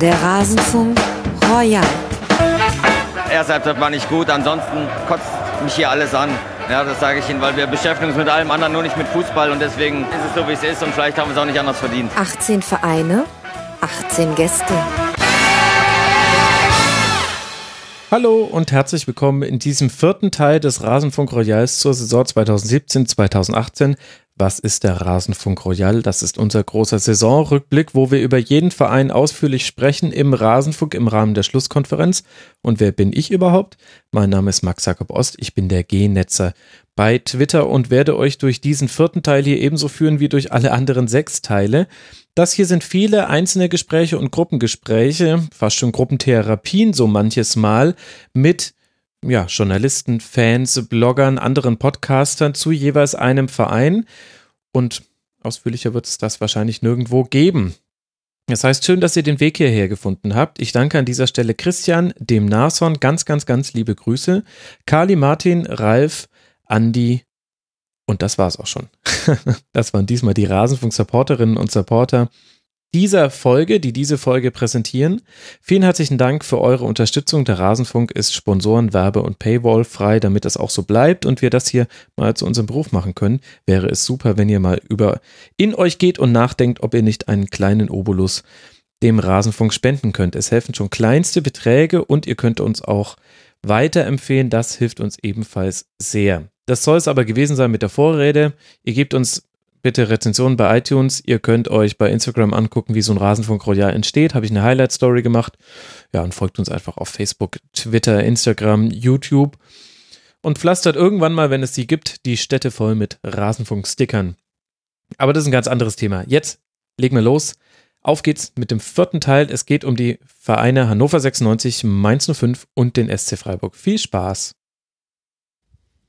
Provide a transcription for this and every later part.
Der Rasenfunk Royal. Erste Halbzeit war nicht gut, ansonsten kotzt mich hier alles an. Ja, das sage ich Ihnen, weil wir beschäftigen uns mit allem anderen, nur nicht mit Fußball und deswegen ist es so, wie es ist und vielleicht haben wir es auch nicht anders verdient. 18 Vereine, 18 Gäste. Hallo und herzlich willkommen in diesem vierten Teil des Rasenfunk Royals zur Saison 2017-2018. Was ist der Rasenfunk Royal? Das ist unser großer Saisonrückblick, wo wir über jeden Verein ausführlich sprechen im Rasenfunk im Rahmen der Schlusskonferenz. Und wer bin ich überhaupt? Mein Name ist Max Jakob Ost, ich bin der G-Netzer bei Twitter und werde euch durch diesen vierten Teil hier ebenso führen wie durch alle anderen sechs Teile. Das hier sind viele einzelne Gespräche und Gruppengespräche, fast schon Gruppentherapien so manches Mal mit ja, Journalisten, Fans, Bloggern, anderen Podcastern zu jeweils einem Verein. Und ausführlicher wird es das wahrscheinlich nirgendwo geben. Das heißt, schön, dass ihr den Weg hierher gefunden habt. Ich danke an dieser Stelle Christian, dem Nason, ganz, ganz, ganz liebe Grüße. Kali, Martin, Ralf, Andi und das war's auch schon. das waren diesmal die Rasenfunk-Supporterinnen und Supporter dieser Folge, die diese Folge präsentieren. Vielen herzlichen Dank für eure Unterstützung. Der Rasenfunk ist Sponsoren, Werbe und Paywall frei, damit das auch so bleibt und wir das hier mal zu unserem Beruf machen können. Wäre es super, wenn ihr mal über in euch geht und nachdenkt, ob ihr nicht einen kleinen Obolus dem Rasenfunk spenden könnt. Es helfen schon kleinste Beträge und ihr könnt uns auch weiterempfehlen. Das hilft uns ebenfalls sehr. Das soll es aber gewesen sein mit der Vorrede. Ihr gebt uns bitte Rezensionen bei iTunes. Ihr könnt euch bei Instagram angucken, wie so ein Rasenfunk Royal entsteht. Habe ich eine Highlight-Story gemacht. Ja, und folgt uns einfach auf Facebook, Twitter, Instagram, YouTube. Und pflastert irgendwann mal, wenn es sie gibt, die Städte voll mit Rasenfunk-Stickern. Aber das ist ein ganz anderes Thema. Jetzt legen wir los. Auf geht's mit dem vierten Teil. Es geht um die Vereine Hannover 96, Mainz 05 und den SC Freiburg. Viel Spaß!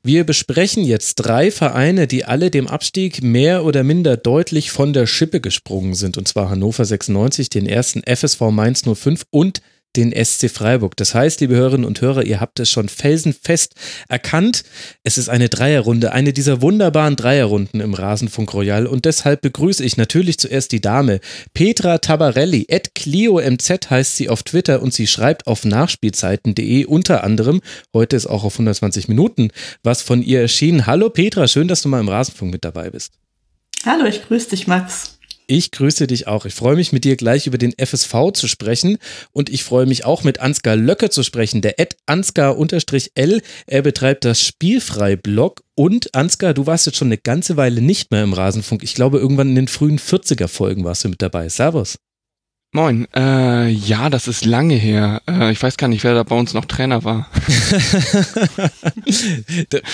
Wir besprechen jetzt drei Vereine, die alle dem Abstieg mehr oder minder deutlich von der Schippe gesprungen sind. Und zwar Hannover 96, den ersten FSV Mainz 05 und den SC Freiburg. Das heißt, liebe Hörerinnen und Hörer, ihr habt es schon felsenfest erkannt. Es ist eine Dreierrunde, eine dieser wunderbaren Dreierrunden im Rasenfunk Royal. Und deshalb begrüße ich natürlich zuerst die Dame. Petra Tabarelli, at ClioMZ heißt sie auf Twitter und sie schreibt auf nachspielzeiten.de unter anderem, heute ist auch auf 120 Minuten, was von ihr erschienen. Hallo Petra, schön, dass du mal im Rasenfunk mit dabei bist. Hallo, ich grüße dich, Max. Ich grüße dich auch. Ich freue mich mit dir gleich über den FSV zu sprechen und ich freue mich auch mit Ansgar Löcke zu sprechen, der Ed Ansgar-L. Er betreibt das Spielfrei-Blog und Ansgar, du warst jetzt schon eine ganze Weile nicht mehr im Rasenfunk. Ich glaube, irgendwann in den frühen 40er Folgen warst du mit dabei. Servus. Moin, äh, ja, das ist lange her. Äh, ich weiß gar nicht, wer da bei uns noch Trainer war.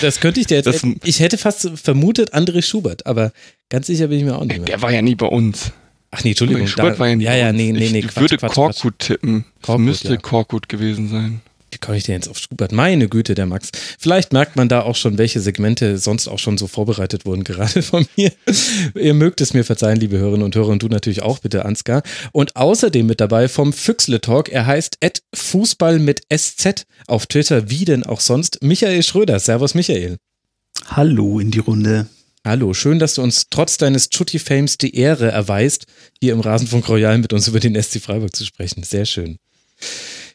das könnte ich dir jetzt. Das, ich hätte fast vermutet André Schubert, aber ganz sicher bin ich mir auch nicht mehr. Der war ja nie bei uns. Ach nee, Entschuldigung. Schubert da, war ja nie ja, ja, nee, nee, nee. Ich Quatsch, würde Quatsch, Korkut tippen. Korkut, müsste ja. Korkut gewesen sein wie komme ich denn jetzt auf Schubert? Meine Güte, der Max. Vielleicht merkt man da auch schon, welche Segmente sonst auch schon so vorbereitet wurden, gerade von mir. Ihr mögt es mir verzeihen, liebe Hörerinnen und Hörer, und du natürlich auch bitte, Ansgar. Und außerdem mit dabei vom Füchsle Talk. Er heißt Fußball mit SZ auf Twitter, wie denn auch sonst. Michael Schröder. Servus, Michael. Hallo in die Runde. Hallo, schön, dass du uns trotz deines Chutti-Fames die Ehre erweist, hier im Rasenfunk Royal mit uns über den SC Freiburg zu sprechen. Sehr schön.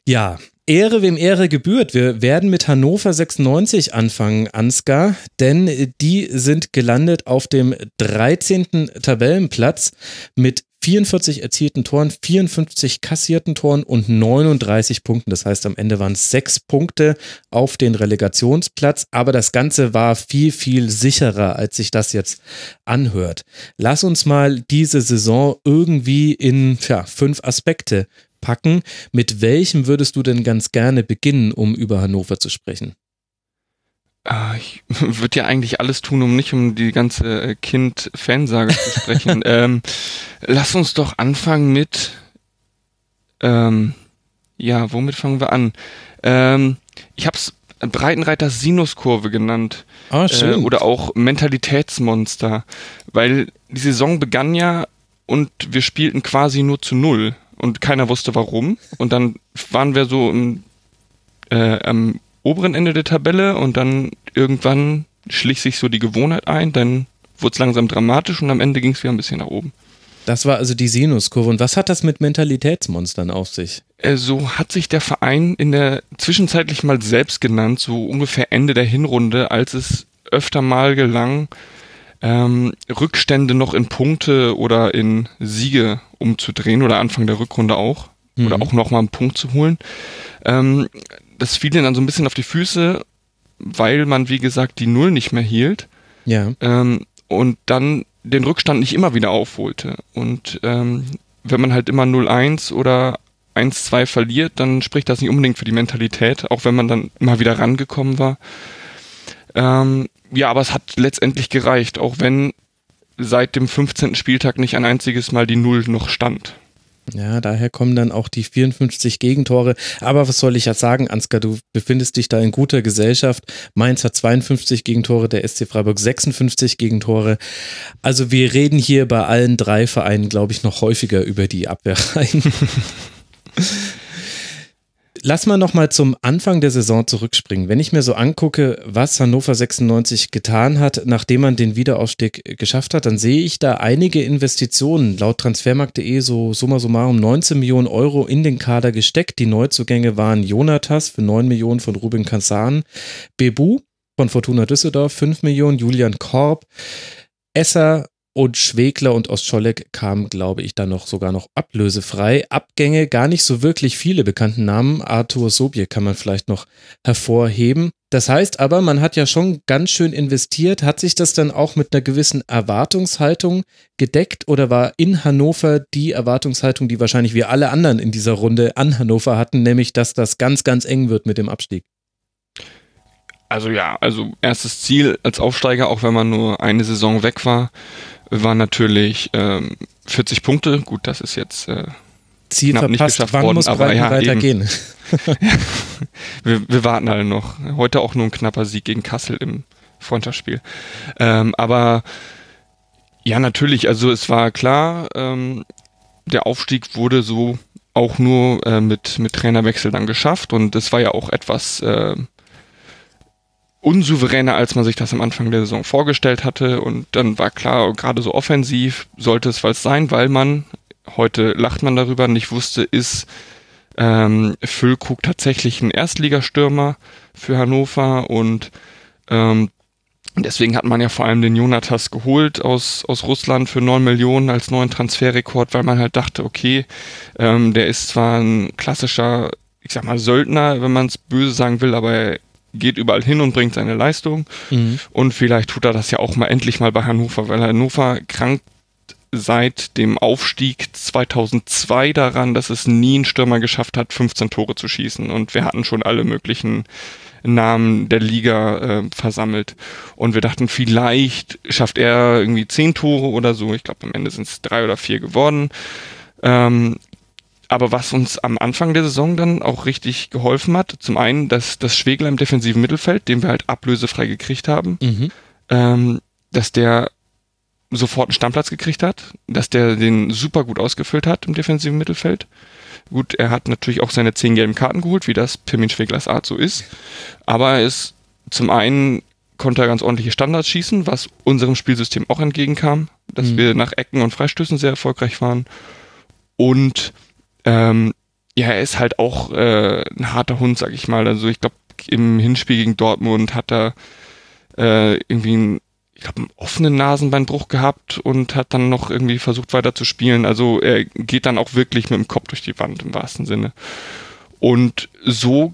Ja, Ehre, wem Ehre gebührt. Wir werden mit Hannover 96 anfangen, Ansgar, denn die sind gelandet auf dem 13. Tabellenplatz mit 44 erzielten Toren, 54 kassierten Toren und 39 Punkten. Das heißt, am Ende waren es sechs Punkte auf den Relegationsplatz. Aber das Ganze war viel, viel sicherer, als sich das jetzt anhört. Lass uns mal diese Saison irgendwie in ja, fünf Aspekte packen. Mit welchem würdest du denn ganz gerne beginnen, um über Hannover zu sprechen? Ah, ich würde ja eigentlich alles tun, um nicht um die ganze äh, Kind-Fansage zu sprechen. ähm, lass uns doch anfangen mit, ähm, ja, womit fangen wir an? Ähm, ich habe es Breitenreiter Sinuskurve genannt. Ah, schön. Äh, oder auch Mentalitätsmonster. Weil die Saison begann ja und wir spielten quasi nur zu null und keiner wusste warum. Und dann waren wir so im, äh, am oberen Ende der Tabelle und dann irgendwann schlich sich so die Gewohnheit ein, dann wurde es langsam dramatisch und am Ende ging es wieder ein bisschen nach oben. Das war also die Sinuskurve. Und was hat das mit Mentalitätsmonstern auf sich? Äh, so hat sich der Verein in der zwischenzeitlich mal selbst genannt, so ungefähr Ende der Hinrunde, als es öfter mal gelang, ähm, Rückstände noch in Punkte oder in Siege umzudrehen oder Anfang der Rückrunde auch. Mhm. Oder auch nochmal einen Punkt zu holen. Ähm, das fiel ihnen dann so ein bisschen auf die Füße, weil man, wie gesagt, die Null nicht mehr hielt. Ja. Ähm, und dann den Rückstand nicht immer wieder aufholte. Und ähm, wenn man halt immer 0-1 oder 1-2 verliert, dann spricht das nicht unbedingt für die Mentalität, auch wenn man dann immer wieder rangekommen war. Ähm, ja, aber es hat letztendlich gereicht, auch wenn seit dem 15. Spieltag nicht ein einziges Mal die Null noch stand. Ja, daher kommen dann auch die 54 Gegentore. Aber was soll ich jetzt sagen, Ansgar, du befindest dich da in guter Gesellschaft. Mainz hat 52 Gegentore, der SC Freiburg 56 Gegentore. Also wir reden hier bei allen drei Vereinen, glaube ich, noch häufiger über die Abwehrreihen. lass mal nochmal zum Anfang der Saison zurückspringen. Wenn ich mir so angucke, was Hannover 96 getan hat, nachdem man den Wiederaufstieg geschafft hat, dann sehe ich da einige Investitionen. Laut transfermarkt.de so summa summarum 19 Millionen Euro in den Kader gesteckt. Die Neuzugänge waren Jonatas für 9 Millionen von Ruben Kansan, Bebu von Fortuna Düsseldorf 5 Millionen, Julian Korb, Esser und Schwegler und Ostscholek kamen, glaube ich, dann noch sogar noch ablösefrei. Abgänge, gar nicht so wirklich viele bekannten Namen. Arthur Sobje kann man vielleicht noch hervorheben. Das heißt aber, man hat ja schon ganz schön investiert. Hat sich das dann auch mit einer gewissen Erwartungshaltung gedeckt oder war in Hannover die Erwartungshaltung, die wahrscheinlich wir alle anderen in dieser Runde an Hannover hatten, nämlich, dass das ganz, ganz eng wird mit dem Abstieg? Also ja, also erstes Ziel als Aufsteiger, auch wenn man nur eine Saison weg war, war natürlich ähm, 40 Punkte. Gut, das ist jetzt äh, Ziel knapp nicht geschafft Wann worden, muss aber ja, weitergehen? wir, wir warten alle noch. Heute auch nur ein knapper Sieg gegen Kassel im Freundschaftsspiel. Ähm, aber ja, natürlich, also es war klar, ähm, der Aufstieg wurde so auch nur äh, mit, mit Trainerwechsel dann geschafft und es war ja auch etwas äh, unsouveräner, als man sich das am Anfang der Saison vorgestellt hatte. Und dann war klar, gerade so offensiv sollte es was sein, weil man, heute lacht man darüber, nicht wusste, ist ähm, Füllkrug tatsächlich ein Erstligastürmer für Hannover und ähm, deswegen hat man ja vor allem den Jonatas geholt aus, aus Russland für neun Millionen als neuen Transferrekord, weil man halt dachte, okay, ähm, der ist zwar ein klassischer, ich sag mal, Söldner, wenn man es böse sagen will, aber er geht überall hin und bringt seine Leistung. Mhm. Und vielleicht tut er das ja auch mal endlich mal bei Hannover, weil Hannover krankt seit dem Aufstieg 2002 daran, dass es nie ein Stürmer geschafft hat, 15 Tore zu schießen. Und wir hatten schon alle möglichen Namen der Liga äh, versammelt. Und wir dachten, vielleicht schafft er irgendwie 10 Tore oder so. Ich glaube, am Ende sind es drei oder vier geworden. Ähm, aber was uns am Anfang der Saison dann auch richtig geholfen hat, zum einen, dass das Schwegler im defensiven Mittelfeld, den wir halt ablösefrei gekriegt haben, mhm. ähm, dass der sofort einen Stammplatz gekriegt hat, dass der den super gut ausgefüllt hat im defensiven Mittelfeld. Gut, er hat natürlich auch seine zehn gelben Karten geholt, wie das Pirmin Schweglers Art so ist. Aber er ist zum einen konnte er ganz ordentliche Standards schießen, was unserem Spielsystem auch entgegenkam, dass mhm. wir nach Ecken und Freistößen sehr erfolgreich waren. Und ähm, ja, er ist halt auch äh, ein harter Hund, sag ich mal. Also ich glaube, im Hinspiel gegen Dortmund hat er äh, irgendwie einen, ich glaube, einen offenen Nasenbeinbruch gehabt und hat dann noch irgendwie versucht weiter zu spielen. Also er geht dann auch wirklich mit dem Kopf durch die Wand im wahrsten Sinne. Und so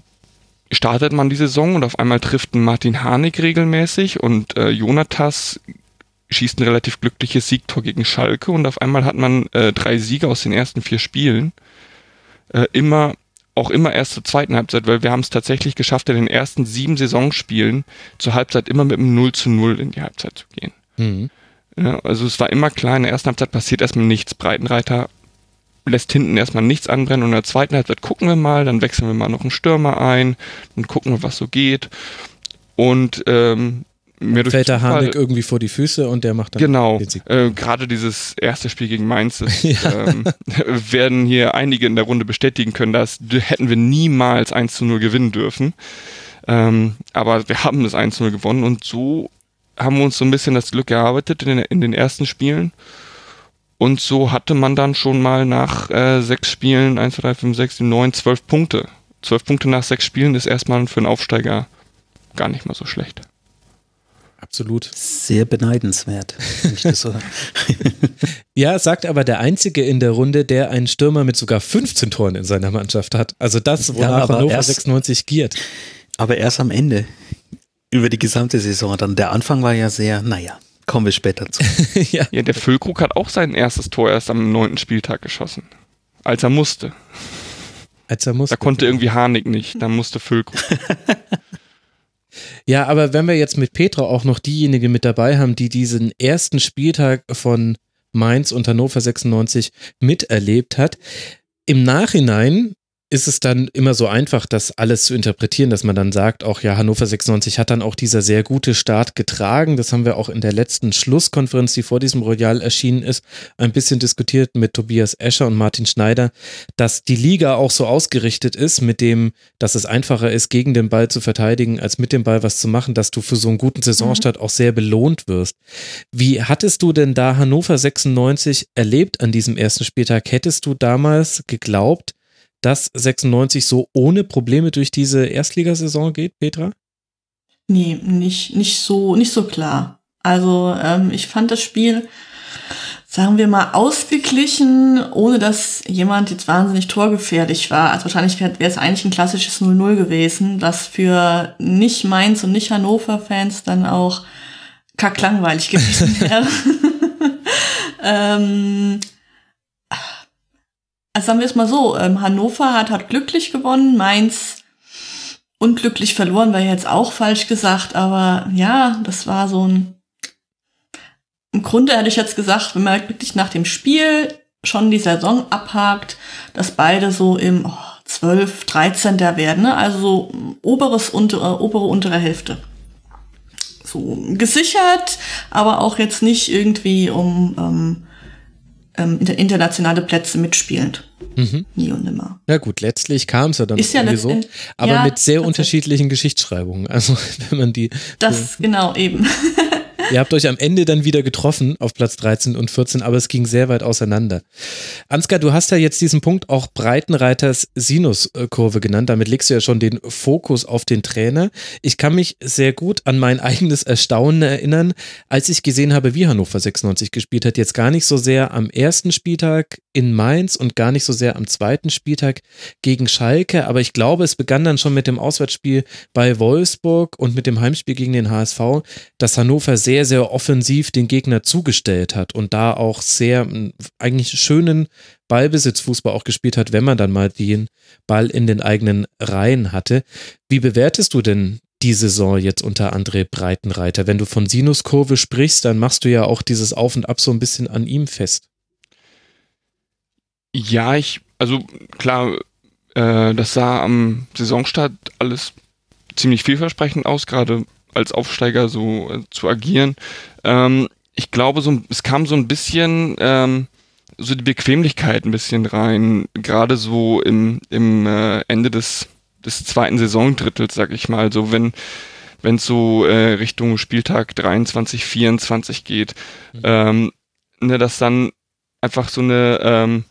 startet man die Saison und auf einmal trifft Martin Harnik regelmäßig und äh, Jonatas schießt ein relativ glückliches Siegtor gegen Schalke und auf einmal hat man äh, drei Siege aus den ersten vier Spielen äh, immer auch immer erst zur zweiten Halbzeit, weil wir haben es tatsächlich geschafft, in den ersten sieben Saisonspielen zur Halbzeit immer mit einem 0 zu 0 in die Halbzeit zu gehen. Mhm. Ja, also es war immer klar, in der ersten Halbzeit passiert erstmal nichts. Breitenreiter lässt hinten erstmal nichts anbrennen und in der zweiten Halbzeit gucken wir mal, dann wechseln wir mal noch einen Stürmer ein und gucken wir, was so geht. Und ähm, mir fällt der Harnik irgendwie vor die Füße und der macht dann genau äh, gerade dieses erste Spiel gegen Mainz ist, ja. ähm, werden hier einige in der Runde bestätigen können dass hätten wir niemals 1 zu 0 gewinnen dürfen ähm, aber wir haben das 1 zu 0 gewonnen und so haben wir uns so ein bisschen das Glück erarbeitet in den, in den ersten Spielen Und so hatte man dann schon mal nach äh, sechs Spielen, 1, 2, 3, 5, 6, 7, 9, 12 Punkte. 12 Punkte nach sechs Spielen ist erstmal für einen Aufsteiger gar nicht mal so schlecht. Absolut. Sehr beneidenswert. So. ja, sagt aber der Einzige in der Runde, der einen Stürmer mit sogar 15 Toren in seiner Mannschaft hat. Also das, wonach ja, Hannover erst, 96 giert. Aber erst am Ende. Über die gesamte Saison. Dann der Anfang war ja sehr, naja, kommen wir später zu. ja. ja, der Füllkrug hat auch sein erstes Tor erst am neunten Spieltag geschossen. Als er musste. Als er musste. Da konnte irgendwie Harnik nicht, da musste Füllkrug. Ja, aber wenn wir jetzt mit Petra auch noch diejenige mit dabei haben, die diesen ersten Spieltag von Mainz und Hannover 96 miterlebt hat, im Nachhinein ist es dann immer so einfach, das alles zu interpretieren, dass man dann sagt, auch ja, Hannover 96 hat dann auch dieser sehr gute Start getragen. Das haben wir auch in der letzten Schlusskonferenz, die vor diesem Royal erschienen ist, ein bisschen diskutiert mit Tobias Escher und Martin Schneider, dass die Liga auch so ausgerichtet ist, mit dem, dass es einfacher ist, gegen den Ball zu verteidigen, als mit dem Ball was zu machen, dass du für so einen guten Saisonstart mhm. auch sehr belohnt wirst. Wie hattest du denn da Hannover 96 erlebt an diesem ersten Spieltag? Hättest du damals geglaubt, dass 96 so ohne Probleme durch diese Erstligasaison geht, Petra? Nee, nicht, nicht so, nicht so klar. Also ähm, ich fand das Spiel, sagen wir mal, ausgeglichen, ohne dass jemand jetzt wahnsinnig torgefährlich war. Also wahrscheinlich wäre es eigentlich ein klassisches 0-0 gewesen, das für nicht Mainz und nicht Hannover-Fans dann auch kacklangweilig gewesen wäre. ähm, also sagen wir es mal so, ähm, Hannover hat, hat glücklich gewonnen, Mainz unglücklich verloren, war jetzt auch falsch gesagt, aber ja, das war so ein, im Grunde hätte ich jetzt gesagt, wenn man wirklich nach dem Spiel schon die Saison abhakt, dass beide so im oh, 12, 13. werden, ne? also so oberes, untere, obere, untere Hälfte. So gesichert, aber auch jetzt nicht irgendwie um ähm, ähm, internationale Plätze mitspielend. Mhm. Nie und nimmer. Ja gut, letztlich kam es ja dann ist ja so, aber ja, mit sehr unterschiedlichen Geschichtsschreibungen. Also wenn man die. Das so, genau eben. Ihr habt euch am Ende dann wieder getroffen auf Platz 13 und 14, aber es ging sehr weit auseinander. Ansgar, du hast ja jetzt diesen Punkt auch Breitenreiters Sinuskurve genannt. Damit legst du ja schon den Fokus auf den Trainer. Ich kann mich sehr gut an mein eigenes Erstaunen erinnern, als ich gesehen habe, wie Hannover 96 gespielt hat. Jetzt gar nicht so sehr am ersten Spieltag in Mainz und gar nicht so sehr am zweiten Spieltag gegen Schalke, aber ich glaube, es begann dann schon mit dem Auswärtsspiel bei Wolfsburg und mit dem Heimspiel gegen den HSV, dass Hannover sehr sehr, offensiv den Gegner zugestellt hat und da auch sehr eigentlich schönen Ballbesitzfußball auch gespielt hat, wenn man dann mal den Ball in den eigenen Reihen hatte. Wie bewertest du denn die Saison jetzt unter André Breitenreiter? Wenn du von Sinuskurve sprichst, dann machst du ja auch dieses Auf und Ab so ein bisschen an ihm fest. Ja, ich, also klar, äh, das sah am Saisonstart alles ziemlich vielversprechend aus, gerade als Aufsteiger so äh, zu agieren. Ähm, ich glaube, so, es kam so ein bisschen ähm, so die Bequemlichkeit ein bisschen rein, gerade so im, im äh, Ende des, des zweiten Saisondrittels, sag ich mal. So wenn wenn es so äh, Richtung Spieltag 23, 24 geht, mhm. ähm, ne, dass dann einfach so eine ähm,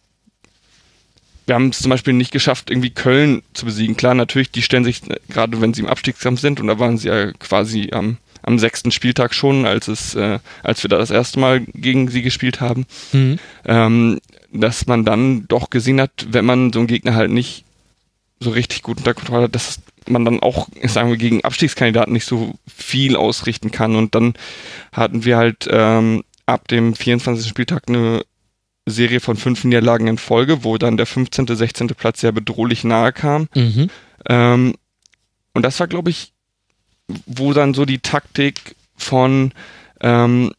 wir haben es zum Beispiel nicht geschafft, irgendwie Köln zu besiegen. Klar, natürlich, die stellen sich, gerade wenn sie im Abstiegskampf sind, und da waren sie ja quasi am, am sechsten Spieltag schon, als es, äh, als wir da das erste Mal gegen sie gespielt haben, mhm. ähm, dass man dann doch gesehen hat, wenn man so einen Gegner halt nicht so richtig gut unter Kontrolle hat, dass man dann auch, sagen wir, gegen Abstiegskandidaten nicht so viel ausrichten kann. Und dann hatten wir halt ähm, ab dem 24. Spieltag eine Serie von fünf Niederlagen in Folge, wo dann der 15., 16. Platz sehr bedrohlich nahe kam. Mhm. Ähm, und das war, glaube ich, wo dann so die Taktik von, ähm,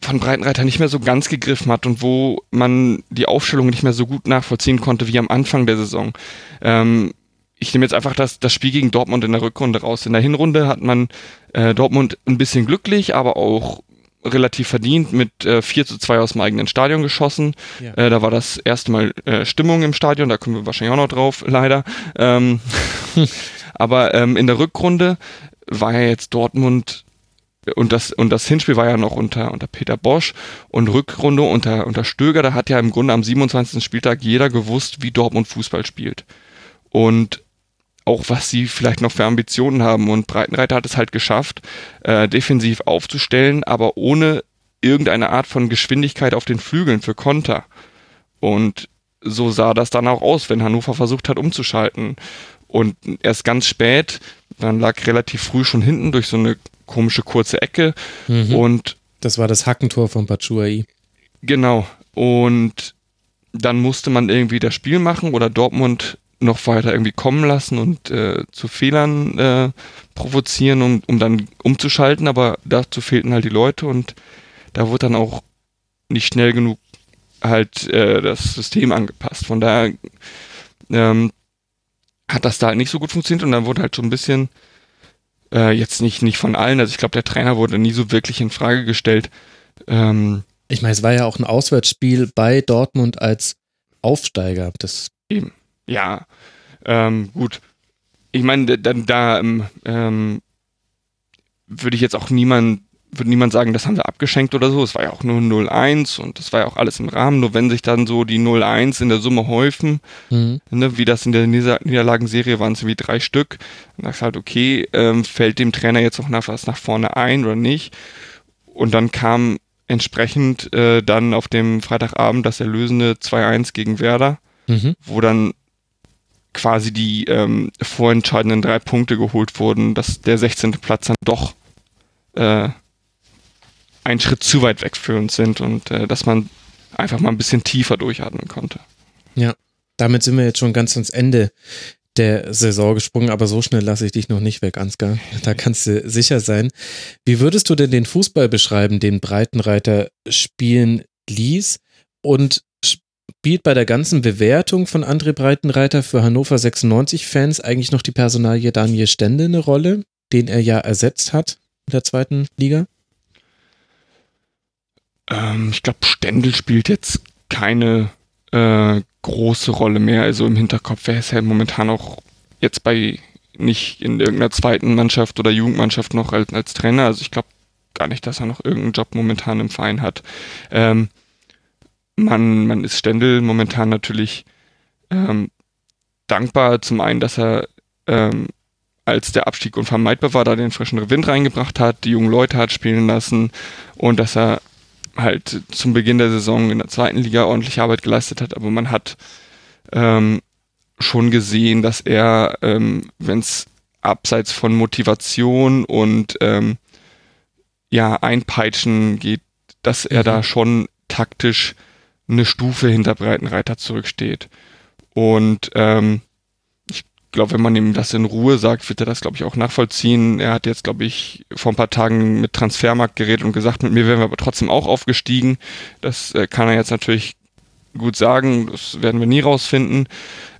von Breitenreiter nicht mehr so ganz gegriffen hat und wo man die Aufstellung nicht mehr so gut nachvollziehen konnte wie am Anfang der Saison. Ähm, ich nehme jetzt einfach das, das Spiel gegen Dortmund in der Rückrunde raus. In der Hinrunde hat man äh, Dortmund ein bisschen glücklich, aber auch relativ verdient mit äh, 4 zu 2 aus dem eigenen Stadion geschossen. Ja. Äh, da war das erste Mal äh, Stimmung im Stadion, da kommen wir wahrscheinlich auch noch drauf, leider. Ähm, aber ähm, in der Rückrunde war ja jetzt Dortmund und das, und das Hinspiel war ja noch unter, unter Peter Bosch und Rückrunde unter, unter Stöger, da hat ja im Grunde am 27. Spieltag jeder gewusst, wie Dortmund Fußball spielt. Und auch was sie vielleicht noch für Ambitionen haben. Und Breitenreiter hat es halt geschafft, äh, defensiv aufzustellen, aber ohne irgendeine Art von Geschwindigkeit auf den Flügeln für Konter. Und so sah das dann auch aus, wenn Hannover versucht hat umzuschalten. Und erst ganz spät, dann lag relativ früh schon hinten durch so eine komische kurze Ecke. Mhm. Und Das war das Hackentor von Batshuayi. genau. Und dann musste man irgendwie das Spiel machen oder Dortmund noch weiter irgendwie kommen lassen und äh, zu Fehlern äh, provozieren, um, um dann umzuschalten, aber dazu fehlten halt die Leute und da wurde dann auch nicht schnell genug halt äh, das System angepasst. Von daher ähm, hat das da halt nicht so gut funktioniert und dann wurde halt schon ein bisschen äh, jetzt nicht nicht von allen, also ich glaube der Trainer wurde nie so wirklich in Frage gestellt. Ähm, Ich meine, es war ja auch ein Auswärtsspiel bei Dortmund als Aufsteiger. Das Eben. Ja. Ähm, gut. Ich meine, dann da ähm, ähm, würde ich jetzt auch niemand, würde niemand sagen, das haben wir abgeschenkt oder so. Es war ja auch nur 0-1 und das war ja auch alles im Rahmen. Nur wenn sich dann so die 0-1 in der Summe häufen, Mhm. ne, wie das in der Nieder Niederlagenserie waren es wie drei Stück, dann sagst du halt, okay, ähm, fällt dem Trainer jetzt auch nach was nach vorne ein oder nicht? Und dann kam entsprechend äh, dann auf dem Freitagabend das erlösende 2-1 gegen Werder Mhm. wo dann quasi die ähm, vorentscheidenden drei Punkte geholt wurden, dass der 16. Platz dann doch äh, ein Schritt zu weit weg für uns sind und äh, dass man einfach mal ein bisschen tiefer durchatmen konnte. Damit sind wir jetzt schon ganz ans Ende der Saison gesprungen, aber so schnell lasse ich dich noch nicht weg, Ansgar. Da kannst du sicher sein. Wie würdest du denn den Fußball beschreiben, den Breitenreiter spielen ließ? Und spielt bei der ganzen Bewertung von André Breitenreiter für Hannover 96-Fans eigentlich noch die Personalie Daniel Stende eine Rolle, den er ja ersetzt hat in der zweiten Liga? Ähm, ich glaube, Stendel spielt jetzt keine äh, große Rolle mehr. Also im Hinterkopf wäre es ja momentan auch jetzt bei nicht in irgendeiner zweiten Mannschaft oder Jugendmannschaft noch als, als Trainer. Also ich glaube gar nicht, dass er noch irgendeinen Job momentan im Verein hat. Ähm, man, man ist Stendel momentan natürlich ähm, dankbar. Zum einen, dass er ähm, als der Abstieg unvermeidbar war, da den frischen Wind reingebracht hat, die jungen Leute hat spielen lassen und dass er halt zum Beginn der Saison in der zweiten Liga ordentlich Arbeit geleistet hat, aber man hat ähm, schon gesehen, dass er, ähm, wenn es abseits von Motivation und ähm, ja Einpeitschen geht, dass er Mhm. da schon taktisch eine Stufe hinter Breitenreiter zurücksteht. Und ähm, ich glaube, wenn man ihm das in Ruhe sagt, wird er das, glaube ich, auch nachvollziehen. Er hat jetzt, glaube ich, vor ein paar Tagen mit Transfermarkt geredet und gesagt, mit mir wären wir aber trotzdem auch aufgestiegen. Das äh, kann er jetzt natürlich gut sagen. Das werden wir nie rausfinden.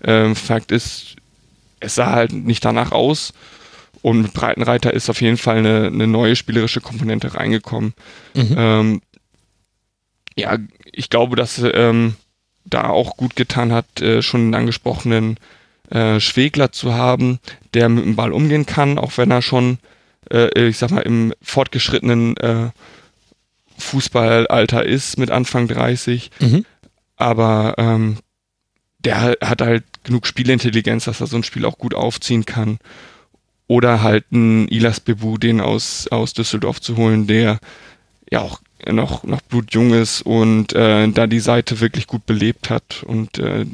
Ähm, Fakt ist, es sah halt nicht danach aus. Und mit Breitenreiter ist auf jeden Fall eine, eine neue spielerische Komponente reingekommen. Mhm. Ähm, ja, ich glaube, dass ähm, da auch gut getan hat, äh, schon den angesprochenen äh, Schwegler zu haben, der mit dem Ball umgehen kann, auch wenn er schon, äh, ich sag mal, im fortgeschrittenen äh, Fußballalter ist mit Anfang 30. Mhm. Aber ähm, der hat halt genug Spielintelligenz, dass er so ein Spiel auch gut aufziehen kann. Oder halt ein Ilas Bebu, den aus, aus Düsseldorf zu holen, der ja auch noch, noch blutjung ist und äh, da die Seite wirklich gut belebt hat und äh,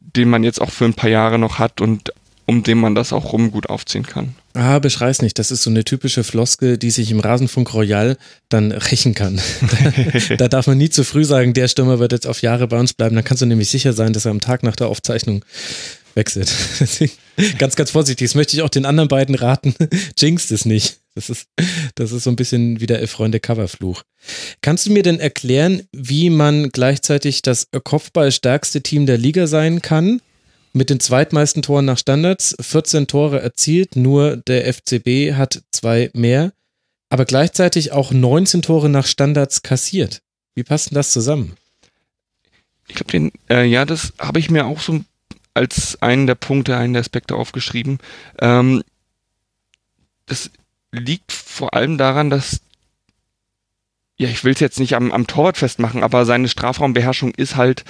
den man jetzt auch für ein paar Jahre noch hat und um den man das auch rum gut aufziehen kann. Ah, beschrei's nicht. Das ist so eine typische Floskel, die sich im Rasenfunk Royal dann rächen kann. da, da darf man nie zu früh sagen, der Stürmer wird jetzt auf Jahre bei uns bleiben. Dann kannst du nämlich sicher sein, dass er am Tag nach der Aufzeichnung wechselt. Ganz, ganz vorsichtig. Das möchte ich auch den anderen beiden raten. Jinxt es nicht. Das ist, das ist so ein bisschen wie der Elf-Freunde-Coverfluch. Kannst du mir denn erklären, wie man gleichzeitig das Kopfballstärkste Team der Liga sein kann? Mit den zweitmeisten Toren nach Standards, 14 Tore erzielt, nur der FCB hat zwei mehr, aber gleichzeitig auch 19 Tore nach Standards kassiert. Wie passt denn das zusammen? Ich glaube, den, äh, ja, das habe ich mir auch so als einen der Punkte, einen der Aspekte aufgeschrieben. Ähm, das liegt vor allem daran, dass ja, ich will es jetzt nicht am, am Torwart festmachen, aber seine Strafraumbeherrschung ist halt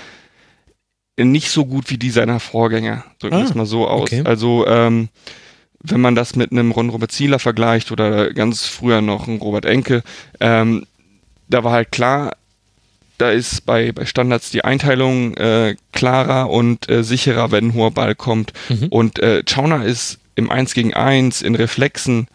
nicht so gut wie die seiner Vorgänger. Drücken wir Ah, es mal so aus. okay. Also, ähm, wenn man das mit einem Ron Robert Zieler vergleicht oder ganz früher noch ein Robert Enke, ähm, da war halt klar, da ist bei, bei Standards die Einteilung äh, klarer und äh, sicherer, wenn ein hoher Ball kommt. Mhm. Und äh, Chauner ist im 1 gegen 1, in Reflexen,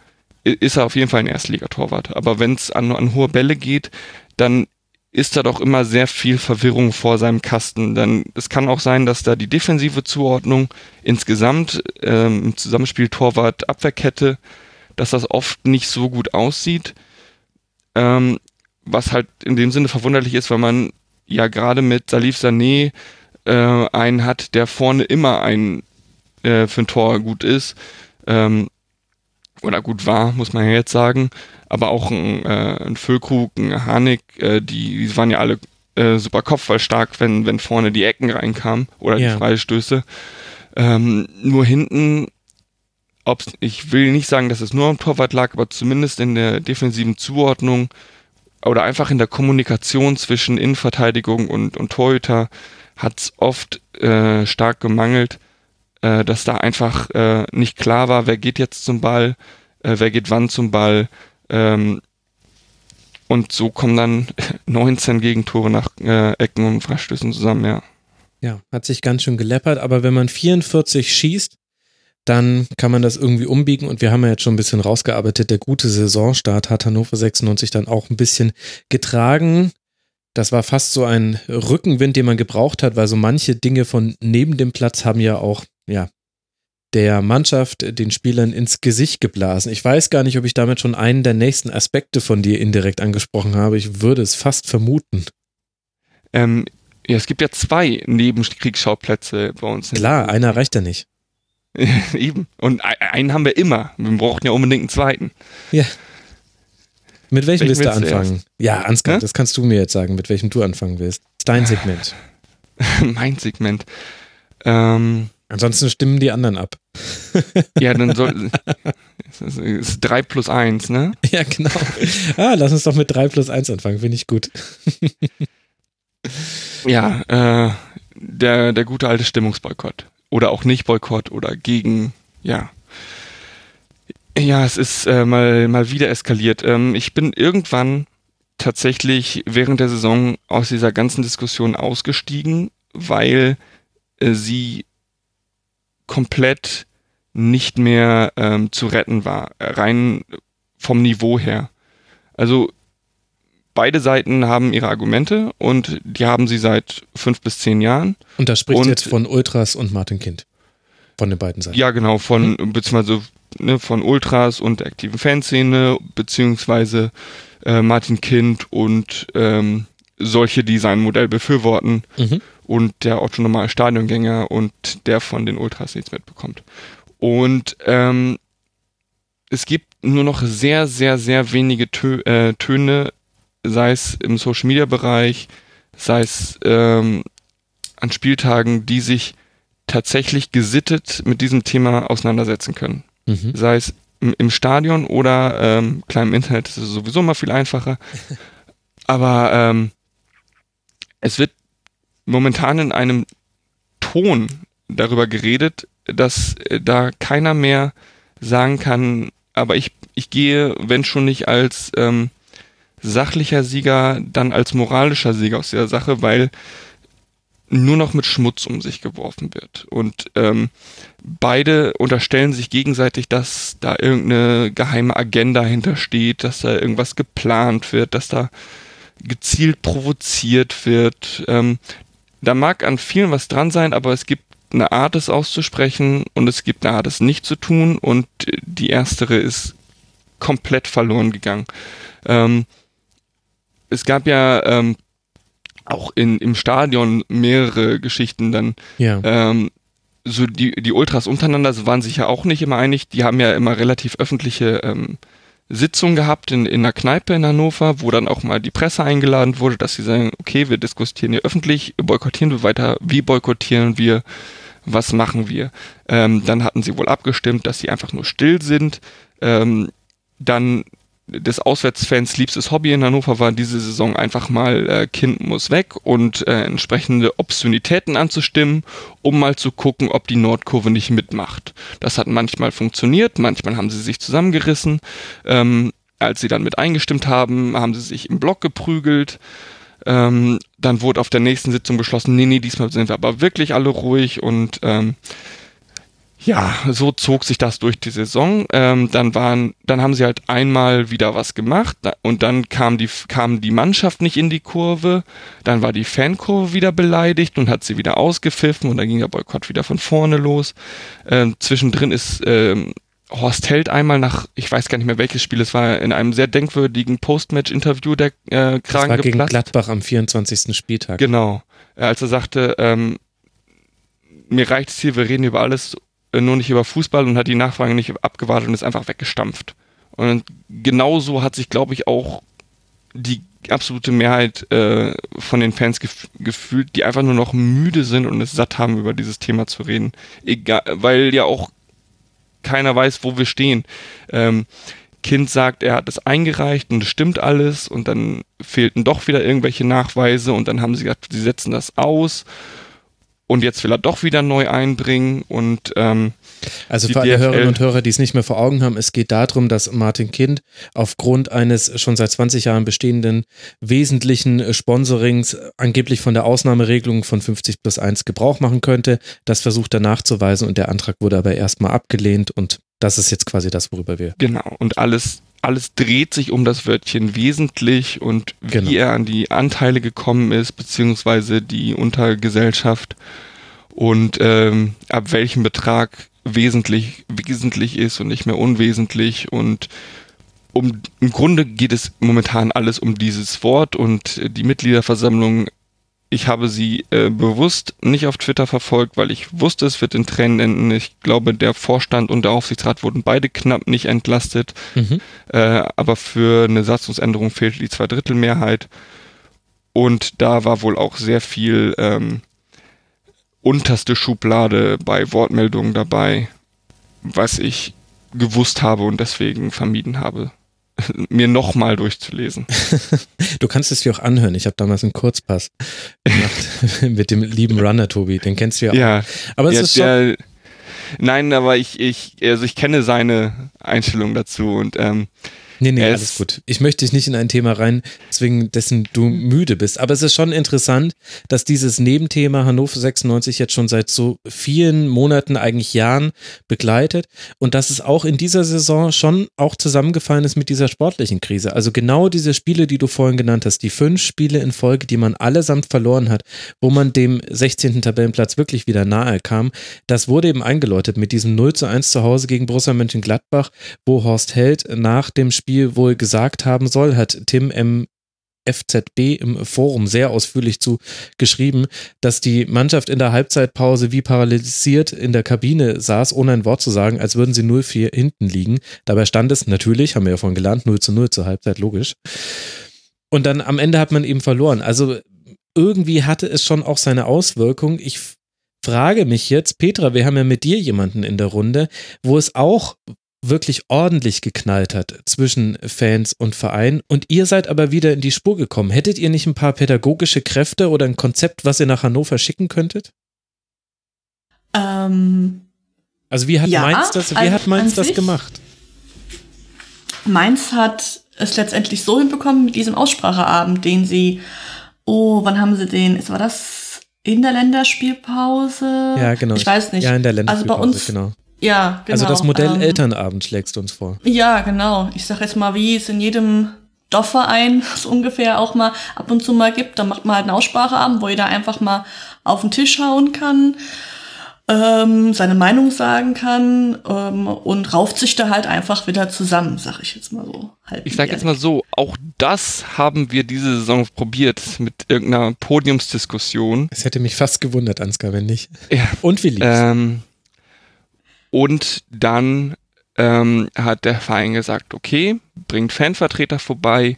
ist er auf jeden Fall ein Erstligatorwart. Aber wenn es an, an hohe Bälle geht, dann ist da doch immer sehr viel Verwirrung vor seinem Kasten. Dann es kann auch sein, dass da die defensive Zuordnung insgesamt ähm, im Zusammenspiel Torwart-Abwehrkette, dass das oft nicht so gut aussieht. Ähm, was halt in dem Sinne verwunderlich ist, weil man ja gerade mit Salif Sané äh, einen hat, der vorne immer ein äh, für ein Tor gut ist. Ähm, oder gut war, muss man ja jetzt sagen. Aber auch ein, äh, ein Füllkrug, ein Harnik, äh, die, die waren ja alle äh, super kopfballstark, wenn, wenn vorne die Ecken reinkamen oder Ja. die Freistöße. Ähm, nur hinten, ob's, ich will nicht sagen, dass es nur am Torwart lag, aber zumindest in der defensiven Zuordnung oder einfach in der Kommunikation zwischen Innenverteidigung und, und Torhüter hat es oft äh, stark gemangelt, äh, dass da einfach äh, nicht klar war, wer geht jetzt zum Ball, äh, wer geht wann zum Ball. Ähm, und so kommen dann 19 Gegentore nach äh, Ecken und Freistößen zusammen, ja. Ja, hat sich ganz schön geleppert, aber wenn man 44 schießt, dann kann man das irgendwie umbiegen und wir haben ja jetzt schon ein bisschen rausgearbeitet. Der gute Saisonstart hat Hannover 96 dann auch ein bisschen getragen. Das war fast so ein Rückenwind, den man gebraucht hat, weil so manche Dinge von neben dem Platz haben ja auch, ja, der Mannschaft, den Spielern ins Gesicht geblasen. Ich weiß gar nicht, ob ich damit schon einen der nächsten Aspekte von dir indirekt angesprochen habe. Ich würde es fast vermuten. Ähm, ja, es gibt ja zwei Nebenkriegsschauplätze bei uns. Klar, einer reicht ja nicht. Eben. Und einen haben wir immer. Wir brauchen ja unbedingt einen zweiten. Mit welchem willst du anfangen? Ja, Ansgar, Hä? das kannst du mir jetzt sagen, mit welchem du anfangen willst. Dein Segment. mein Segment. Ähm, Ansonsten stimmen die anderen ab. ja, dann soll. es ist 3 plus 1, ne? Ja, genau. Ah, lass uns doch mit 3 plus 1 anfangen, finde ich gut. Ja, äh, der, der gute alte Stimmungsboykott. Oder auch nicht Boykott oder gegen, ja. Ja, es ist äh, mal, mal wieder eskaliert. Ähm, ich bin irgendwann tatsächlich während der Saison aus dieser ganzen Diskussion ausgestiegen, weil äh, sie komplett nicht mehr ähm, zu retten war, äh, rein vom Niveau her. Also beide Seiten haben ihre Argumente und die haben sie seit fünf bis zehn Jahren. Und da spricht Und- jetzt von Ultras und Martin Kind. Von den beiden Seiten. Ja, genau, von, beziehungsweise ne, von Ultras und der aktiven Fanszene, beziehungsweise äh, Martin Kind und ähm, solche, die sein Modell befürworten Mhm. und der Otto normale Stadiongänger und der von den Ultras nichts mitbekommt. Und ähm, es gibt nur noch sehr, sehr, sehr wenige Tö äh, Töne, sei es im Social Media Bereich, sei es ähm, an Spieltagen, die sich tatsächlich gesittet mit diesem Thema auseinandersetzen können. Mhm. Sei es im, im Stadion oder ähm, im Internet ist es sowieso mal viel einfacher. Aber ähm, es wird momentan in einem Ton darüber geredet, dass äh, da keiner mehr sagen kann, aber ich, ich gehe, wenn schon nicht als ähm, sachlicher Sieger, dann als moralischer Sieger aus der Sache, weil nur noch mit Schmutz um sich geworfen wird. Und ähm, beide unterstellen sich gegenseitig, dass da irgendeine geheime Agenda hintersteht, dass da irgendwas geplant wird, dass da gezielt provoziert wird. Ähm, da mag an vielen was dran sein, aber es gibt eine Art, es auszusprechen und es gibt eine Art, es nicht zu tun und die erstere ist komplett verloren gegangen. Ähm, es gab ja ähm, auch in, im Stadion mehrere Geschichten dann. Ja. Ähm, so die, die Ultras untereinander so waren sich ja auch nicht immer einig. Die haben ja immer relativ öffentliche ähm, Sitzungen gehabt in, in einer Kneipe in Hannover, wo dann auch mal die Presse eingeladen wurde, dass sie sagen, okay, wir diskutieren hier öffentlich, boykottieren wir weiter, wie boykottieren wir, was machen wir. Ähm, dann hatten sie wohl abgestimmt, dass sie einfach nur still sind. Ähm, dann des Auswärtsfans liebstes Hobby in Hannover war diese Saison einfach mal äh, Kind muss weg und äh, entsprechende Obszönitäten anzustimmen, um mal zu gucken, ob die Nordkurve nicht mitmacht. Das hat manchmal funktioniert, manchmal haben sie sich zusammengerissen. Ähm, als sie dann mit eingestimmt haben, haben sie sich im Block geprügelt. Ähm, dann wurde auf der nächsten Sitzung beschlossen, nee, nee, diesmal sind wir aber wirklich alle ruhig und ähm, ja, so zog sich das durch die Saison. Ähm, dann waren, dann haben sie halt einmal wieder was gemacht und dann kam die, kam die Mannschaft nicht in die Kurve. Dann war die Fankurve wieder beleidigt und hat sie wieder ausgepfiffen und dann ging der Boykott wieder von vorne los. Ähm, zwischendrin ist ähm, Horst Held einmal nach, ich weiß gar nicht mehr welches Spiel es war, in einem sehr denkwürdigen Postmatch-Interview der äh, Kragen das war geplatzt. gegen Gladbach am 24. Spieltag. Genau, als er sagte, ähm, mir reicht es hier, wir reden über alles äh, nur nicht über Fußball und hat die Nachfrage nicht abgewartet und ist einfach weggestampft. Und genauso hat sich, glaube ich, auch die absolute Mehrheit äh, von den Fans gef gefühlt, die einfach nur noch müde sind und es satt haben, über dieses Thema zu reden. Egal, weil ja auch keiner weiß, wo wir stehen. Ähm, Kind sagt, er hat es eingereicht und es stimmt alles und dann fehlten doch wieder irgendwelche Nachweise und dann haben sie gesagt, sie setzen das aus und jetzt will er doch wieder neu einbringen und ähm, also für alle Hörerinnen und Hörer, die es nicht mehr vor Augen haben, es geht darum, dass Martin Kind aufgrund eines schon seit 20 Jahren bestehenden wesentlichen Sponsorings angeblich von der Ausnahmeregelung von 50 plus 1 Gebrauch machen könnte. Das versucht er nachzuweisen und der Antrag wurde aber erstmal abgelehnt und das ist jetzt quasi das, worüber wir. Genau, und alles alles dreht sich um das Wörtchen wesentlich und wie genau. er an die Anteile gekommen ist, beziehungsweise die Untergesellschaft und ähm, ab welchem Betrag wesentlich wesentlich ist und nicht mehr unwesentlich und um im Grunde geht es momentan alles um dieses Wort und die Mitgliederversammlung ich habe sie äh, bewusst nicht auf Twitter verfolgt, weil ich wusste, es wird in Tränen enden. Ich glaube, der Vorstand und der Aufsichtsrat wurden beide knapp nicht entlastet. Mhm. Äh, aber für eine Satzungsänderung fehlte die Zweidrittelmehrheit. Und da war wohl auch sehr viel ähm, unterste Schublade bei Wortmeldungen dabei, was ich gewusst habe und deswegen vermieden habe mir nochmal durchzulesen. du kannst es dir auch anhören. Ich habe damals einen Kurzpass gemacht mit dem lieben Runner Tobi. Den kennst du ja auch. Ja, aber es ja, ist. Der, nein, aber ich, ich, also ich kenne seine Einstellung dazu und ähm, Nee, nee, alles gut. Ich möchte dich nicht in ein Thema rein, deswegen dessen du müde bist. Aber es ist schon interessant, dass dieses Nebenthema Hannover 96 jetzt schon seit so vielen Monaten, eigentlich Jahren begleitet und dass es auch in dieser Saison schon auch zusammengefallen ist mit dieser sportlichen Krise. Also genau diese Spiele, die du vorhin genannt hast, die fünf Spiele in Folge, die man allesamt verloren hat, wo man dem 16. Tabellenplatz wirklich wieder nahe kam, das wurde eben eingeläutet mit diesem 0 zu 1 zu Hause gegen Borussia Mönchengladbach, wo Horst Held nach dem Spiel Spiel wohl gesagt haben soll, hat Tim M. FZB im Forum sehr ausführlich zu geschrieben, dass die Mannschaft in der Halbzeitpause wie paralysiert in der Kabine saß, ohne ein Wort zu sagen, als würden sie 0-4 hinten liegen. Dabei stand es natürlich, haben wir ja vorhin gelernt, 0 zu 0 zur Halbzeit, logisch. Und dann am Ende hat man eben verloren. Also irgendwie hatte es schon auch seine Auswirkung. Ich frage mich jetzt, Petra, wir haben ja mit dir jemanden in der Runde, wo es auch wirklich ordentlich geknallt hat zwischen Fans und Verein und ihr seid aber wieder in die Spur gekommen. Hättet ihr nicht ein paar pädagogische Kräfte oder ein Konzept, was ihr nach Hannover schicken könntet? Ähm, also wie hat ja, Mainz das, wie hat Mainz das gemacht? Mainz hat es letztendlich so hinbekommen mit diesem Ausspracheabend, den sie, oh, wann haben sie den, war das in der Länderspielpause? Ja, genau. Ich weiß nicht. Ja, in der Länderspielpause, also bei uns, genau ja, genau. Also das Modell ähm, Elternabend schlägst du uns vor. Ja, genau. Ich sag jetzt mal, wie es in jedem Dorfverein so ungefähr auch mal ab und zu mal gibt. Da macht man halt einen Ausspracheabend, wo jeder einfach mal auf den Tisch hauen kann, ähm, seine Meinung sagen kann ähm, und rauft sich da halt einfach wieder zusammen, sag ich jetzt mal so. Halt ich sag jetzt mal so, auch das haben wir diese Saison probiert mit irgendeiner Podiumsdiskussion. Es hätte mich fast gewundert, Ansgar, wenn nicht. Ja. Und wie lief's? Ähm, und dann ähm, hat der Verein gesagt, okay, bringt Fanvertreter vorbei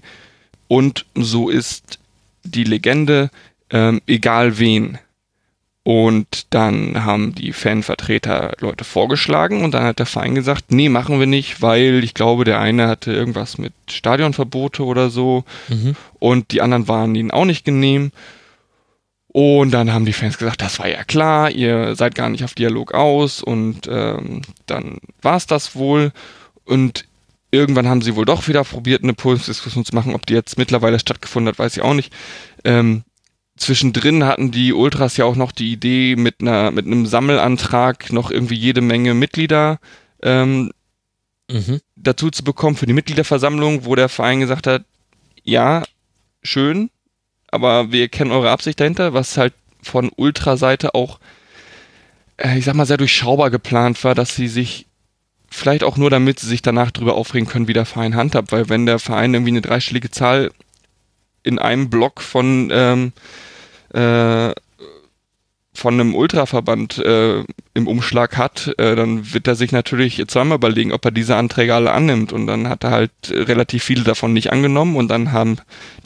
und so ist die Legende, ähm, egal wen. Und dann haben die Fanvertreter Leute vorgeschlagen und dann hat der Verein gesagt, nee, machen wir nicht, weil ich glaube, der eine hatte irgendwas mit Stadionverbote oder so Mhm. und die anderen waren ihnen auch nicht genehm. Und dann haben die Fans gesagt, das war ja klar, ihr seid gar nicht auf Dialog aus und ähm, dann war's das wohl. Und irgendwann haben sie wohl doch wieder probiert, eine Pulsdiskussion zu machen. Ob die jetzt mittlerweile stattgefunden hat, weiß ich auch nicht. Ähm, zwischendrin hatten die Ultras ja auch noch die Idee, mit einer mit einem Sammelantrag noch irgendwie jede Menge Mitglieder ähm, Mhm. dazu zu bekommen für die Mitgliederversammlung, wo der Verein gesagt hat, ja, schön, aber wir kennen eure Absicht dahinter, was halt von Ultraseite auch, äh, ich sag mal, sehr durchschaubar geplant war, dass sie sich vielleicht auch nur damit sie sich danach drüber aufregen können, wie der Verein handhabt, weil wenn der Verein irgendwie eine dreistellige Zahl in einem Block von ähm, äh, von einem Ultraverband äh, im Umschlag hat, äh, dann wird er sich natürlich zweimal überlegen, ob er diese Anträge alle annimmt. Und dann hat er halt äh, relativ viele davon nicht angenommen und dann haben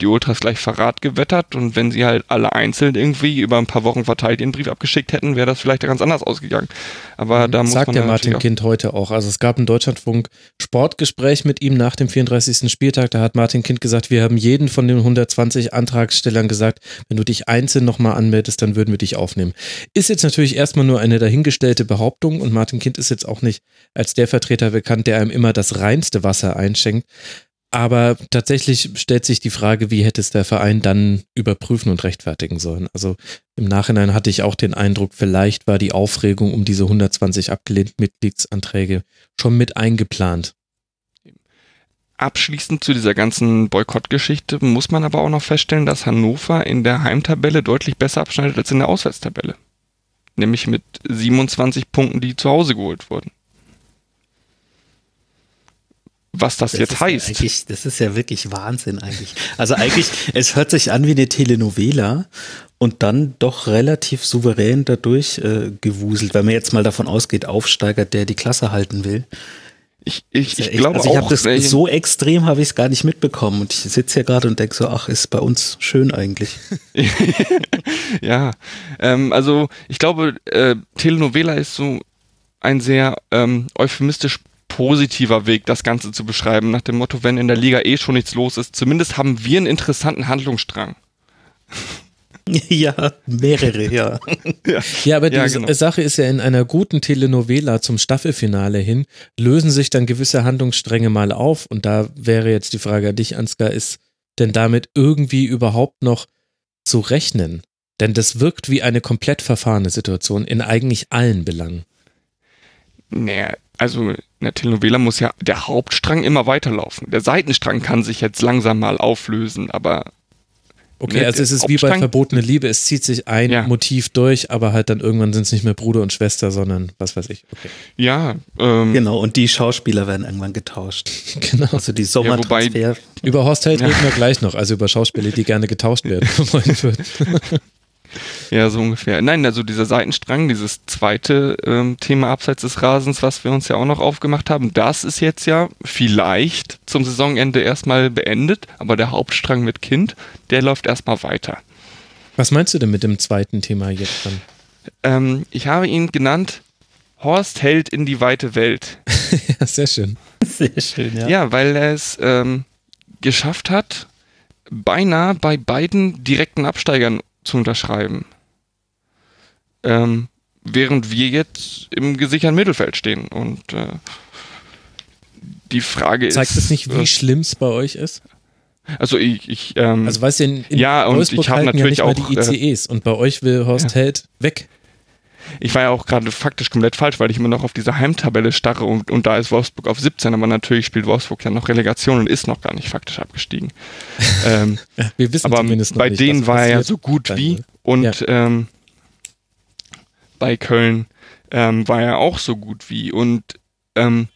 die Ultras gleich Verrat gewettert. Und wenn sie halt alle einzeln irgendwie über ein paar Wochen verteilt ihren Brief abgeschickt hätten, wäre das vielleicht ganz anders ausgegangen. Aber da muss Sagt man der Martin Kind heute auch. Also es gab ein Deutschlandfunk Sportgespräch mit ihm nach dem 34. Spieltag. Da hat Martin Kind gesagt, wir haben jeden von den 120 Antragstellern gesagt, wenn du dich einzeln nochmal anmeldest, dann würden wir dich aufnehmen. Ist jetzt natürlich erstmal nur eine dahingestellte Behauptung und Martin Kind ist jetzt auch nicht als der Vertreter bekannt, der einem immer das reinste Wasser einschenkt. Aber tatsächlich stellt sich die Frage, wie hätte es der Verein dann überprüfen und rechtfertigen sollen? Also im Nachhinein hatte ich auch den Eindruck, vielleicht war die Aufregung um diese 120 abgelehnten Mitgliedsanträge schon mit eingeplant. Abschließend zu dieser ganzen Boykottgeschichte muss man aber auch noch feststellen, dass Hannover in der Heimtabelle deutlich besser abschneidet als in der Auswärtstabelle. Nämlich mit 27 Punkten, die zu Hause geholt wurden. Was das, Das jetzt ja heißt. eigentlich, das ist ja wirklich Wahnsinn eigentlich. Also eigentlich, es hört sich an wie eine Telenovela und dann doch relativ souverän dadurch äh, gewuselt, wenn man jetzt mal davon ausgeht, Aufsteiger, der die Klasse halten will. Ich, ich, ja ich echt- glaube also ich auch, habe das äh, so extrem habe ich es gar nicht mitbekommen und ich sitze hier gerade und denke so, ach, ist bei uns schön eigentlich. ja, ähm, also ich glaube, äh, Telenovela ist so ein sehr ähm, euphemistisch positiver Weg, das Ganze zu beschreiben, nach dem Motto, wenn in der Liga eh schon nichts los ist, zumindest haben wir einen interessanten Handlungsstrang. ja, mehrere, ja. Ja, aber die Ja, genau. Sache ist ja, in einer guten Telenovela zum Staffelfinale hin lösen sich dann gewisse Handlungsstränge mal auf. Und da wäre jetzt die Frage an dich, Ansgar, ist denn damit irgendwie überhaupt noch zu rechnen? Denn das wirkt wie eine komplett verfahrene Situation in eigentlich allen Belangen. Naja, also in der Telenovela muss ja der Hauptstrang immer weiterlaufen. Der Seitenstrang kann sich jetzt langsam mal auflösen, aber Okay, Ne, also es ist wie bei verbotene Liebe, es zieht sich ein Ja. Motiv durch, aber halt dann irgendwann sind es nicht mehr Bruder und Schwester, sondern was weiß ich. Okay. ja, ähm, Genau, und die Schauspieler werden irgendwann getauscht. Genau. Also die wobei- Sommertransfer. Über Horst Held Ja. reden wir gleich noch, also über Schauspieler, die gerne getauscht werden wollen würden. Ja, so ungefähr. Nein, also dieser Seitenstrang, dieses zweite ähm, Thema abseits des Rasens, was wir uns ja auch noch aufgemacht haben, das ist jetzt ja vielleicht zum Saisonende erstmal beendet, aber der Hauptstrang mit Kind, der läuft erstmal weiter. Was meinst du denn mit dem zweiten Thema jetzt dann? Ähm, ich habe ihn genannt Horst hält in die weite Welt. ja, sehr schön. Sehr schön, ja. Ja, weil er es ähm, geschafft hat, beinahe bei beiden direkten Absteigern zu unterschreiben. Ähm, während wir jetzt im gesicherten Mittelfeld stehen. Und äh, die Frage ist. Zeigt das nicht, wie äh, schlimm es bei euch ist? also ich, ich ähm, Also weißt du, in, in Ja, und Wolfsburg ich hab halten ja natürlich nicht mal auch, die ICEs und bei euch will Horst Held weg. Ich war ja auch gerade faktisch komplett falsch, weil ich immer noch auf dieser Heimtabelle starre und, und da ist Wolfsburg auf 17, aber natürlich spielt Wolfsburg ja noch Relegation und ist noch gar nicht faktisch abgestiegen. ähm, Wir wissen aber zumindest noch bei nicht, denen war er ja so gut wie und Ja. ähm, bei Köln ähm, war er auch so gut wie und ähm,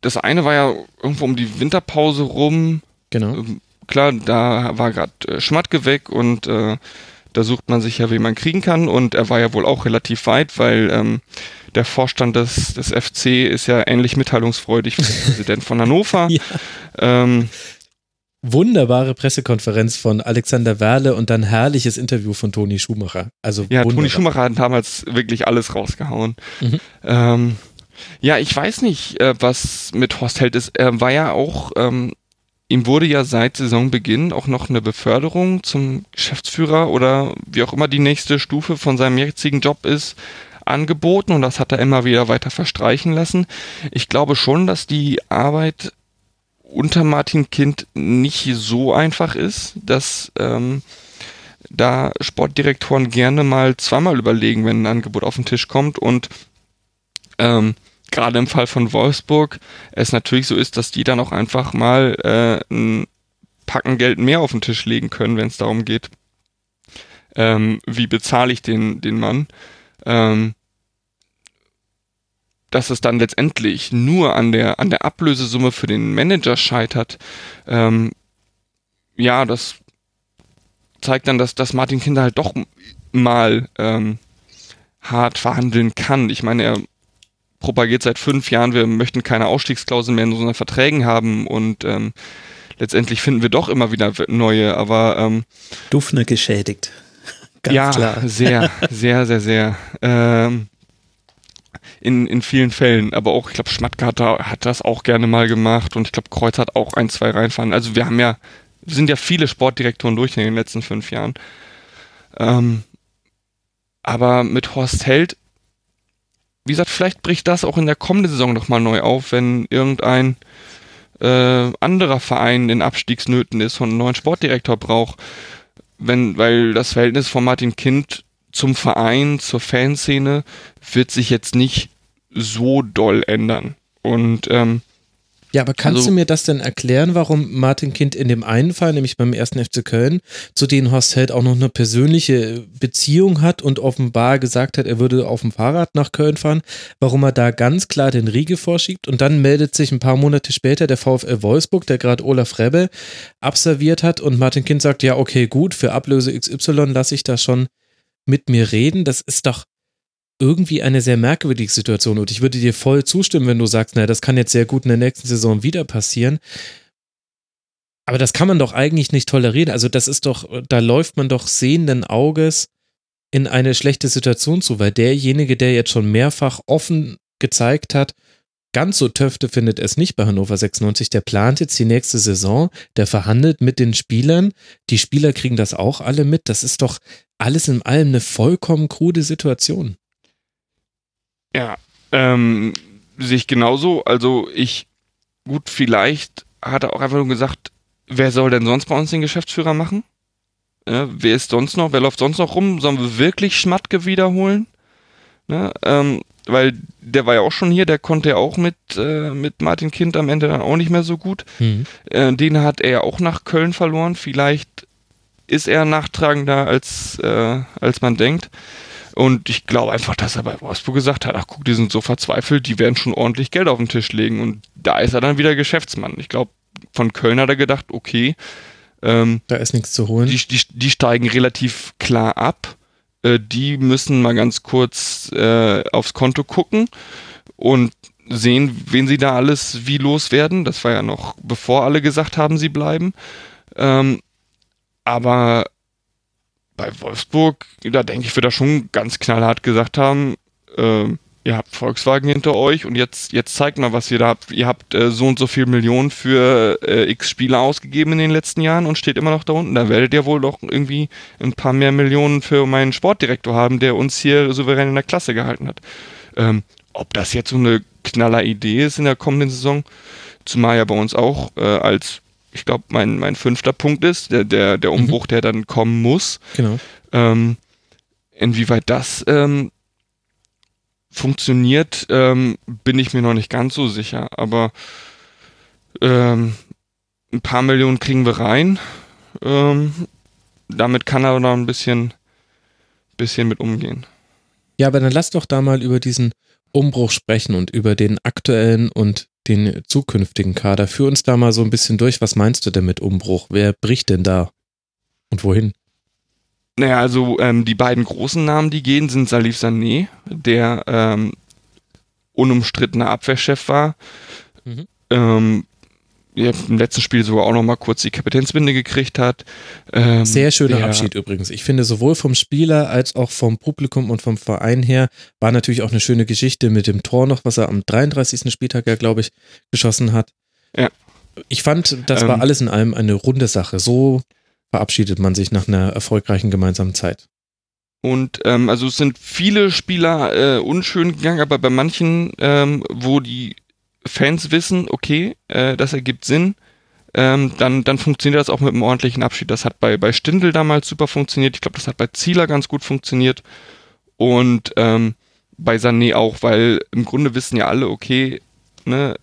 das eine war ja irgendwo um die Winterpause rum, Genau. ähm, klar, da war gerade äh, Schmatke weg und äh, da sucht man sich ja, wen man kriegen kann und er war ja wohl auch relativ weit, weil ähm, der Vorstand des, des FC ist ja ähnlich mitteilungsfreudig wie der Präsident von Hannover. Ja. Ähm, wunderbare Pressekonferenz von Alexander Werle und dann herrliches Interview von Toni Schumacher. Also ja, wunderbar. Toni Schumacher hat damals wirklich alles rausgehauen. Mhm. Ähm, ja, ich weiß nicht, äh, was mit Horst Held ist. Er war ja auch, ähm, ihm wurde ja seit Saisonbeginn auch noch eine Beförderung zum Geschäftsführer oder wie auch immer die nächste Stufe von seinem jetzigen Job ist, angeboten und das hat er immer wieder weiter verstreichen lassen. Ich glaube schon, dass die Arbeit unter Martin Kind nicht so einfach ist, dass ähm, da Sportdirektoren gerne mal zweimal überlegen, wenn ein Angebot auf den Tisch kommt und ähm, gerade im Fall von Wolfsburg es natürlich so ist, dass die dann auch einfach mal äh, ein Packen Geld mehr auf den Tisch legen können, wenn es darum geht, ähm, wie bezahle ich den, den Mann. Ähm, dass es dann letztendlich nur an der, an der Ablösesumme für den Manager scheitert, ähm, ja, das zeigt dann, dass, dass Martin Kinder halt doch mal ähm, hart verhandeln kann. Ich meine, er propagiert seit fünf Jahren, wir möchten keine Ausstiegsklausel mehr in unseren Verträgen haben und ähm, letztendlich finden wir doch immer wieder neue, aber ähm, Dufner geschädigt. Ganz ja, klar. sehr, sehr, sehr, sehr. Ähm, in, in vielen Fällen, aber auch, ich glaube, Schmatke hat, da, hat das auch gerne mal gemacht und ich glaube, Kreuz hat auch ein, zwei reinfahren. Also wir haben ja, sind ja viele Sportdirektoren durch in den letzten fünf Jahren. Ähm, aber mit Horst Held wie gesagt, vielleicht bricht das auch in der kommenden Saison nochmal neu auf, wenn irgendein äh, anderer Verein in Abstiegsnöten ist und einen neuen Sportdirektor braucht. Wenn, weil das Verhältnis von Martin Kind zum Verein, zur Fanszene wird sich jetzt nicht so doll ändern. Und ähm, ja, aber kannst also, du mir das denn erklären, warum Martin Kind in dem einen Fall, nämlich beim ersten FC Köln, zu denen Horst Held auch noch eine persönliche Beziehung hat und offenbar gesagt hat, er würde auf dem Fahrrad nach Köln fahren, warum er da ganz klar den Riegel vorschiebt und dann meldet sich ein paar Monate später der VfL Wolfsburg, der gerade Olaf Rebbe absolviert hat und Martin Kind sagt, ja, okay, gut, für Ablöse XY lasse ich da schon mit mir reden. Das ist doch irgendwie eine sehr merkwürdige Situation und ich würde dir voll zustimmen, wenn du sagst, naja, das kann jetzt sehr gut in der nächsten Saison wieder passieren. Aber das kann man doch eigentlich nicht tolerieren. Also das ist doch, da läuft man doch sehenden Auges in eine schlechte Situation zu, weil derjenige, der jetzt schon mehrfach offen gezeigt hat, ganz so Töfte findet es nicht bei Hannover 96. Der plant jetzt die nächste Saison, der verhandelt mit den Spielern. Die Spieler kriegen das auch alle mit. Das ist doch alles in allem eine vollkommen krude Situation. Ja, ähm, sehe ich genauso. Also ich, gut, vielleicht hat er auch einfach nur gesagt, wer soll denn sonst bei uns den Geschäftsführer machen? Ja, wer ist sonst noch, wer läuft sonst noch rum? Sollen wir wirklich Schmatke wiederholen? Ne? Ähm, weil der war ja auch schon hier, der konnte ja auch mit, äh, mit Martin Kind am Ende dann auch nicht mehr so gut. Mhm. Äh, den hat er ja auch nach Köln verloren. Vielleicht ist er nachtragender, als, äh, als man denkt. Und ich glaube einfach, dass er bei Wolfsburg gesagt hat, ach guck, die sind so verzweifelt, die werden schon ordentlich Geld auf den Tisch legen. Und da ist er dann wieder Geschäftsmann. Ich glaube, von Köln hat er gedacht, okay, ähm, da ist nichts zu holen. Die, die, die steigen relativ klar ab. Äh, die müssen mal ganz kurz äh, aufs Konto gucken und sehen, wen sie da alles wie loswerden. Das war ja noch bevor alle gesagt haben, sie bleiben. Ähm, aber bei Wolfsburg, da denke ich, wird er schon ganz knallhart gesagt haben, äh, ihr habt Volkswagen hinter euch und jetzt, jetzt zeigt mal, was ihr da habt. Ihr habt äh, so und so viel Millionen für äh, x Spieler ausgegeben in den letzten Jahren und steht immer noch da unten. Da werdet ihr wohl doch irgendwie ein paar mehr Millionen für meinen Sportdirektor haben, der uns hier souverän in der Klasse gehalten hat. Ähm, ob das jetzt so eine knaller Idee ist in der kommenden Saison, zumal ja bei uns auch äh, als ich glaube, mein, mein fünfter Punkt ist, der, der, der mhm. Umbruch, mhm. der dann kommen muss. Genau. Ähm, inwieweit das ähm, funktioniert, ähm, bin ich mir noch nicht ganz so sicher. Aber ähm, ein paar Millionen kriegen wir rein. Ähm, damit kann er noch ein bisschen, bisschen mit umgehen. Ja, aber dann lass doch da mal über diesen Umbruch sprechen und über den aktuellen und den zukünftigen Kader. Führ uns da mal so ein bisschen durch. Was meinst du denn mit Umbruch? Wer bricht denn da? Und wohin? Naja, also ähm, die beiden großen Namen, die gehen, sind Salif Sané, der ähm, unumstrittener Abwehrchef war. Mhm. Ähm, im letzten Spiel sogar auch noch mal kurz die Kapitänsbinde gekriegt hat. Ähm, Sehr schöner der- Abschied übrigens. Ich finde, sowohl vom Spieler als auch vom Publikum und vom Verein her war natürlich auch eine schöne Geschichte mit dem Tor noch, was er am 33. Spieltag ja, glaube ich, geschossen hat. Ja. Ich fand, das war Ähm. alles in allem eine runde Sache. So verabschiedet man sich nach einer erfolgreichen gemeinsamen Zeit. Und ähm, also es sind viele Spieler äh, unschön gegangen, aber bei manchen, ähm, wo die Fans wissen, okay, äh, das ergibt Sinn, ähm, dann, dann funktioniert das auch mit einem ordentlichen Abschied. Das hat bei, bei Stindl damals super funktioniert. Ich glaube, das hat bei Zieler ganz gut funktioniert. Und ähm, bei Sané auch, weil im Grunde wissen ja alle, okay, ne,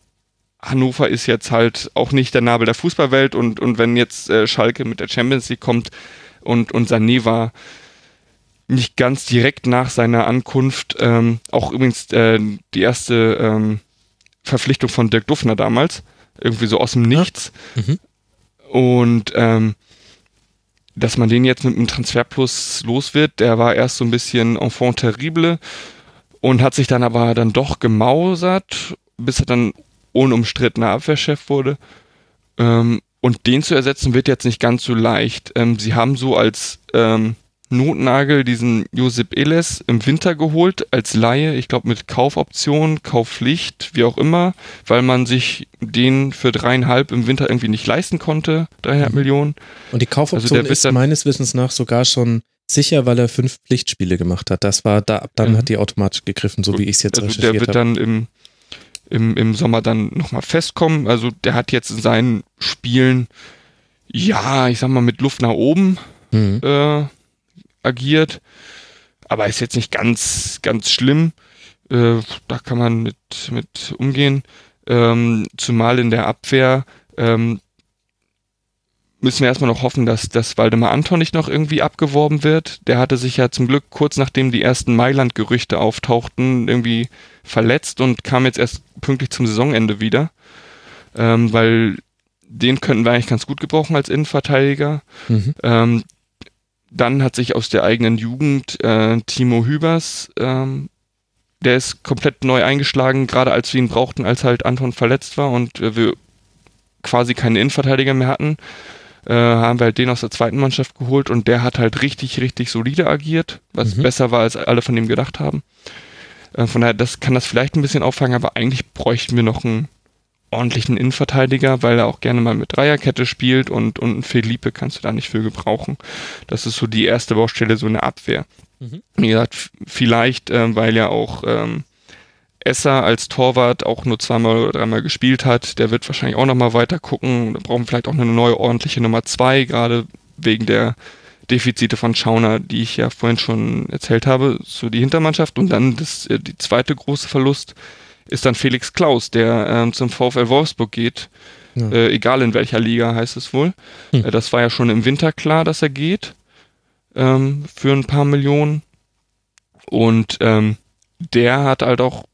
Hannover ist jetzt halt auch nicht der Nabel der Fußballwelt und, und wenn jetzt äh, Schalke mit der Champions League kommt und, und Sané war nicht ganz direkt nach seiner Ankunft, ähm, auch übrigens äh, die erste ähm, Verpflichtung von Dirk Duffner damals, irgendwie so aus dem Nichts. Mhm. Und ähm, dass man den jetzt mit einem Transferplus los wird, der war erst so ein bisschen enfant terrible und hat sich dann aber dann doch gemausert, bis er dann unumstrittener Abwehrchef wurde. Ähm, und den zu ersetzen wird jetzt nicht ganz so leicht. Ähm, sie haben so als ähm, Notnagel diesen Josip Eles im Winter geholt als Laie, ich glaube mit Kaufoption, Kaufpflicht, wie auch immer, weil man sich den für dreieinhalb im Winter irgendwie nicht leisten konnte, dreieinhalb Millionen. Und die Also Kaufoption der wird ist meines Wissens nach sogar schon sicher, weil er fünf Pflichtspiele gemacht hat. Das war da, ab dann Mhm. hat die automatisch gegriffen, so wie ich es jetzt also der recherchiert wird habe. dann im, im, im Sommer dann nochmal festkommen. Also der hat jetzt in seinen Spielen, ja, ich sag mal, mit Luft nach oben Mhm. äh, agiert. Aber ist jetzt nicht ganz, ganz schlimm. Äh, da kann man mit, mit umgehen. Ähm, zumal in der Abwehr ähm, müssen wir erstmal noch hoffen, dass, dass Waldemar Anton nicht noch irgendwie abgeworben wird. Der hatte sich ja zum Glück kurz nachdem die ersten Mailand-Gerüchte auftauchten, irgendwie verletzt und kam jetzt erst pünktlich zum Saisonende wieder. Ähm, weil den könnten wir eigentlich ganz gut gebrauchen als Innenverteidiger. Mhm. Ähm, dann hat sich aus der eigenen Jugend äh, Timo Hübers, ähm, der ist komplett neu eingeschlagen, gerade als wir ihn brauchten, als halt Anton verletzt war und äh, wir quasi keine Innenverteidiger mehr hatten, äh, haben wir halt den aus der zweiten Mannschaft geholt und der hat halt richtig, richtig solide agiert, was Mhm. besser war, als alle von ihm gedacht haben. Äh, von daher, das kann das vielleicht ein bisschen auffangen, aber eigentlich bräuchten wir noch einen ordentlichen Innenverteidiger, weil er auch gerne mal mit Dreierkette spielt und, und einen Felipe kannst du da nicht für gebrauchen. Das ist so die erste Baustelle, so eine Abwehr. Mhm. Wie gesagt, vielleicht, ähm, weil ja auch ähm, Esser als Torwart auch nur zweimal oder dreimal gespielt hat, der wird wahrscheinlich auch nochmal weiter gucken. Da brauchen wir vielleicht auch eine neue ordentliche Nummer zwei, gerade wegen der Defizite von Schauner, die ich ja vorhin schon erzählt habe, so die Hintermannschaft. Und dann das, äh, die zweite große Verlust ist dann Felix Klaus, der ähm, zum VfL Wolfsburg geht. Ja. Äh, egal in welcher Liga heißt es wohl. Hm. Äh, das war ja schon im Winter klar, dass er geht. Ähm, für ein paar Millionen. Und ähm, der hat halt auch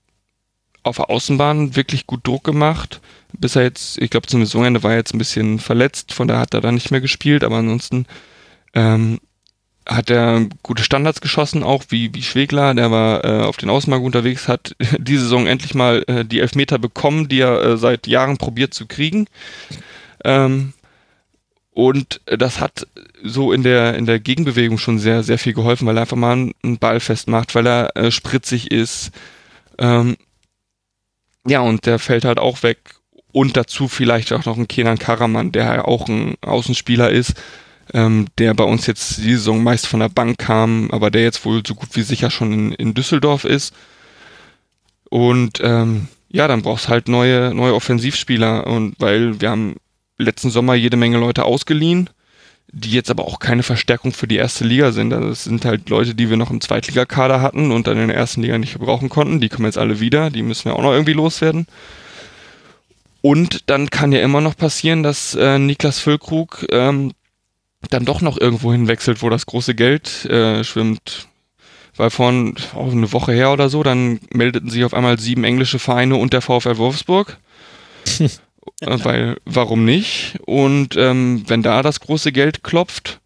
auf der Außenbahn wirklich gut Druck gemacht. Bis er jetzt, ich glaube zum Saisonende war er jetzt ein bisschen verletzt, von daher hat er dann nicht mehr gespielt, aber ansonsten ähm, hat er gute Standards geschossen, auch wie, wie Schwegler, der war äh, auf den Außenmarkt unterwegs, hat diese Saison endlich mal äh, die Elfmeter bekommen, die er äh, seit Jahren probiert zu kriegen. Ähm, und das hat so in der, in der Gegenbewegung schon sehr, sehr viel geholfen, weil er einfach mal einen- Ball festmacht, weil er äh, spritzig ist. Ähm, ja, und der fällt halt auch weg. Und dazu vielleicht auch noch ein Kenan Karaman, der ja auch ein Außenspieler ist, ähm, der bei uns jetzt die Saison meist von der Bank kam, aber der jetzt wohl so gut wie sicher schon in, in Düsseldorf ist. Und ähm, ja, dann brauchst halt neue, neue Offensivspieler. Und weil wir haben letzten Sommer jede Menge Leute ausgeliehen, die jetzt aber auch keine Verstärkung für die erste Liga sind. Also es sind halt Leute, die wir noch im Zweitligakader hatten und dann in der ersten Liga nicht gebrauchen konnten. Die kommen jetzt alle wieder, die müssen wir auch noch irgendwie loswerden. Und dann kann ja immer noch passieren, dass äh, Niklas Füllkrug ähm, dann doch noch irgendwo hinwechselt, wo das große Geld äh, schwimmt. Weil vor oh, eine Woche her oder so, dann meldeten sich auf einmal sieben englische Vereine und der VfL Wolfsburg. äh, weil, warum nicht? Und ähm, wenn da das große Geld klopft,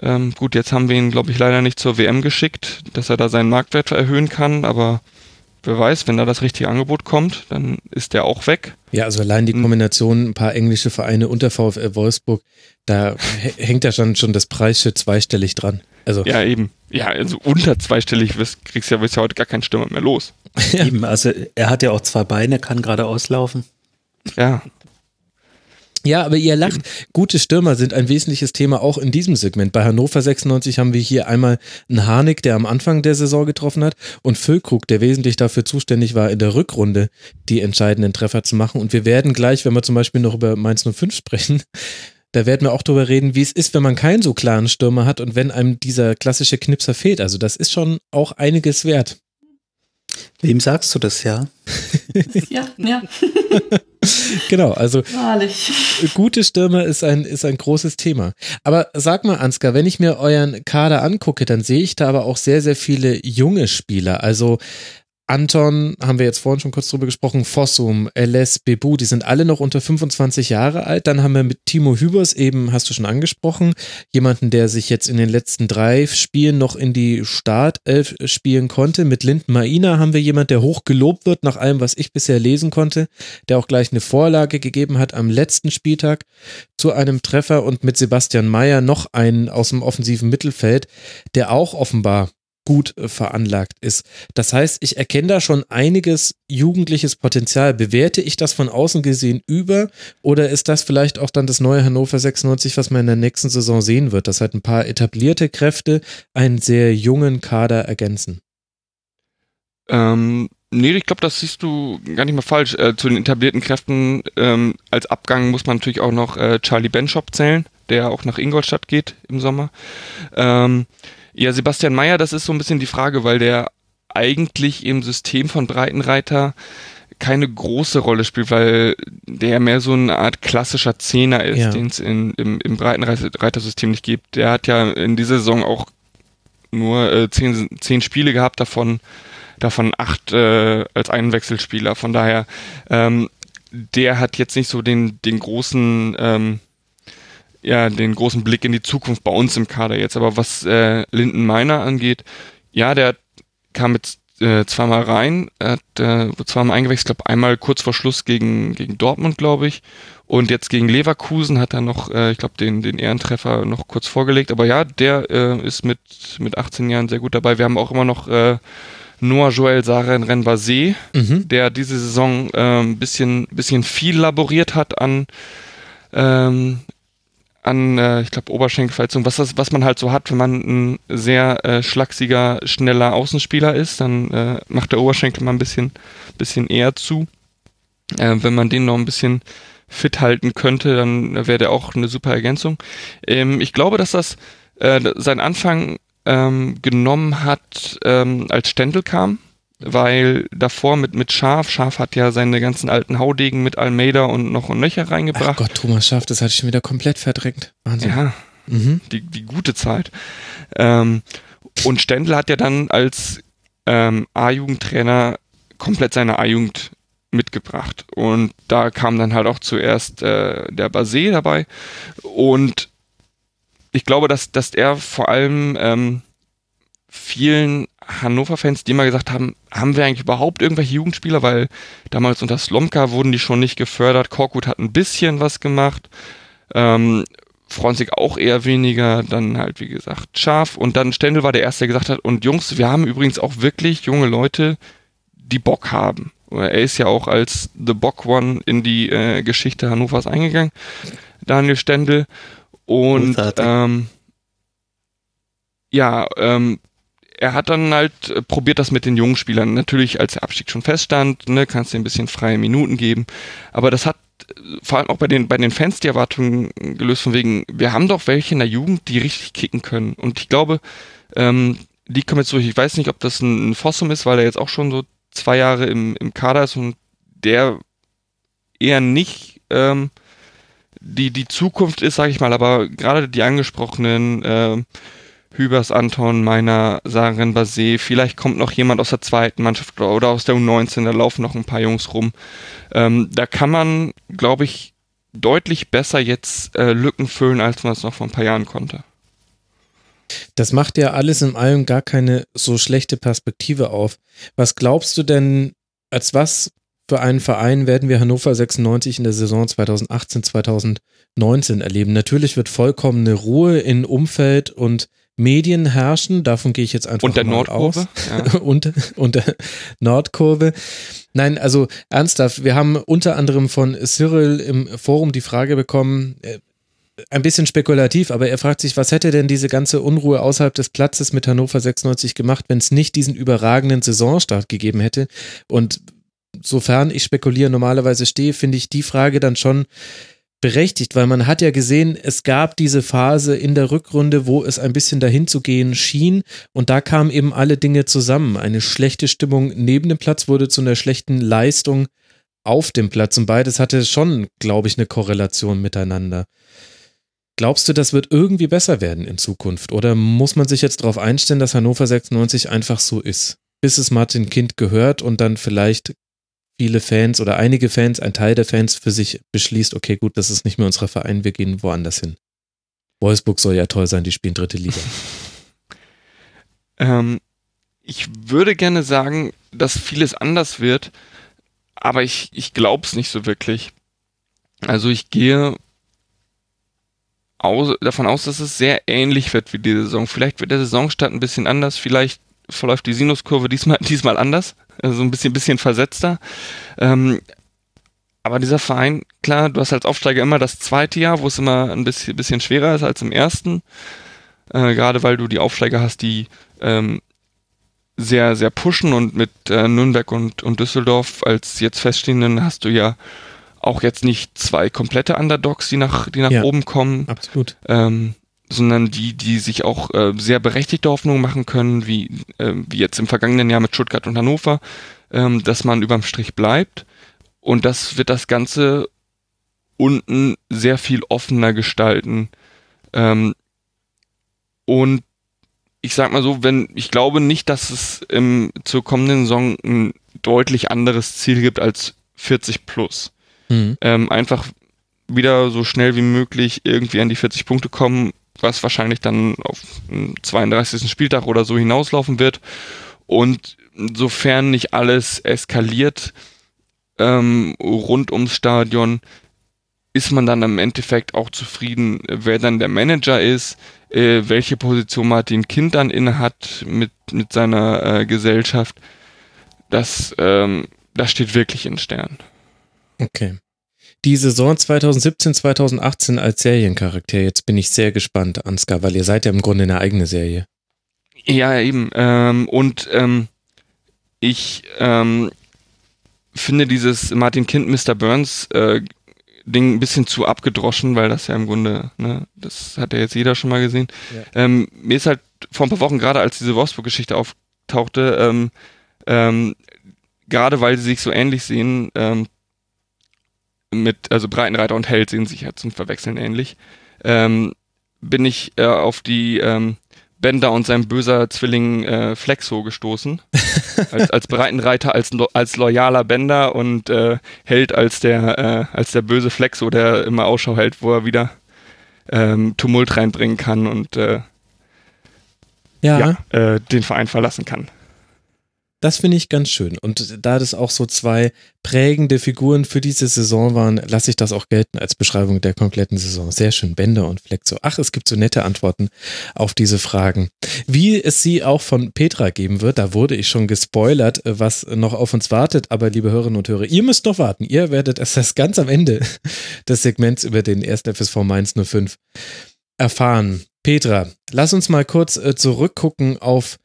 ähm, gut, jetzt haben wir ihn, glaube ich, leider nicht zur WM geschickt, dass er da seinen Marktwert erhöhen kann, aber wer weiß, wenn da das richtige Angebot kommt, dann ist der auch weg. Ja, also allein die Hm. Kombination, ein paar englische Vereine unter VfL Wolfsburg, da hängt ja schon, schon das Preisschild zweistellig dran. Also, Ja, eben. Ja, also unter zweistellig wirst, kriegst ja, wirst ja heute gar keinen Stürmer mehr los. Ja. Eben, also er hat ja auch zwei Beine, kann gerade auslaufen. Ja. Ja, aber ihr lacht. Gute Stürmer sind ein wesentliches Thema auch in diesem Segment. Bei Hannover 96 haben wir hier einmal einen Harnik, der am Anfang der Saison getroffen hat und Füllkrug, der wesentlich dafür zuständig war, in der Rückrunde die entscheidenden Treffer zu machen. Und wir werden gleich, wenn wir zum Beispiel noch über Mainz 05 sprechen, da werden wir auch drüber reden, wie es ist, wenn man keinen so klaren Stürmer hat und wenn einem dieser klassische Knipser fehlt. Also das ist schon auch einiges wert. Wem sagst du das ja? Ja, ja, Genau, also wahrlich. gute Stürmer ist ein, ist ein großes Thema. Aber sag mal, Ansgar, wenn ich mir euren Kader angucke, dann sehe ich da aber auch sehr, sehr viele junge Spieler. Also Anton, haben wir jetzt vorhin schon kurz drüber gesprochen, Fossum, LS, Bebu, die sind alle noch unter 25 Jahre alt. Dann haben wir mit Timo Hübers eben, hast du schon angesprochen, jemanden, der sich jetzt in den letzten drei Spielen noch in die Startelf spielen konnte. Mit Linden Maina haben wir jemanden, der hoch gelobt wird, nach allem, was ich bisher lesen konnte, der auch gleich eine Vorlage gegeben hat am letzten Spieltag zu einem Treffer und mit Sebastian Mayer noch einen aus dem offensiven Mittelfeld, der auch offenbar gut äh, veranlagt ist. Das heißt, ich erkenne da schon einiges jugendliches Potenzial. Bewerte ich das von außen gesehen über oder ist das vielleicht auch dann das neue Hannover 96, was man in der nächsten Saison sehen wird, dass halt ein paar etablierte Kräfte einen sehr jungen Kader ergänzen? Ähm, nee, ich glaube, das siehst du gar nicht mal falsch. Äh, zu den etablierten Kräften ähm, als Abgang muss man natürlich auch noch äh, Charlie Benschop zählen, der auch nach Ingolstadt geht im Sommer. Ähm, ja, Sebastian Mayer, das ist so ein bisschen die Frage, weil der eigentlich im System von Breitenreiter keine große Rolle spielt, weil der mehr so eine Art klassischer Zehner ist, Ja. den es im, im Breitenreiter-System nicht gibt. Der hat ja in dieser Saison auch nur äh, zehn, zehn Spiele gehabt, davon davon acht äh, als Einwechselspieler. Von daher, ähm, der hat jetzt nicht so den, den großen, ähm, ja, den großen Blick in die Zukunft bei uns im Kader jetzt. Aber was äh, Linden Meiner angeht, ja, der kam jetzt äh, zweimal rein, er hat äh, zweimal eingewechselt, glaube einmal kurz vor Schluss gegen, gegen Dortmund, glaube ich. Und jetzt gegen Leverkusen hat er noch, äh, ich glaube, den, den Ehrentreffer noch kurz vorgelegt. Aber ja, der äh, ist mit, mit 18 Jahren sehr gut dabei. Wir haben auch immer noch äh, Noah Joel Saren Renbase, Mhm. der diese Saison ein ähm, bisschen, bisschen viel laboriert hat an, ähm, an äh, ich glaube, Oberschenkelverletzung, was, das, was man halt so hat, wenn man ein sehr äh, schlachsiger, schneller Außenspieler ist, dann äh, macht der Oberschenkel mal ein bisschen, bisschen eher zu. Äh, wenn man den noch ein bisschen fit halten könnte, dann wäre der auch eine super Ergänzung. Ähm, ich glaube, dass das äh, sein Anfang ähm, genommen hat, ähm, als Stendel kam, weil davor mit, mit Schaf, Schaf hat ja seine ganzen alten Haudegen mit Almeida und noch und nöcher Ach reingebracht. Gott, Thomas Schaff, das hatte ich schon wieder komplett verdrängt. Wahnsinn. ja, Mhm. die, die gute Zeit. Ähm, und Stendel hat ja dann als ähm, A-Jugendtrainer komplett seine A-Jugend mitgebracht. Und da kam dann halt auch zuerst äh, der Basé dabei. Und ich glaube, dass, dass er vor allem ähm, vielen Hannover-Fans, die immer gesagt haben, haben wir eigentlich überhaupt irgendwelche Jugendspieler, weil damals unter Slomka wurden die schon nicht gefördert. Korkut hat ein bisschen was gemacht. Ähm, Fronzig auch eher weniger, dann halt wie gesagt Schaf und dann Stendel war der Erste, der gesagt hat, und Jungs, wir haben übrigens auch wirklich junge Leute, die Bock haben. Er ist ja auch als The Bock One in die äh, Geschichte Hannovers eingegangen, Daniel Stendel. Und ähm, ja, ähm, er hat dann halt äh, probiert das mit den jungen Spielern. Natürlich, als der Abstieg schon feststand, ne, kannst du ein bisschen freie Minuten geben. Aber das hat äh, vor allem auch bei den, bei den Fans die Erwartungen gelöst, von wegen, wir haben doch welche in der Jugend, die richtig kicken können. Und ich glaube, ähm, die kommen jetzt durch. Ich weiß nicht, ob das ein, ein Fossum ist, weil er jetzt auch schon so zwei Jahre im, im Kader ist und der eher nicht ähm, die, die Zukunft ist, sage ich mal, aber gerade die angesprochenen ähm, Hübers, Anton, Meiner, Saren, Basé, vielleicht kommt noch jemand aus der zweiten Mannschaft oder aus der U19, da laufen noch ein paar Jungs rum. Ähm, da kann man, glaube ich, deutlich besser jetzt äh, Lücken füllen, als man es noch vor ein paar Jahren konnte. Das macht ja alles in allem gar keine so schlechte Perspektive auf. Was glaubst du denn, als was für einen Verein werden wir Hannover 96 in der Saison 2018, 2019 erleben? Natürlich wird vollkommene Ruhe in Umfeld und Medien herrschen, davon gehe ich jetzt einfach und der mal Nordkurve, aus. Ja. und, und der Nordkurve. Nein, also ernsthaft, wir haben unter anderem von Cyril im Forum die Frage bekommen, äh, ein bisschen spekulativ, aber er fragt sich, was hätte denn diese ganze Unruhe außerhalb des Platzes mit Hannover 96 gemacht, wenn es nicht diesen überragenden Saisonstart gegeben hätte? Und sofern ich spekuliere normalerweise stehe, finde ich die Frage dann schon berechtigt, weil man hat ja gesehen, es gab diese Phase in der Rückrunde, wo es ein bisschen dahin zu gehen schien und da kamen eben alle Dinge zusammen. Eine schlechte Stimmung neben dem Platz wurde zu einer schlechten Leistung auf dem Platz und beides hatte schon, glaube ich, eine Korrelation miteinander. Glaubst du, das wird irgendwie besser werden in Zukunft oder muss man sich jetzt darauf einstellen, dass Hannover 96 einfach so ist? Bis es Martin Kind gehört und dann vielleicht viele Fans oder einige Fans, ein Teil der Fans für sich beschließt, okay, gut, das ist nicht mehr unser Verein, wir gehen woanders hin. Wolfsburg soll ja toll sein, die spielen dritte Liga. ähm, ich würde gerne sagen, dass vieles anders wird, aber ich, ich glaube es nicht so wirklich. Also ich gehe aus, davon aus, dass es sehr ähnlich wird wie die Saison. Vielleicht wird der Saisonstart ein bisschen anders, vielleicht verläuft die Sinuskurve diesmal, diesmal anders also ein bisschen, bisschen versetzter. Ähm, aber dieser Verein, klar, du hast als Aufsteiger immer das zweite Jahr, wo es immer ein bisschen, bisschen schwerer ist als im ersten. Äh, Gerade weil du die Aufsteiger hast, die ähm, sehr, sehr pushen und mit äh, Nürnberg und, und Düsseldorf als jetzt feststehenden hast du ja auch jetzt nicht zwei komplette Underdogs, die nach, die nach ja, oben kommen. Absolut. Ähm, sondern die, die sich auch äh, sehr berechtigte Hoffnungen machen können, wie, äh, wie jetzt im vergangenen Jahr mit Stuttgart und Hannover, ähm, dass man überm Strich bleibt. Und das wird das Ganze unten sehr viel offener gestalten. Ähm, und ich sag mal so, wenn, ich glaube nicht, dass es im, zur kommenden Saison ein deutlich anderes Ziel gibt als 40 plus. Mhm. Ähm, einfach wieder so schnell wie möglich irgendwie an die 40 Punkte kommen was wahrscheinlich dann auf den 32. Spieltag oder so hinauslaufen wird. Und sofern nicht alles eskaliert ähm, rund ums Stadion, ist man dann im Endeffekt auch zufrieden, wer dann der Manager ist, äh, welche Position Martin Kind dann inne hat mit, mit seiner äh, Gesellschaft. Das, ähm, das steht wirklich in Stern. Okay die Saison 2017, 2018 als Seriencharakter. Jetzt bin ich sehr gespannt, Ansgar, weil ihr seid ja im Grunde eine eigene Serie. Ja, eben. Ähm, und ähm, ich ähm, finde dieses Martin Kind, Mr. Burns äh, Ding ein bisschen zu abgedroschen, weil das ja im Grunde, ne, das hat ja jetzt jeder schon mal gesehen. Ja. Ähm, mir ist halt vor ein paar Wochen, gerade als diese Wolfsburg-Geschichte auftauchte, ähm, ähm, gerade weil sie sich so ähnlich sehen, ähm, mit, also Breitenreiter und Held sehen sich ja zum Verwechseln ähnlich, ähm, bin ich äh, auf die ähm, Bender und sein böser Zwilling äh, Flexo gestoßen. als, als Breitenreiter, als, als loyaler Bender und äh, Held als der, äh, als der böse Flexo, der immer Ausschau hält, wo er wieder ähm, Tumult reinbringen kann und äh, ja, ja äh, den Verein verlassen kann. Das finde ich ganz schön. Und da das auch so zwei prägende Figuren für diese Saison waren, lasse ich das auch gelten als Beschreibung der kompletten Saison. Sehr schön, Bender und Fleck so. Ach, es gibt so nette Antworten auf diese Fragen. Wie es sie auch von Petra geben wird, da wurde ich schon gespoilert, was noch auf uns wartet. Aber liebe Hörerinnen und Hörer, ihr müsst noch warten. Ihr werdet erst ganz am Ende des Segments über den ersten FSV Mainz 05 erfahren. Petra, lass uns mal kurz äh, zurückgucken auf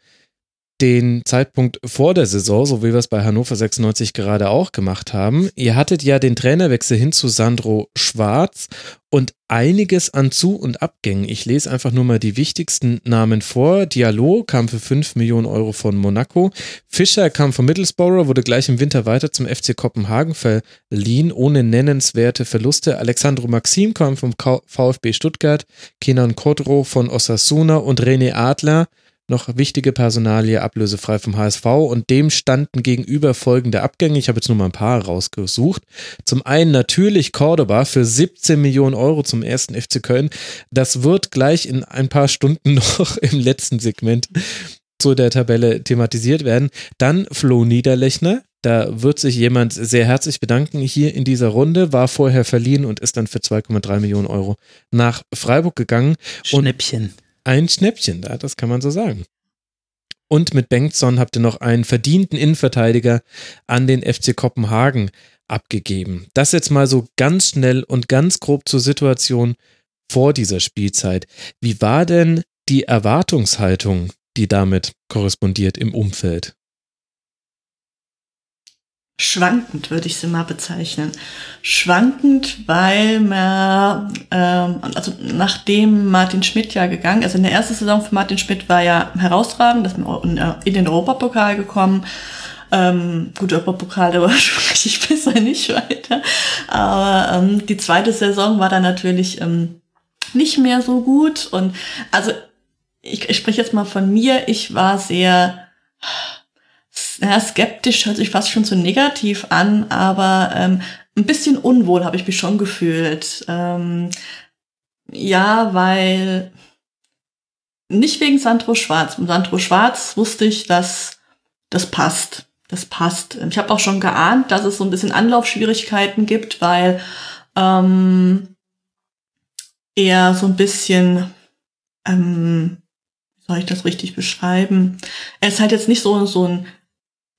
den Zeitpunkt vor der Saison, so wie wir es bei Hannover 96 gerade auch gemacht haben. Ihr hattet ja den Trainerwechsel hin zu Sandro Schwarz und einiges an Zu- und Abgängen. Ich lese einfach nur mal die wichtigsten Namen vor. Diallo kam für 5 Millionen Euro von Monaco. Fischer kam von Middlesbrough, wurde gleich im Winter weiter zum FC Kopenhagen verliehen, ohne nennenswerte Verluste. Alexandro Maxim kam vom VfB Stuttgart, Kenan Kodro von Osasuna und René Adler noch wichtige Personalie ablösefrei vom HSV und dem standen gegenüber folgende Abgänge. Ich habe jetzt nur mal ein paar rausgesucht. Zum einen natürlich Cordoba für 17 Millionen Euro zum ersten FC Köln. Das wird gleich in ein paar Stunden noch im letzten Segment zu der Tabelle thematisiert werden. Dann Flo Niederlechner. Da wird sich jemand sehr herzlich bedanken hier in dieser Runde, war vorher verliehen und ist dann für 2,3 Millionen Euro nach Freiburg gegangen. Schnäppchen. Und ein Schnäppchen da, das kann man so sagen. Und mit Bengtsson habt ihr noch einen verdienten Innenverteidiger an den FC Kopenhagen abgegeben. Das jetzt mal so ganz schnell und ganz grob zur Situation vor dieser Spielzeit. Wie war denn die Erwartungshaltung, die damit korrespondiert im Umfeld? Schwankend, würde ich sie mal bezeichnen. Schwankend, weil man, ähm, also nachdem Martin Schmidt ja gegangen, also in der ersten Saison für Martin Schmidt war ja herausragend, dass man in den Europapokal gekommen. Ähm, gut, Europapokal, der war schon richtig besser, nicht weiter. Aber ähm, die zweite Saison war dann natürlich ähm, nicht mehr so gut. Und also ich, ich spreche jetzt mal von mir, ich war sehr ja, skeptisch hört sich fast schon zu negativ an, aber ähm, ein bisschen unwohl habe ich mich schon gefühlt. Ähm, ja, weil nicht wegen Sandro Schwarz. Mit Sandro Schwarz wusste ich, dass das passt. Das passt. Ich habe auch schon geahnt, dass es so ein bisschen Anlaufschwierigkeiten gibt, weil ähm, er so ein bisschen, ähm, wie soll ich das richtig beschreiben? Er ist halt jetzt nicht so, so ein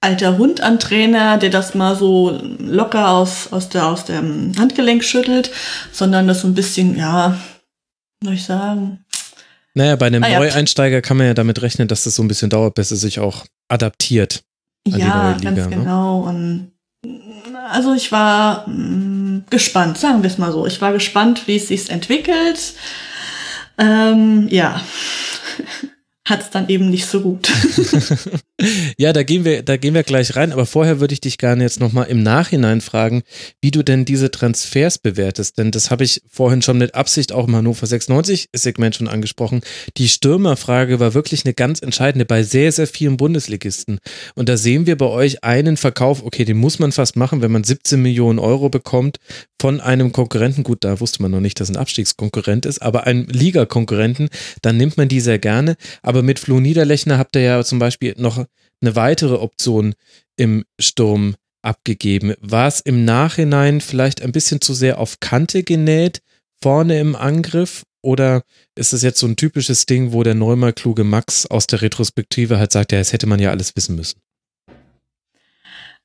alter Hund an Trainer, der das mal so locker aus, aus, der, aus dem Handgelenk schüttelt, sondern das so ein bisschen, ja, soll ich sagen. Naja, bei einem ah, ja. Neueinsteiger kann man ja damit rechnen, dass das so ein bisschen dauert, bis er sich auch adaptiert. An ja, die neue Liga, ganz ne? genau. Und also ich war mh, mm, gespannt, sagen wir es mal so. Ich war gespannt, wie es sich entwickelt. Ähm, ja hat es dann eben nicht so gut. ja, da gehen wir, da gehen wir gleich rein, aber vorher würde ich dich gerne jetzt nochmal im Nachhinein fragen, wie du denn diese Transfers bewertest, denn das habe ich vorhin schon mit Absicht auch im Hannover 96 Segment schon angesprochen. Die Stürmerfrage war wirklich eine ganz entscheidende bei sehr, sehr vielen Bundesligisten. Und da sehen wir bei euch einen Verkauf, okay, den muss man fast machen, wenn man 17 Millionen Euro bekommt von einem Konkurrenten. Gut, da wusste man noch nicht, dass ein Abstiegskonkurrent ist, aber ein Ligakonkurrenten, dann nimmt man die sehr gerne. Aber mit Flo Niederlechner habt ihr ja zum Beispiel noch eine weitere Option im Sturm abgegeben. War es im Nachhinein vielleicht ein bisschen zu sehr auf Kante genäht, vorne im Angriff? Oder ist es jetzt so ein typisches Ding, wo der neunmal kluge Max aus der Retrospektive halt sagt, ja, das hätte man ja alles wissen müssen?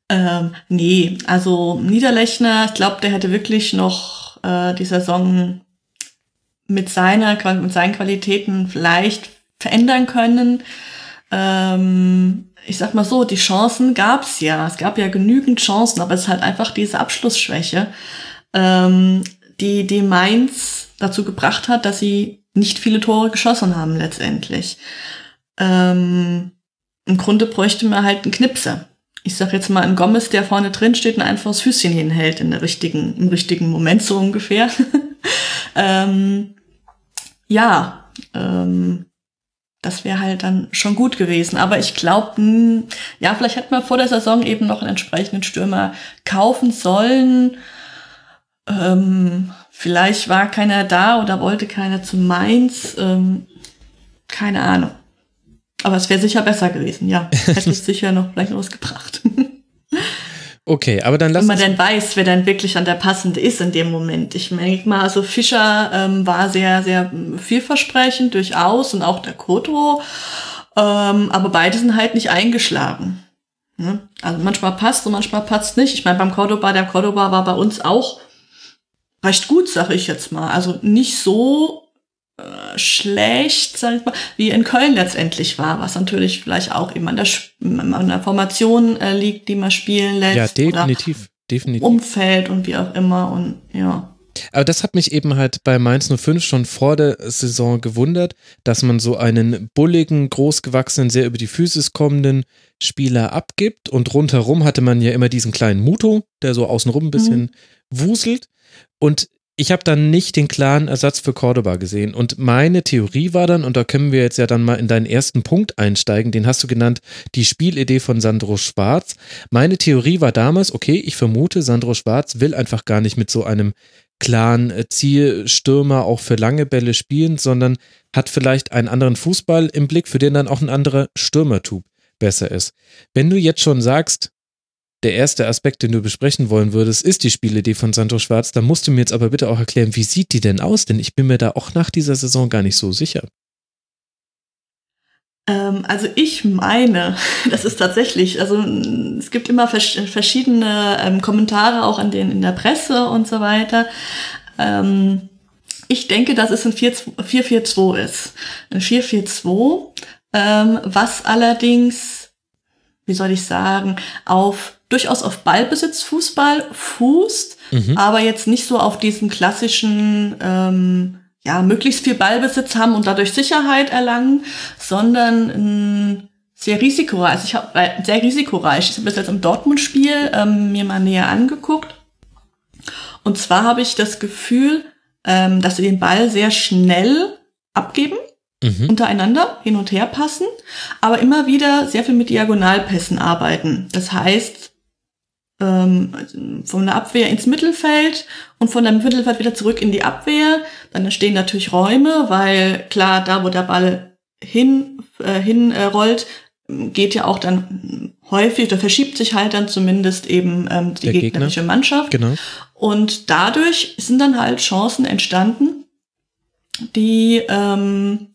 Ähm, nee, also Niederlechner, ich glaube, der hätte wirklich noch äh, die Saison mit seiner mit seinen Qualitäten vielleicht verändern können. Ähm, ich sag mal so, die Chancen gab's ja. Es gab ja genügend Chancen, aber es ist halt einfach diese Abschlussschwäche, ähm, die, die Mainz dazu gebracht hat, dass sie nicht viele Tore geschossen haben letztendlich. Ähm, Im Grunde bräuchte man halt einen Knipser. Ich sag jetzt mal einen Gomez, der vorne drin steht und einfach das Füßchen hinhält in der richtigen, im richtigen Moment so ungefähr. ähm, ja, ähm, das wäre halt dann schon gut gewesen. Aber ich glaube, ja, vielleicht hätte man vor der Saison eben noch einen entsprechenden Stürmer kaufen sollen. Ähm, vielleicht war keiner da oder wollte keiner zu Mainz. Ähm, keine Ahnung. Aber es wäre sicher besser gewesen, ja. Hätte es sicher noch vielleicht noch was gebracht. Okay, aber dann lass Wenn man dann weiß, wer dann wirklich an der passende ist in dem Moment. Ich denke mal, also Fischer ähm, war sehr, sehr vielversprechend durchaus und auch der Koto. Ähm, aber beide sind halt nicht eingeschlagen. Ne? Also manchmal passt und manchmal passt nicht. Ich meine, beim Cordoba, der Cordoba war bei uns auch recht gut, sag ich jetzt mal. Also nicht so äh, schlecht, sag ich mal, wie in Köln letztendlich war, was natürlich vielleicht auch eben an der, an der Formation äh, liegt, die man spielen lässt. Ja, definitiv, definitiv. Umfeld und wie auch immer und ja. Aber das hat mich eben halt bei Mainz 05 schon vor der Saison gewundert, dass man so einen bulligen, großgewachsenen, sehr über die Physis kommenden Spieler abgibt und rundherum hatte man ja immer diesen kleinen Muto, der so außenrum ein bisschen mhm. wuselt und ich habe dann nicht den klaren Ersatz für Cordoba gesehen. Und meine Theorie war dann, und da können wir jetzt ja dann mal in deinen ersten Punkt einsteigen, den hast du genannt, die Spielidee von Sandro Schwarz. Meine Theorie war damals, okay, ich vermute, Sandro Schwarz will einfach gar nicht mit so einem klaren äh, Zielstürmer auch für lange Bälle spielen, sondern hat vielleicht einen anderen Fußball im Blick, für den dann auch ein anderer Stürmertyp besser ist. Wenn du jetzt schon sagst, der erste Aspekt, den du besprechen wollen würdest, ist die Spielidee von Santo Schwarz. Da musst du mir jetzt aber bitte auch erklären, wie sieht die denn aus? Denn ich bin mir da auch nach dieser Saison gar nicht so sicher. Ähm, also ich meine, das ist tatsächlich, also es gibt immer vers verschiedene ähm, Kommentare auch an den in der Presse und so weiter. Ähm, ich denke, dass es ein 4-4-2 ist. Ein 4-4-2, ähm, was allerdings, wie soll ich sagen, auf durchaus auf Ballbesitz Fußball fußt, mhm. aber jetzt nicht so auf diesen klassischen, ähm, ja, möglichst viel Ballbesitz haben und dadurch Sicherheit erlangen, sondern ein sehr risikoreich. Also ich habe äh, sehr risikoreich. Ich habe das jetzt im Dortmund-Spiel ähm, mir mal näher angeguckt. Und zwar habe ich das Gefühl, ähm, dass sie den Ball sehr schnell abgeben mhm. untereinander hin und her passen, aber immer wieder sehr viel mit Diagonalpässen arbeiten. Das heißt, ähm, von der Abwehr ins Mittelfeld und von der Mittelfeld wieder zurück in die Abwehr. Dann entstehen natürlich Räume, weil klar, da wo der Ball hin, äh, hin äh, rollt, geht ja auch dann häufig, da verschiebt sich halt dann zumindest eben ähm, die der gegnerische Gegner. Mannschaft. Genau. Und dadurch sind dann halt Chancen entstanden, die ähm,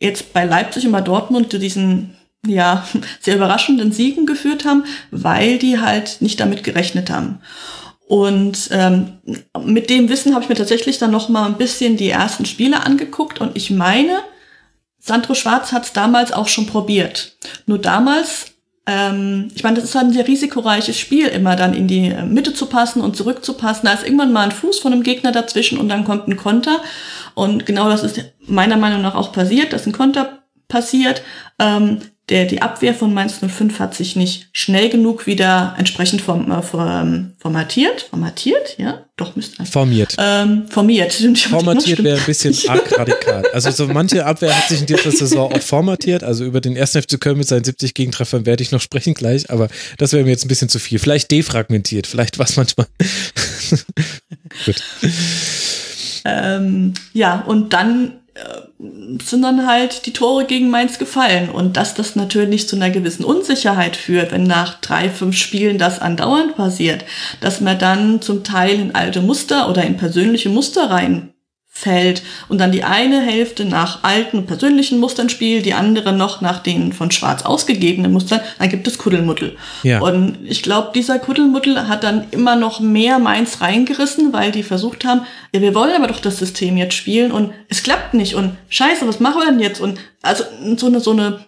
jetzt bei Leipzig und bei Dortmund zu diesen ja, sehr überraschenden Siegen geführt haben, weil die halt nicht damit gerechnet haben. Und ähm, mit dem Wissen habe ich mir tatsächlich dann noch mal ein bisschen die ersten Spiele angeguckt und ich meine, Sandro Schwarz hat es damals auch schon probiert. Nur damals, ähm, ich meine, das ist halt ein sehr risikoreiches Spiel, immer dann in die Mitte zu passen und zurückzupassen. Da ist irgendwann mal ein Fuß von einem Gegner dazwischen und dann kommt ein Konter. Und genau das ist meiner Meinung nach auch passiert, dass ein Konter passiert. Ähm, der, die Abwehr von Mainz 05 hat sich nicht schnell genug wieder entsprechend form, äh, form, formatiert. Formatiert, ja? Doch, müsste Formiert. Ähm, formiert. Formatiert wäre ein bisschen arg radikal. Also so manche Abwehr hat sich in dieser Saison auch formatiert. Also über den ersten FC Köln mit seinen 70 Gegentreffern werde ich noch sprechen gleich, aber das wäre mir jetzt ein bisschen zu viel. Vielleicht defragmentiert, vielleicht was manchmal. Gut. Ähm, ja, und dann sind dann halt die Tore gegen Mainz gefallen. Und dass das natürlich zu einer gewissen Unsicherheit führt, wenn nach drei, fünf Spielen das andauernd passiert, dass man dann zum Teil in alte Muster oder in persönliche Muster rein fällt und dann die eine Hälfte nach alten persönlichen Mustern spielt, die andere noch nach den von Schwarz ausgegebenen Mustern, dann gibt es Kuddelmuddel. Ja. Und ich glaube, dieser Kuddelmuddel hat dann immer noch mehr Mainz reingerissen, weil die versucht haben, ja, wir wollen aber doch das System jetzt spielen und es klappt nicht und scheiße, was machen wir denn jetzt? Und also so eine, so eine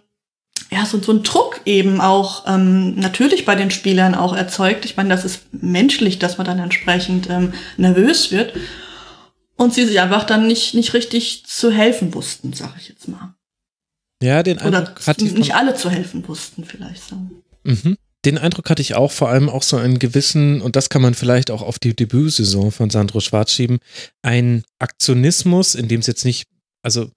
ja, so, so ein Druck eben auch ähm, natürlich bei den Spielern auch erzeugt. Ich meine, das ist menschlich, dass man dann entsprechend ähm, nervös wird und sie sich einfach dann nicht, nicht richtig zu helfen wussten, sag ich jetzt mal. Ja, den Eindruck Oder hatte ich nicht alle zu helfen wussten, vielleicht so. Mhm. Den Eindruck hatte ich auch, vor allem auch so einen gewissen, und das kann man vielleicht auch auf die Debütsaison von Sandro Schwarz schieben, ein Aktionismus, in dem es jetzt nicht, also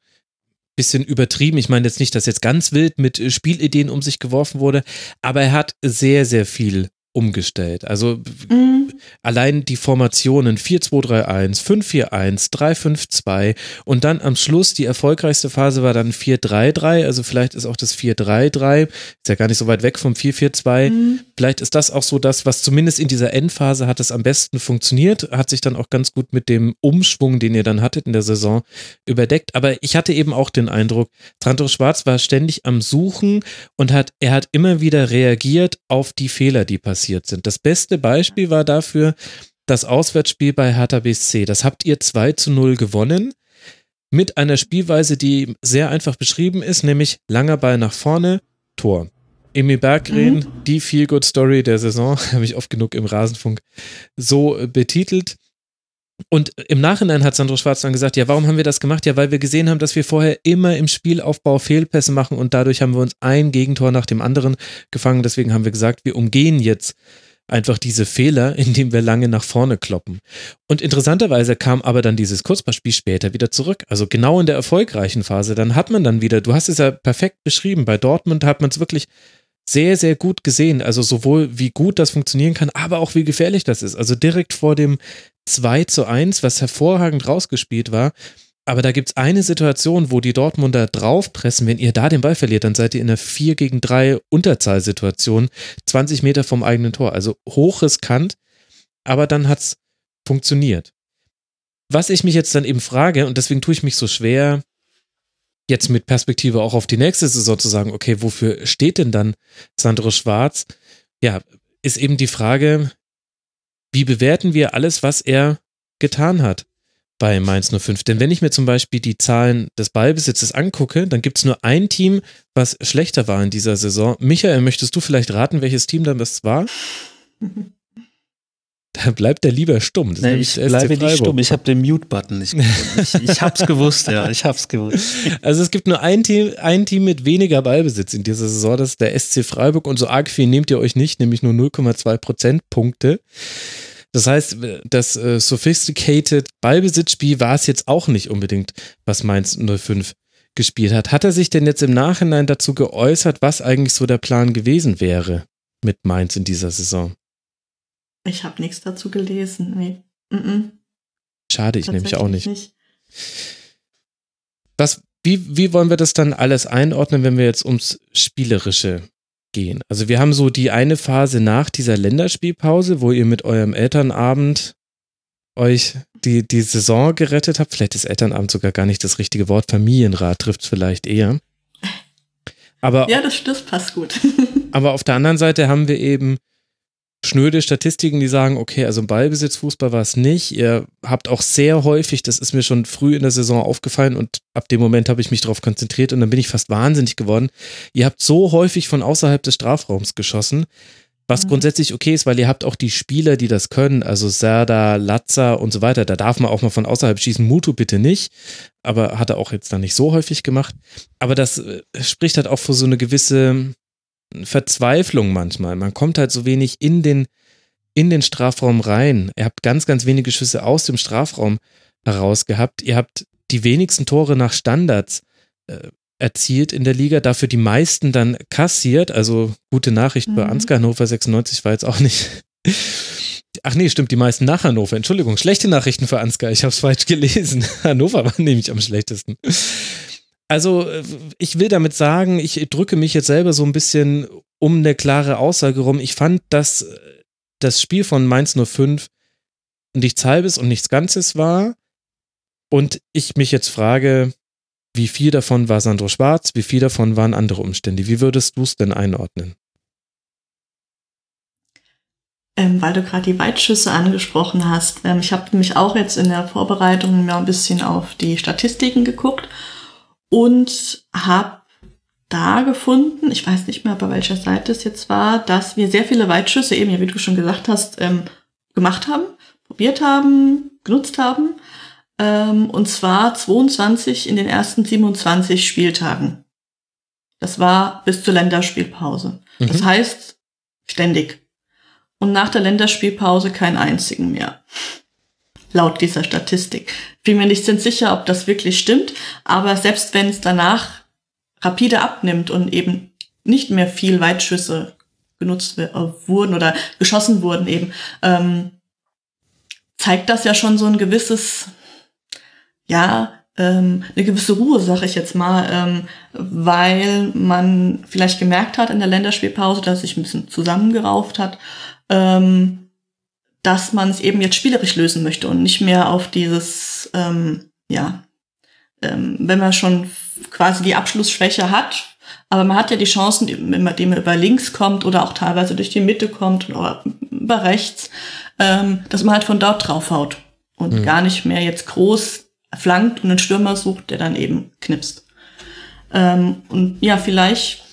bisschen übertrieben. Ich meine jetzt nicht, dass jetzt ganz wild mit Spielideen um sich geworfen wurde, aber er hat sehr, sehr viel umgestellt. Also mhm. allein die Formationen 4-2-3-1, 5-4-1, 3-5-2 und dann am Schluss die erfolgreichste Phase war dann 4-3-3, also vielleicht ist auch das 4-3-3, ist ja gar nicht so weit weg vom 4-4-2. Mhm. Vielleicht ist das auch so das, was zumindest in dieser Endphase hat es am besten funktioniert, hat sich dann auch ganz gut mit dem Umschwung, den ihr dann hattet in der Saison, überdeckt. Aber ich hatte eben auch den Eindruck, Trantor Schwarz war ständig am Suchen und hat, er hat immer wieder reagiert auf die Fehler, die passieren passiert sind. Das beste Beispiel war dafür das Auswärtsspiel bei Hertha BSC. Das habt ihr 2 zu 0 gewonnen mit einer Spielweise, die sehr einfach beschrieben ist, nämlich langer Ball nach vorne, Tor. Emil Berggren, mhm. die Feel-Good-Story der Saison, habe ich oft genug im Rasenfunk so betitelt. Und im Nachhinein hat Sandro Schwarz dann gesagt, ja, warum haben wir das gemacht? Ja, weil wir gesehen haben, dass wir vorher immer im Spielaufbau Fehlpässe machen und dadurch haben wir uns ein Gegentor nach dem anderen gefangen. Deswegen haben wir gesagt, wir umgehen jetzt einfach diese Fehler, indem wir lange nach vorne kloppen. Und interessanterweise kam aber dann dieses Kurzballspiel später wieder zurück. Also genau in der erfolgreichen Phase. Dann hat man dann wieder, du hast es ja perfekt beschrieben, bei Dortmund hat man es wirklich sehr, sehr gut gesehen. Also sowohl wie gut das funktionieren kann, aber auch wie gefährlich das ist. Also direkt vor dem 2 zu 1, was hervorragend rausgespielt war, aber da gibt es eine Situation, wo die Dortmunder draufpressen. Wenn ihr da den Ball verliert, dann seid ihr in einer 4 gegen 3 Unterzahlsituation, 20 Meter vom eigenen Tor. Also hochriskant, aber dann hat es funktioniert. Was ich mich jetzt dann eben frage, und deswegen tue ich mich so schwer, jetzt mit Perspektive auch auf die nächste Saison zu sagen, okay, wofür steht denn dann Sandro Schwarz? Ja, ist eben die Frage, wie bewerten wir alles, was er getan hat? bei Mainz 05. Denn wenn ich mir zum Beispiel die Zahlen des Ballbesitzes angucke, dann gibt es nur ein Team, was schlechter war in dieser Saison. Michael, möchtest du vielleicht raten, welches Team das war? Da bleibt der lieber stumm. Nee, ich bleibe nicht stumm. Ich habe den Mute-Button nicht gefunden. Ich, ich hab's gewusst, ja. Ich hab's gewusst. Also es gibt nur ein Team, ein Team mit weniger Ballbesitz in dieser Saison. Das ist der SC Freiburg. Und so arg viel nehmt ihr euch nicht, nämlich nur 0,2 Prozentpunkte. Das heißt, das äh, Sophisticated Ballbesitzspiel war es jetzt auch nicht unbedingt, was Mainz 05 gespielt hat. Hat er sich denn jetzt im Nachhinein dazu geäußert, was eigentlich so der Plan gewesen wäre mit Mainz in dieser Saison? Ich habe nichts dazu gelesen. Nee. Mm -mm. Schade, ich nämlich auch nicht. nicht. Was, wie, wie wollen wir das dann alles einordnen, wenn wir jetzt ums Spielerische gehen. Also wir haben so die eine Phase nach dieser Länderspielpause, wo ihr mit eurem Elternabend euch die, die Saison gerettet habt. Vielleicht ist Elternabend sogar gar nicht das richtige Wort. Familienrat trifft es vielleicht eher. Aber, ja, das, das passt gut. aber auf der anderen Seite haben wir eben schnöde Statistiken, die sagen, okay, also im Ballbesitzfußball war es nicht. Ihr habt auch sehr häufig, das ist mir schon früh in der Saison aufgefallen und ab dem Moment habe ich mich darauf konzentriert und dann bin ich fast wahnsinnig geworden. Ihr habt so häufig von außerhalb des Strafraums geschossen, was mhm. grundsätzlich okay ist, weil ihr habt auch die Spieler, die das können, also Serda, Latza und so weiter. Da darf man auch mal von außerhalb schießen. Mutu bitte nicht, aber hat er auch jetzt dann nicht so häufig gemacht. Aber das äh, spricht halt auch für so eine gewisse Verzweiflung manchmal. Man kommt halt so wenig in den, in den Strafraum rein. Ihr habt ganz, ganz wenige Schüsse aus dem Strafraum heraus gehabt. Ihr habt die wenigsten Tore nach Standards äh, erzielt in der Liga, dafür die meisten dann kassiert. Also gute Nachricht mhm. bei Ansgar Hannover 96 war jetzt auch nicht. Ach nee, stimmt, die meisten nach Hannover. Entschuldigung, schlechte Nachrichten für Ansgar. Ich habe es falsch gelesen. Hannover war nämlich am schlechtesten. Also, äh, ich will damit sagen, ich drücke mich jetzt selber so ein bisschen um eine klare Aussage rum. Ich fand, dass äh, das Spiel von Mainz 05 nichts Halbes und nichts Ganzes war. Und ich mich jetzt frage, wie viel davon war Sandro Schwarz, wie viel davon waren andere Umstände? Wie würdest du es denn einordnen? Ähm, weil du gerade die Weitschüsse angesprochen hast. Ähm, ich habe nämlich auch jetzt in der Vorbereitung mal ein bisschen auf die Statistiken geguckt und habe da gefunden, ich weiß nicht mehr, bei welcher Seite es jetzt war, dass wir sehr viele Weitschüsse, eben, wie du schon gesagt hast, ähm, gemacht haben, probiert haben, genutzt haben. Ähm, und zwar 22 in den ersten 27 Spieltagen. Das war bis zur Länderspielpause. Mhm. Das heißt, ständig. Und nach der Länderspielpause keinen einzigen mehr laut dieser Statistik. Bin mir nicht sicher, ob das wirklich stimmt, aber selbst wenn es danach rapide abnimmt und eben nicht mehr viel Weitschüsse genutzt äh, wurden oder geschossen wurden eben, ähm, zeigt das ja schon so ein gewisses, ja, ähm, eine gewisse Ruhe, sag ich jetzt mal, ähm, weil man vielleicht gemerkt hat in der Länderspielpause, dass sich ein bisschen zusammengerauft hat. Ähm, dass man es eben jetzt spielerisch lösen möchte und nicht mehr auf dieses, ähm, ja, ähm, wenn man schon quasi die Abschlussschwäche hat, aber man hat ja die Chancen, indem man über links kommt oder auch teilweise durch die Mitte kommt oder über rechts, ähm, dass man halt von dort draufhaut und mhm. gar nicht mehr jetzt groß flankt und einen Stürmer sucht, der dann eben knipst. Ähm, und ja, vielleicht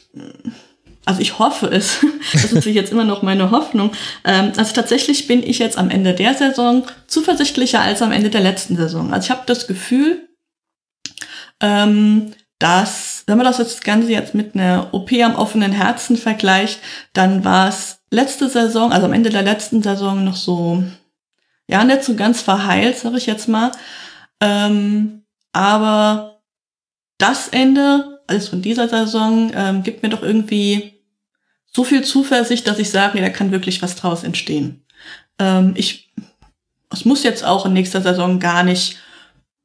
also ich hoffe es, das ist natürlich jetzt immer noch meine Hoffnung. Ähm, also tatsächlich bin ich jetzt am Ende der Saison zuversichtlicher als am Ende der letzten Saison. Also ich habe das Gefühl, ähm, dass, wenn man das jetzt Ganze jetzt mit einer OP am offenen Herzen vergleicht, dann war es letzte Saison, also am Ende der letzten Saison noch so, ja, nicht so ganz verheilt, sag ich jetzt mal. Ähm, aber das Ende, also von dieser Saison, ähm, gibt mir doch irgendwie so viel Zuversicht, dass ich sage, da kann wirklich was draus entstehen. Ähm, ich, es muss jetzt auch in nächster Saison gar nicht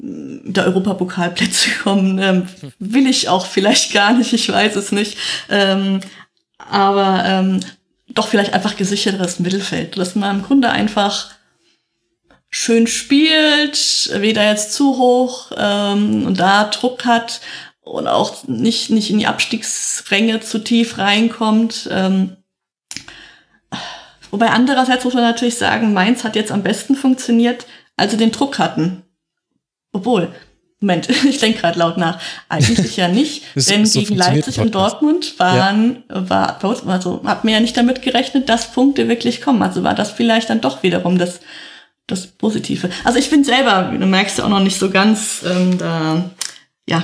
mm, der Europapokalplätze kommen. Ähm, will ich auch vielleicht gar nicht, ich weiß es nicht. Ähm, aber ähm, doch vielleicht einfach gesicherteres Mittelfeld, dass man im Grunde einfach schön spielt, weder jetzt zu hoch ähm, und da Druck hat und auch nicht, nicht in die Abstiegsränge zu tief reinkommt. Ähm, wobei andererseits muss man natürlich sagen, Mainz hat jetzt am besten funktioniert, als sie den Druck hatten. Obwohl, Moment, ich denke gerade laut nach. Eigentlich ja nicht, denn so gegen Leipzig und Dortmund waren, ja. war, also hat mir ja nicht damit gerechnet, dass Punkte wirklich kommen. Also war das vielleicht dann doch wiederum das, das Positive. Also ich bin selber, du merkst ja auch noch nicht so ganz, ähm, da, ja,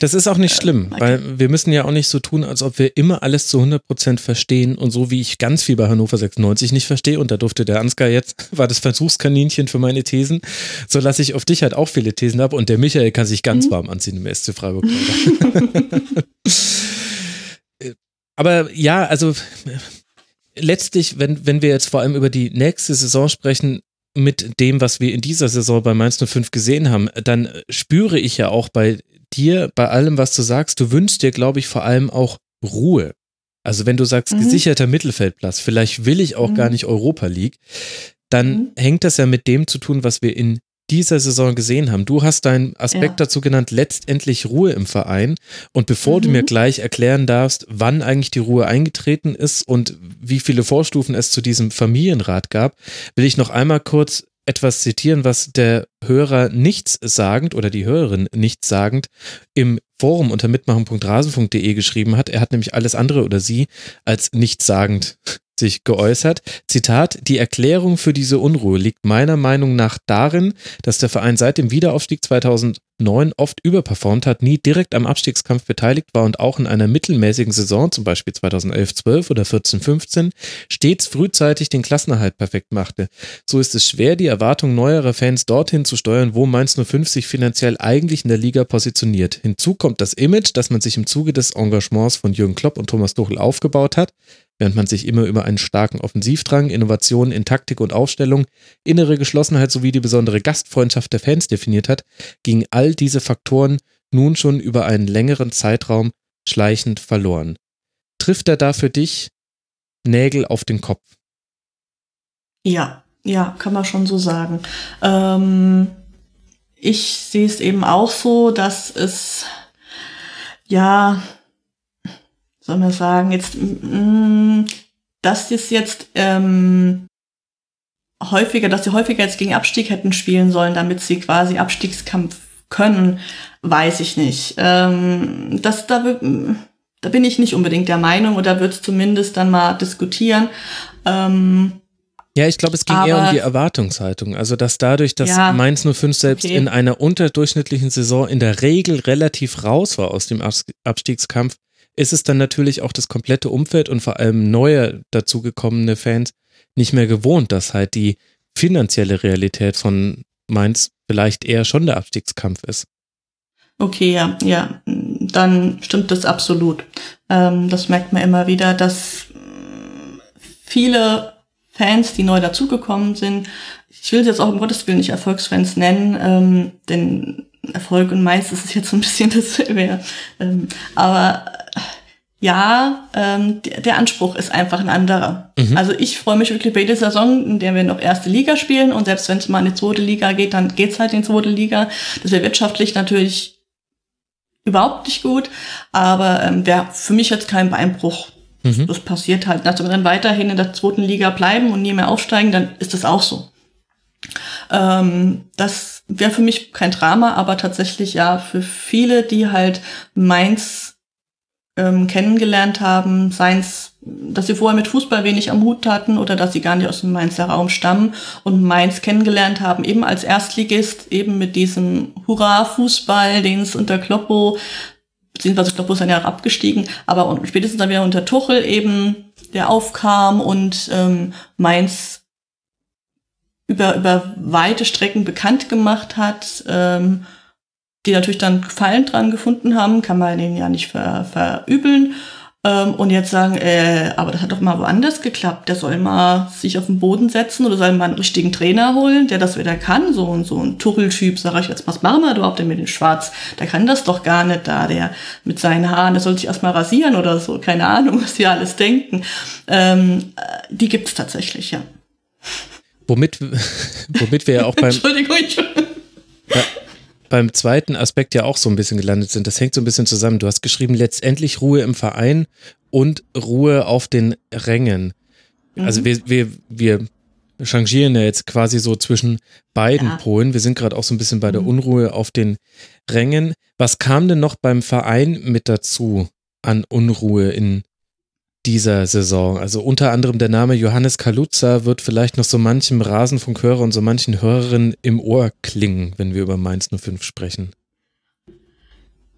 das ist auch nicht äh, schlimm, okay. weil wir müssen ja auch nicht so tun, als ob wir immer alles zu 100 Prozent verstehen und so wie ich ganz viel bei Hannover 96 nicht verstehe und da durfte der Ansgar jetzt, war das Versuchskaninchen für meine Thesen, so lasse ich auf dich halt auch viele Thesen ab und der Michael kann sich ganz mhm. warm anziehen im SC Freiburg. Aber ja, also letztlich, wenn, wenn wir jetzt vor allem über die nächste Saison sprechen, mit dem, was wir in dieser Saison bei Mainz 05 gesehen haben, dann spüre ich ja auch bei dir bei allem, was du sagst, du wünschst dir, glaube ich, vor allem auch Ruhe. Also wenn du sagst, mhm. gesicherter Mittelfeldplatz, vielleicht will ich auch mhm. gar nicht Europa League, dann mhm. hängt das ja mit dem zu tun, was wir in dieser Saison gesehen haben. Du hast deinen Aspekt ja. dazu genannt, letztendlich Ruhe im Verein. Und bevor du mir mhm. gleich erklären darfst, wann eigentlich die Ruhe eingetreten ist und wie viele Vorstufen es zu diesem Familienrat gab, will ich noch einmal kurz etwas zitieren, was der Hörer nichts sagend oder die Hörerin nichts sagend im Forum unter mitmachen.rasen.de geschrieben hat. Er hat nämlich alles andere oder sie als nichtssagend sich geäußert. Zitat, die Erklärung für diese Unruhe liegt meiner Meinung nach darin, dass der Verein seit dem Wiederaufstieg 2009 oft überperformt hat, nie direkt am Abstiegskampf beteiligt war und auch in einer mittelmäßigen Saison, zum Beispiel 2011-12 oder 14-15, stets frühzeitig den Klassenerhalt perfekt machte. So ist es schwer, die Erwartung neuerer Fans dorthin zu steuern, wo Mainz 05 sich finanziell eigentlich in der Liga positioniert. Hinzu kommt das Image, das man sich im Zuge des Engagements von Jürgen Klopp und Thomas Tuchel aufgebaut hat während man sich immer über einen starken Offensivdrang, Innovationen in Taktik und Aufstellung, innere Geschlossenheit sowie die besondere Gastfreundschaft der Fans definiert hat, gingen all diese Faktoren nun schon über einen längeren Zeitraum schleichend verloren. Trifft er da für dich Nägel auf den Kopf? Ja, ja, kann man schon so sagen. Ähm, ich sehe es eben auch so, dass es ja soll man sagen, jetzt, mh, mm, dass es jetzt ähm, häufiger, dass sie häufiger jetzt gegen Abstieg hätten spielen sollen, damit sie quasi Abstiegskampf können, weiß ich nicht. Ähm, das, da, da bin ich nicht unbedingt der Meinung oder würde es zumindest dann mal diskutieren. Ähm, ja, ich glaube, es ging eher um die Erwartungshaltung. Also, dass dadurch, dass ja, Mainz 05 selbst okay. in einer unterdurchschnittlichen Saison in der Regel relativ raus war aus dem Abstiegskampf, ist es dann natürlich auch das komplette Umfeld und vor allem neue dazugekommene Fans nicht mehr gewohnt, dass halt die finanzielle Realität von Mainz vielleicht eher schon der Abstiegskampf ist. Okay, ja, ja, dann stimmt das absolut. Ähm, das merkt man immer wieder, dass viele Fans, die neu dazugekommen sind, ich will sie jetzt auch im Gottes Willen nicht Erfolgsfans nennen, ähm, denn Erfolg und meist ist es jetzt so ein bisschen dasselbe. Ähm, aber ja, ähm, der, der, Anspruch ist einfach ein anderer. Mhm. Also ich freue mich wirklich bei jeder Saison, in der wir noch erste Liga spielen und selbst wenn es mal in die zweite Liga geht, dann geht's halt in die zweite Liga. Das wäre wirtschaftlich natürlich überhaupt nicht gut, aber ähm, wäre für mich jetzt kein Beinbruch. Mhm. Das passiert halt. Also wenn wir dann weiterhin in der zweiten Liga bleiben und nie mehr aufsteigen, dann ist das auch so. Ähm, das wäre für mich kein Drama, aber tatsächlich ja für viele, die halt Mainz ähm, kennengelernt haben, seien es, dass sie vorher mit Fußball wenig am Hut hatten oder dass sie gar nicht aus dem Mainzer Raum stammen und Mainz kennengelernt haben, eben als Erstligist, eben mit diesem Hurra-Fußball, den es unter Kloppo beziehungsweise glaube, ist dann ja abgestiegen, aber spätestens dann wieder unter Tuchel eben, der aufkam und ähm, Mainz über, über weite Strecken bekannt gemacht hat, ähm, die natürlich dann Gefallen dran gefunden haben, kann man denen ja nicht ver, verübeln. Ähm, und jetzt sagen, äh, aber das hat doch mal woanders geklappt. Der soll mal sich auf den Boden setzen oder soll mal einen richtigen Trainer holen, der das wieder kann. So und so ein Tuchel-Typ, sag ich jetzt, was machen wir überhaupt denn mit dem Schwarz? Der kann das doch gar nicht da, der mit seinen Haaren, der soll sich erstmal rasieren oder so. Keine Ahnung, was die alles denken. Ähm, äh, die gibt's tatsächlich, ja. Womit, womit wir ja auch beim. Entschuldigung, ich beim zweiten Aspekt ja auch so ein bisschen gelandet sind. Das hängt so ein bisschen zusammen. Du hast geschrieben, letztendlich Ruhe im Verein und Ruhe auf den Rängen. Mhm. Also wir, wir, wir changieren ja jetzt quasi so zwischen beiden ja. Polen. Wir sind gerade auch so ein bisschen bei der mhm. Unruhe auf den Rängen. Was kam denn noch beim Verein mit dazu an Unruhe in dieser Saison. Also unter anderem der Name Johannes Kaluza wird vielleicht noch so manchem Rasenfunkhörer und so manchen Hörerinnen im Ohr klingen, wenn wir über Mainz 05 sprechen.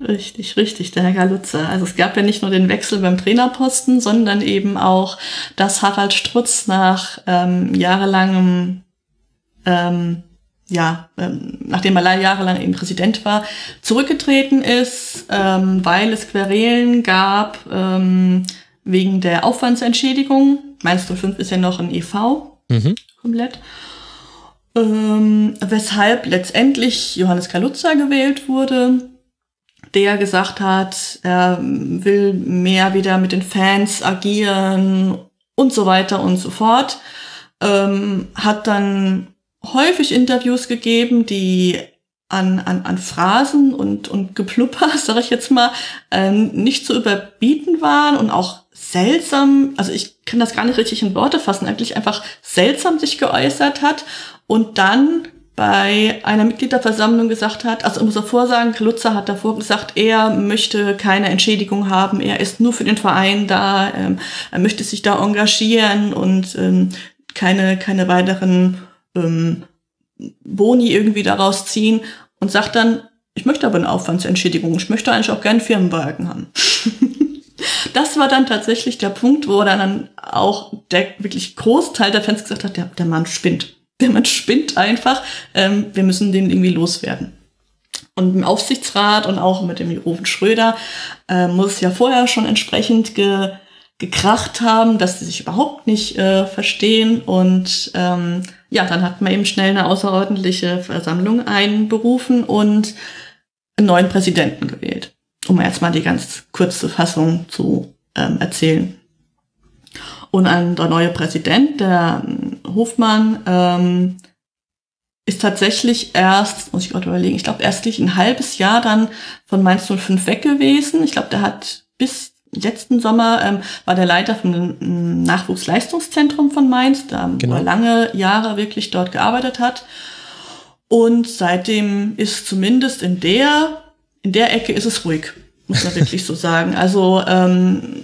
Richtig, richtig, der Herr Kaluza. Also es gab ja nicht nur den Wechsel beim Trainerposten, sondern eben auch, dass Harald Strutz nach ähm, jahrelangem, ähm, ja, ähm, nachdem er jahrelang eben Präsident war, zurückgetreten ist, ähm, weil es Querelen gab, ähm, wegen der Aufwandsentschädigung. Mainz 05 ist ja noch ein EV mhm. komplett. Ähm, weshalb letztendlich Johannes Kaluza gewählt wurde, der gesagt hat, er will mehr wieder mit den Fans agieren und so weiter und so fort. Ähm, hat dann häufig Interviews gegeben, die an, an, an Phrasen und, und Geplupper, sag ich jetzt mal, ähm, nicht zu überbieten waren und auch seltsam, also ich kann das gar nicht richtig in Worte fassen, eigentlich einfach seltsam sich geäußert hat und dann bei einer Mitgliederversammlung gesagt hat, also ich muss davor sagen, Klutzer hat davor gesagt, er möchte keine Entschädigung haben, er ist nur für den Verein da, ähm, er möchte sich da engagieren und ähm, keine, keine weiteren ähm, Boni irgendwie daraus ziehen und sagt dann, ich möchte aber eine Aufwandsentschädigung, ich möchte eigentlich auch gerne Firmenwagen haben. das war dann tatsächlich der Punkt, wo dann auch der wirklich Großteil der Fans gesagt hat, der, der Mann spinnt. Der Mann spinnt einfach. Ähm, wir müssen den irgendwie loswerden. Und im Aufsichtsrat und auch mit dem Rufen Schröder äh, muss ja vorher schon entsprechend ge, gekracht haben, dass sie sich überhaupt nicht äh, verstehen. Und ähm, ja, dann hat man eben schnell eine außerordentliche Versammlung einberufen und einen neuen Präsidenten gewählt um jetzt mal die ganz kurze Fassung zu ähm, erzählen. Und ein, der neue Präsident, der ähm, Hofmann, ähm, ist tatsächlich erst, muss ich gerade überlegen, ich glaube erstlich ein halbes Jahr dann von Mainz 05 weg gewesen. Ich glaube, der hat bis letzten Sommer ähm, war der Leiter vom Nachwuchsleistungszentrum von Mainz, da genau. wo er lange Jahre wirklich dort gearbeitet hat. Und seitdem ist zumindest in der in der Ecke ist es ruhig, muss man wirklich so sagen. Also ähm,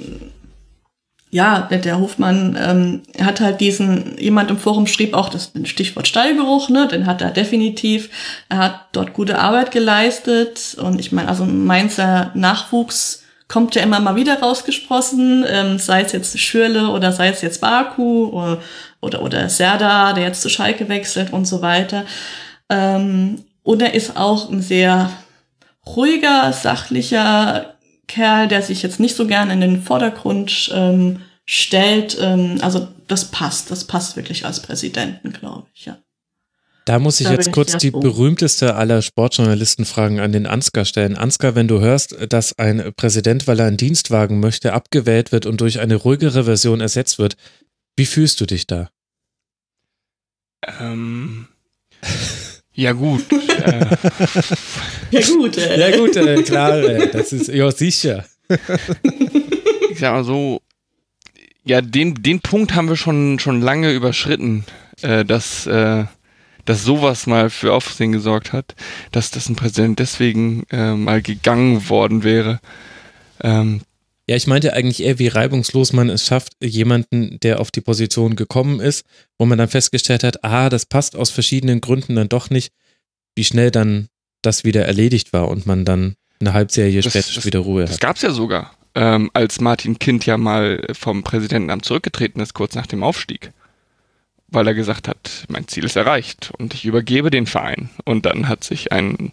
ja, der, der Hofmann ähm, hat halt diesen, jemand im Forum schrieb auch das Stichwort Stallgeruch, ne, den hat er definitiv. Er hat dort gute Arbeit geleistet und ich meine, also Mainzer Nachwuchs kommt ja immer mal wieder rausgesprossen, ähm, sei es jetzt Schürle oder sei es jetzt Baku oder, oder, oder Serda, der jetzt zu Schalke wechselt und so weiter. Ähm, und er ist auch ein sehr ruhiger, sachlicher Kerl, der sich jetzt nicht so gern in den Vordergrund ähm, stellt. Ähm, also das passt, das passt wirklich als Präsidenten, glaube ich, ja. Da muss ich da jetzt kurz ich die berühmteste aller Sportjournalistenfragen an den Ansgar stellen. Ansgar, wenn du hörst, dass ein Präsident, weil er einen Dienstwagen möchte, abgewählt wird und durch eine ruhigere Version ersetzt wird, wie fühlst du dich da? Ähm, ja gut. äh. Ja gut. Äh. Ja gut, äh, klar, äh, das ist ja sicher. ich sag mal so, ja, den, den Punkt haben wir schon, schon lange überschritten, äh, dass, äh, dass sowas mal für Aufsehen gesorgt hat, dass das ein Präsident deswegen äh, mal gegangen worden wäre. Ähm, ja, ich meinte eigentlich eher, wie reibungslos man es schafft, jemanden, der auf die Position gekommen ist, wo man dann festgestellt hat, ah, das passt aus verschiedenen Gründen dann doch nicht, wie schnell dann das wieder erledigt war und man dann eine Halbserie Das- später das- wieder Ruhe Das hat. gab's ja sogar, ähm, als Martin Kind ja mal vom Präsidentenamt zurückgetreten ist, kurz nach dem Aufstieg. Weil er gesagt hat, mein Ziel ist erreicht und ich übergebe den Verein. Und dann hat sich ein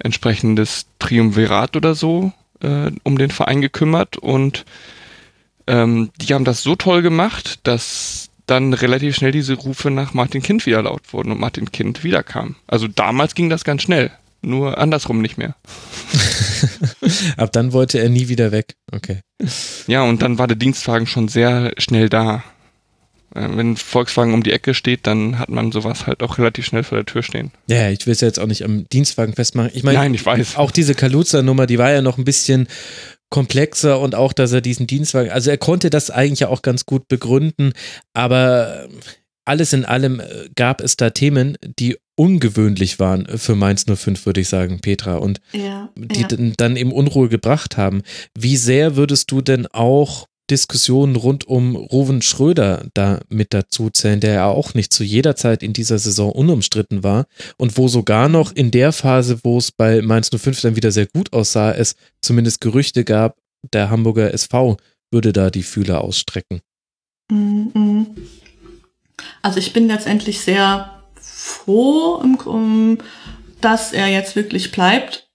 entsprechendes Triumvirat oder so äh, um den Verein gekümmert und ähm, die haben das so toll gemacht, dass dann relativ schnell diese Rufe nach Martin Kind wieder laut wurden und Martin Kind wiederkam. Also damals ging das ganz schnell, nur andersrum nicht mehr. Ab dann wollte er nie wieder weg. Okay. Ja, und dann war der Dienstwagen schon sehr schnell da. Äh, Wenn Volkswagen um die Ecke steht, dann hat man sowas halt auch relativ schnell vor der Tür stehen. Ja, ich will es ja jetzt auch nicht am Dienstwagen festmachen. Ich meine, Nein, ich weiß. auch diese Kaluza-Nummer, die war ja noch ein bisschen komplexer und auch, dass er diesen Dienstwagen, also er konnte das eigentlich ja auch ganz gut begründen, aber alles in allem äh, gab es da Themen, die ungewöhnlich waren für Mainz 05, würde ich sagen, Petra, und Ja. die ja. dann eben Unruhe gebracht haben. Wie sehr würdest du denn auch Diskussionen rund um Ruven Schröder da mit dazu zählen, der ja auch nicht zu jeder Zeit in dieser Saison unumstritten war und wo sogar noch in der Phase, wo es bei Mainz 05 dann wieder sehr gut aussah, es zumindest Gerüchte gab, der Hamburger SV würde da die Fühler ausstrecken. Mhm. Also ich bin letztendlich sehr froh, dass er jetzt wirklich bleibt.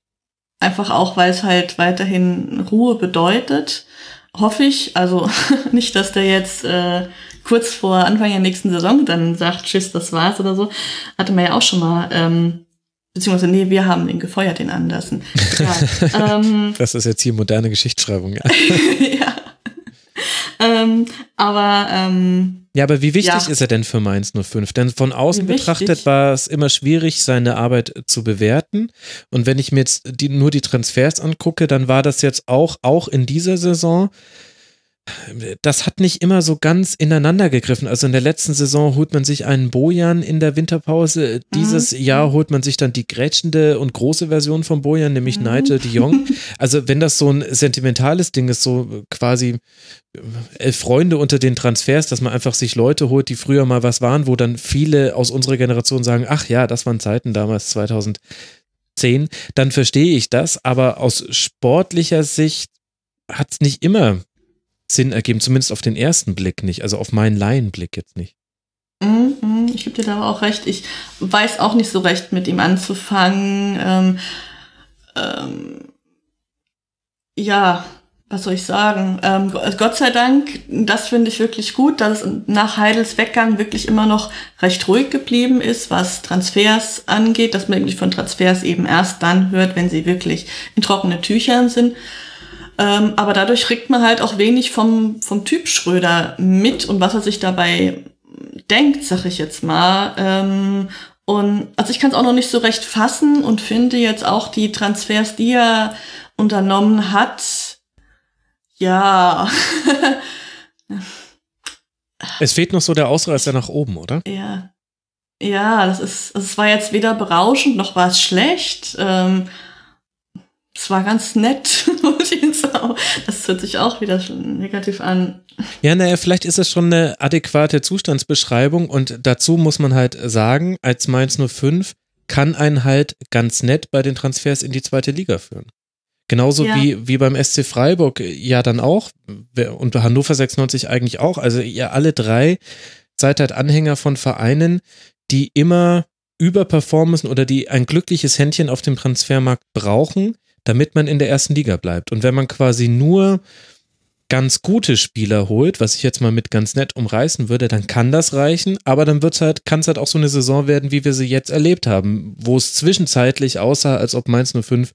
Einfach auch, weil es halt weiterhin Ruhe bedeutet. Hoffe ich. Also nicht, dass der jetzt äh, kurz vor Anfang der nächsten Saison dann sagt, tschüss, das war's oder so. Hatte man ja auch schon mal. Ähm, beziehungsweise, nee, wir haben ihn gefeuert, den Andersen. Ja, ähm, Das ist jetzt hier moderne Geschichtsschreibung. Ja, ja. Ähm, aber ähm, ja aber wie wichtig Ja. ist er denn für Mainz 05? Denn von außen betrachtet war es immer schwierig, seine Arbeit zu bewerten. Und wenn ich mir jetzt die, nur die Transfers angucke, dann war das jetzt auch, auch in dieser Saison, das hat nicht immer so ganz ineinander gegriffen. Also in der letzten Saison holt man sich einen Bojan in der Winterpause. Dieses Mhm. Jahr holt man sich dann die grätschende und große Version von Bojan, nämlich Mhm. Nigel de Jong. Also wenn das so ein sentimentales Ding ist, so quasi äh, elf Freunde unter den Transfers, dass man einfach sich Leute holt, die früher mal was waren, wo dann viele aus unserer Generation sagen, ach ja, das waren Zeiten damals 2010, dann verstehe ich das, aber aus sportlicher Sicht hat es nicht immer Sinn ergeben, zumindest auf den ersten Blick nicht, also auf meinen Laienblick jetzt nicht. Mm, Ich gebe dir da auch recht. Ich weiß auch nicht so recht, mit ihm anzufangen. Ähm, ähm, ja, was soll ich sagen? Ähm, Gott sei Dank, das finde ich wirklich gut, dass es nach Heidels Weggang wirklich immer noch recht ruhig geblieben ist, was Transfers angeht, dass man nämlich von Transfers eben erst dann hört, wenn sie wirklich in trockenen Tüchern sind. Ähm, aber dadurch kriegt man halt auch wenig vom, vom Typ Schröder mit und was er sich dabei denkt, sag ich jetzt mal. Ähm, und also ich kann es auch noch nicht so recht fassen und finde jetzt auch die Transfers, die er unternommen hat, ja, Es fehlt noch so der Ausreißer nach oben, oder? ja, ja, das ist, also es war jetzt weder berauschend noch war es schlecht. Ähm, es war ganz nett, muss ich sagen. Das hört sich auch wieder schon negativ an. Ja, naja, vielleicht ist es schon eine adäquate Zustandsbeschreibung und dazu muss man halt sagen, als Mainz 05 kann einen halt ganz nett bei den Transfers in die zweite Liga führen. Genauso Ja. wie, wie beim SC Freiburg ja dann auch und Hannover 96 eigentlich auch. Also ihr alle drei seid halt Anhänger von Vereinen, die immer überperformen müssen oder die ein glückliches Händchen auf dem Transfermarkt brauchen, damit man in der ersten Liga bleibt. Und wenn man quasi nur ganz gute Spieler holt, was ich jetzt mal mit ganz nett umreißen würde, dann kann das reichen, aber dann wird's halt, kann es halt auch so eine Saison werden, wie wir sie jetzt erlebt haben, wo es zwischenzeitlich aussah, als ob Mainz 05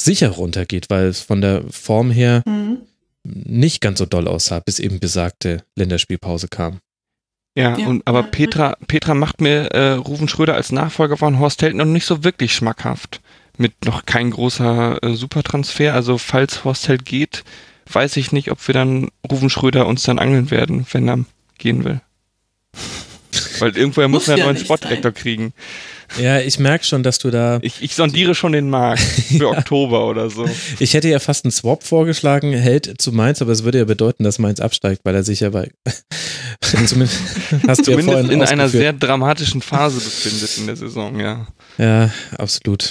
sicher runtergeht, weil es von der Form her Mhm. nicht ganz so doll aussah, bis eben besagte Länderspielpause kam. Ja, Ja, und aber. Petra, Petra macht mir äh, Rufen Schröder als Nachfolger von Horst Held noch nicht so wirklich schmackhaft. Mit noch kein großer äh, Supertransfer. Also falls Horst Held geht, weiß ich nicht, ob wir dann Rufen Schröder uns dann angeln werden, wenn er gehen will. Weil irgendwoher muss, ja ja einen neuen Sportdirektor kriegen. Ja, ich merke schon, dass du da. Ich, ich sondiere schon den Markt für Oktober oder so. Ich hätte ja fast einen Swap vorgeschlagen, hält zu Mainz, aber es würde ja bedeuten, dass Mainz absteigt, weil er sich ja bei. Zumindest hast du ja Zumindest in einer ausgeführt. sehr dramatischen Phase befindet in der Saison, ja. Ja, absolut.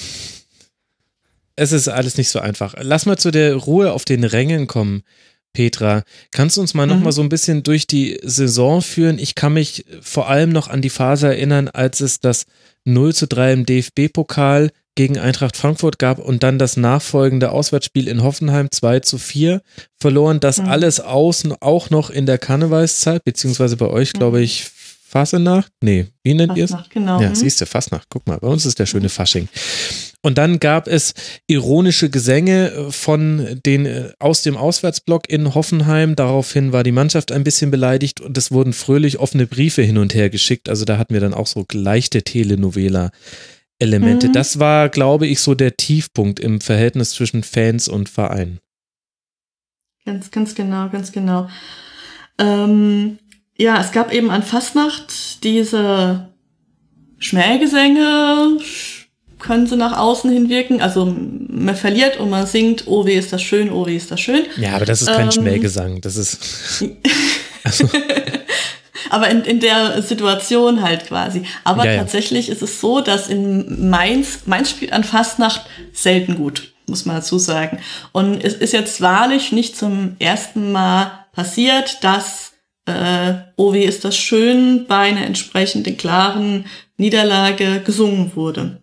Es ist alles nicht so einfach. Lass mal zu der Ruhe auf den Rängen kommen. Petra, kannst du uns mal mhm. noch mal so ein bisschen durch die Saison führen? Ich kann mich vor allem noch an die Phase erinnern, als es das 0 zu 3 im DFB-Pokal gegen Eintracht Frankfurt gab und dann das nachfolgende Auswärtsspiel in Hoffenheim 2 zu 4 verloren. Das mhm. alles außen auch noch in der Karnevalszeit, beziehungsweise bei euch, glaube mhm. ich, Fasenacht? Nee, wie nennt ihr es? genau. Ja, mhm. siehst du, Fastnacht. Guck mal, bei uns ist der schöne Fasching. Und dann gab es ironische Gesänge äh, von den äh, aus dem Auswärtsblock in Hoffenheim. Daraufhin war die Mannschaft ein bisschen beleidigt und es wurden fröhlich offene Briefe hin und her geschickt. Also da hatten wir dann auch so leichte Telenovela Elemente. Mhm. Das war, glaube ich, so der Tiefpunkt im Verhältnis zwischen Fans und Verein. Ganz, ganz genau, ganz genau. Ähm, ja, es gab eben an Fastnacht diese Schmähgesänge, können sie nach außen hin wirken. Also man verliert und man singt, oh wie ist das schön, oh wie ist das schön. Ja, aber das ist kein ähm, Schmähgesang, das ist. also. aber in, in der Situation halt quasi. Aber ja, tatsächlich ja. ist es so, dass in Mainz, Mainz spielt an Fastnacht selten gut, muss man dazu sagen. Und es ist jetzt wahrlich nicht zum ersten Mal passiert, dass äh, Oh wie ist das schön bei einer entsprechenden klaren Niederlage gesungen wurde.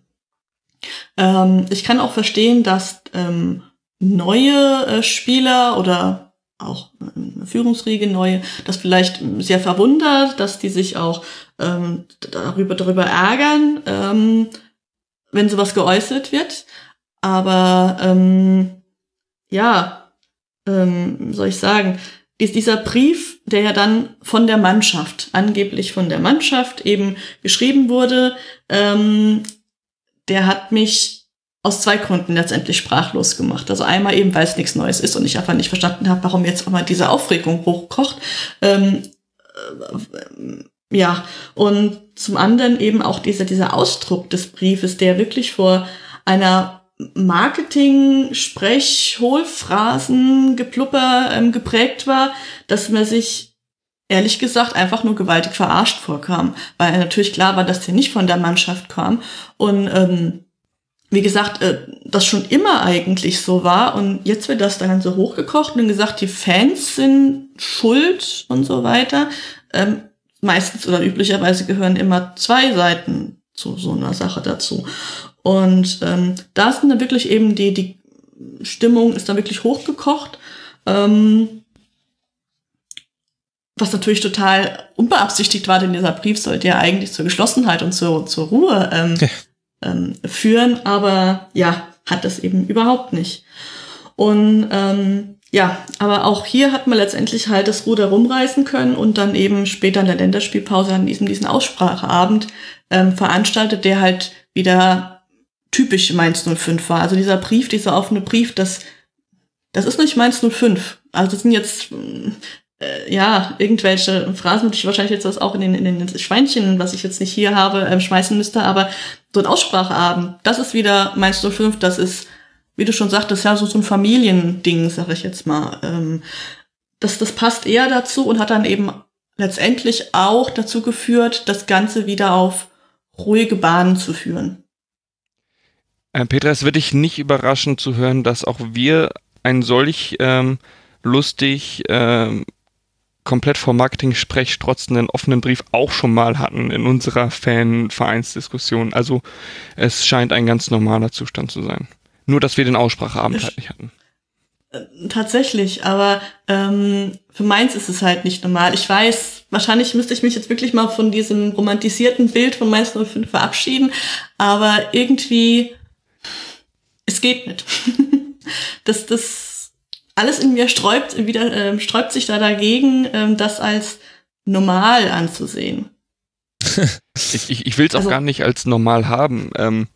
Ähm, ich kann auch verstehen, dass ähm, neue äh, Spieler oder auch eine Führungsriege neue, das vielleicht sehr verwundert, dass die sich auch ähm, darüber, darüber ärgern, ähm, wenn sowas geäußert wird. Aber ähm, ja, ähm, soll ich sagen, ist dieser Brief, der ja dann von der Mannschaft, angeblich von der Mannschaft eben geschrieben wurde, ähm, der hat mich aus zwei Gründen letztendlich sprachlos gemacht. Also einmal eben, weil es nichts Neues ist und ich einfach nicht verstanden habe, warum jetzt mal diese Aufregung hochkocht. Ähm, äh, ja, und zum anderen eben auch dieser, dieser Ausdruck des Briefes, der wirklich vor einer Marketing, Sprech, Hohlphrasen, Geplupper ähm, geprägt war, dass man sich ehrlich gesagt einfach nur gewaltig verarscht vorkam, weil natürlich klar war, dass der nicht von der Mannschaft kam und ähm, wie gesagt, äh, das schon immer eigentlich so war und jetzt wird das dann so hochgekocht und gesagt, die Fans sind schuld und so weiter. Ähm, meistens oder üblicherweise gehören immer zwei Seiten zu so einer Sache dazu. Und ähm, da ist dann wirklich eben die, die Stimmung ist dann wirklich hochgekocht. Ähm, was natürlich total unbeabsichtigt war, denn dieser Brief sollte ja eigentlich zur Geschlossenheit und zur, zur Ruhe ähm, ja ähm, führen, aber ja, hat das eben überhaupt nicht. Und ähm, ja, aber auch hier hat man letztendlich halt das Ruder rumreißen können und dann eben später in der Länderspielpause an diesem diesen Ausspracheabend ähm, veranstaltet, der halt wieder typisch Mainz 05 war. Also dieser Brief, dieser offene Brief, das, das ist nicht Mainz 05. Also das sind jetzt äh, ja, irgendwelche Phrasen würde ich wahrscheinlich jetzt auch in den, in den Schweinchen, was ich jetzt nicht hier habe, ähm, schmeißen müsste, aber so ein Ausspracheabend, das ist wieder meinst du fünf, das ist, wie du schon sagtest, ja, so, so ein Familiending, sag ich jetzt mal. Ähm, das, das passt eher dazu und hat dann eben letztendlich auch dazu geführt, das Ganze wieder auf ruhige Bahnen zu führen. Äh, Petra, es wird dich nicht überraschen zu hören, dass auch wir ein solch ähm, lustig ähm, komplett vor Marketing strotzenden offenen Brief auch schon mal hatten in unserer Fan-Vereinsdiskussion. Also es scheint ein ganz normaler Zustand zu sein. Nur, dass wir den Ausspracheabend halt nicht hatten. Äh, tatsächlich, aber ähm, für meins ist es halt nicht normal. Ich weiß, wahrscheinlich müsste ich mich jetzt wirklich mal von diesem romantisierten Bild von Mainz 05 verabschieden, aber irgendwie, es geht nicht. das, das alles in mir sträubt, wieder, äh, sträubt sich da dagegen, äh, das als normal anzusehen. ich ich, ich will es auch also, gar nicht als normal haben. Ähm,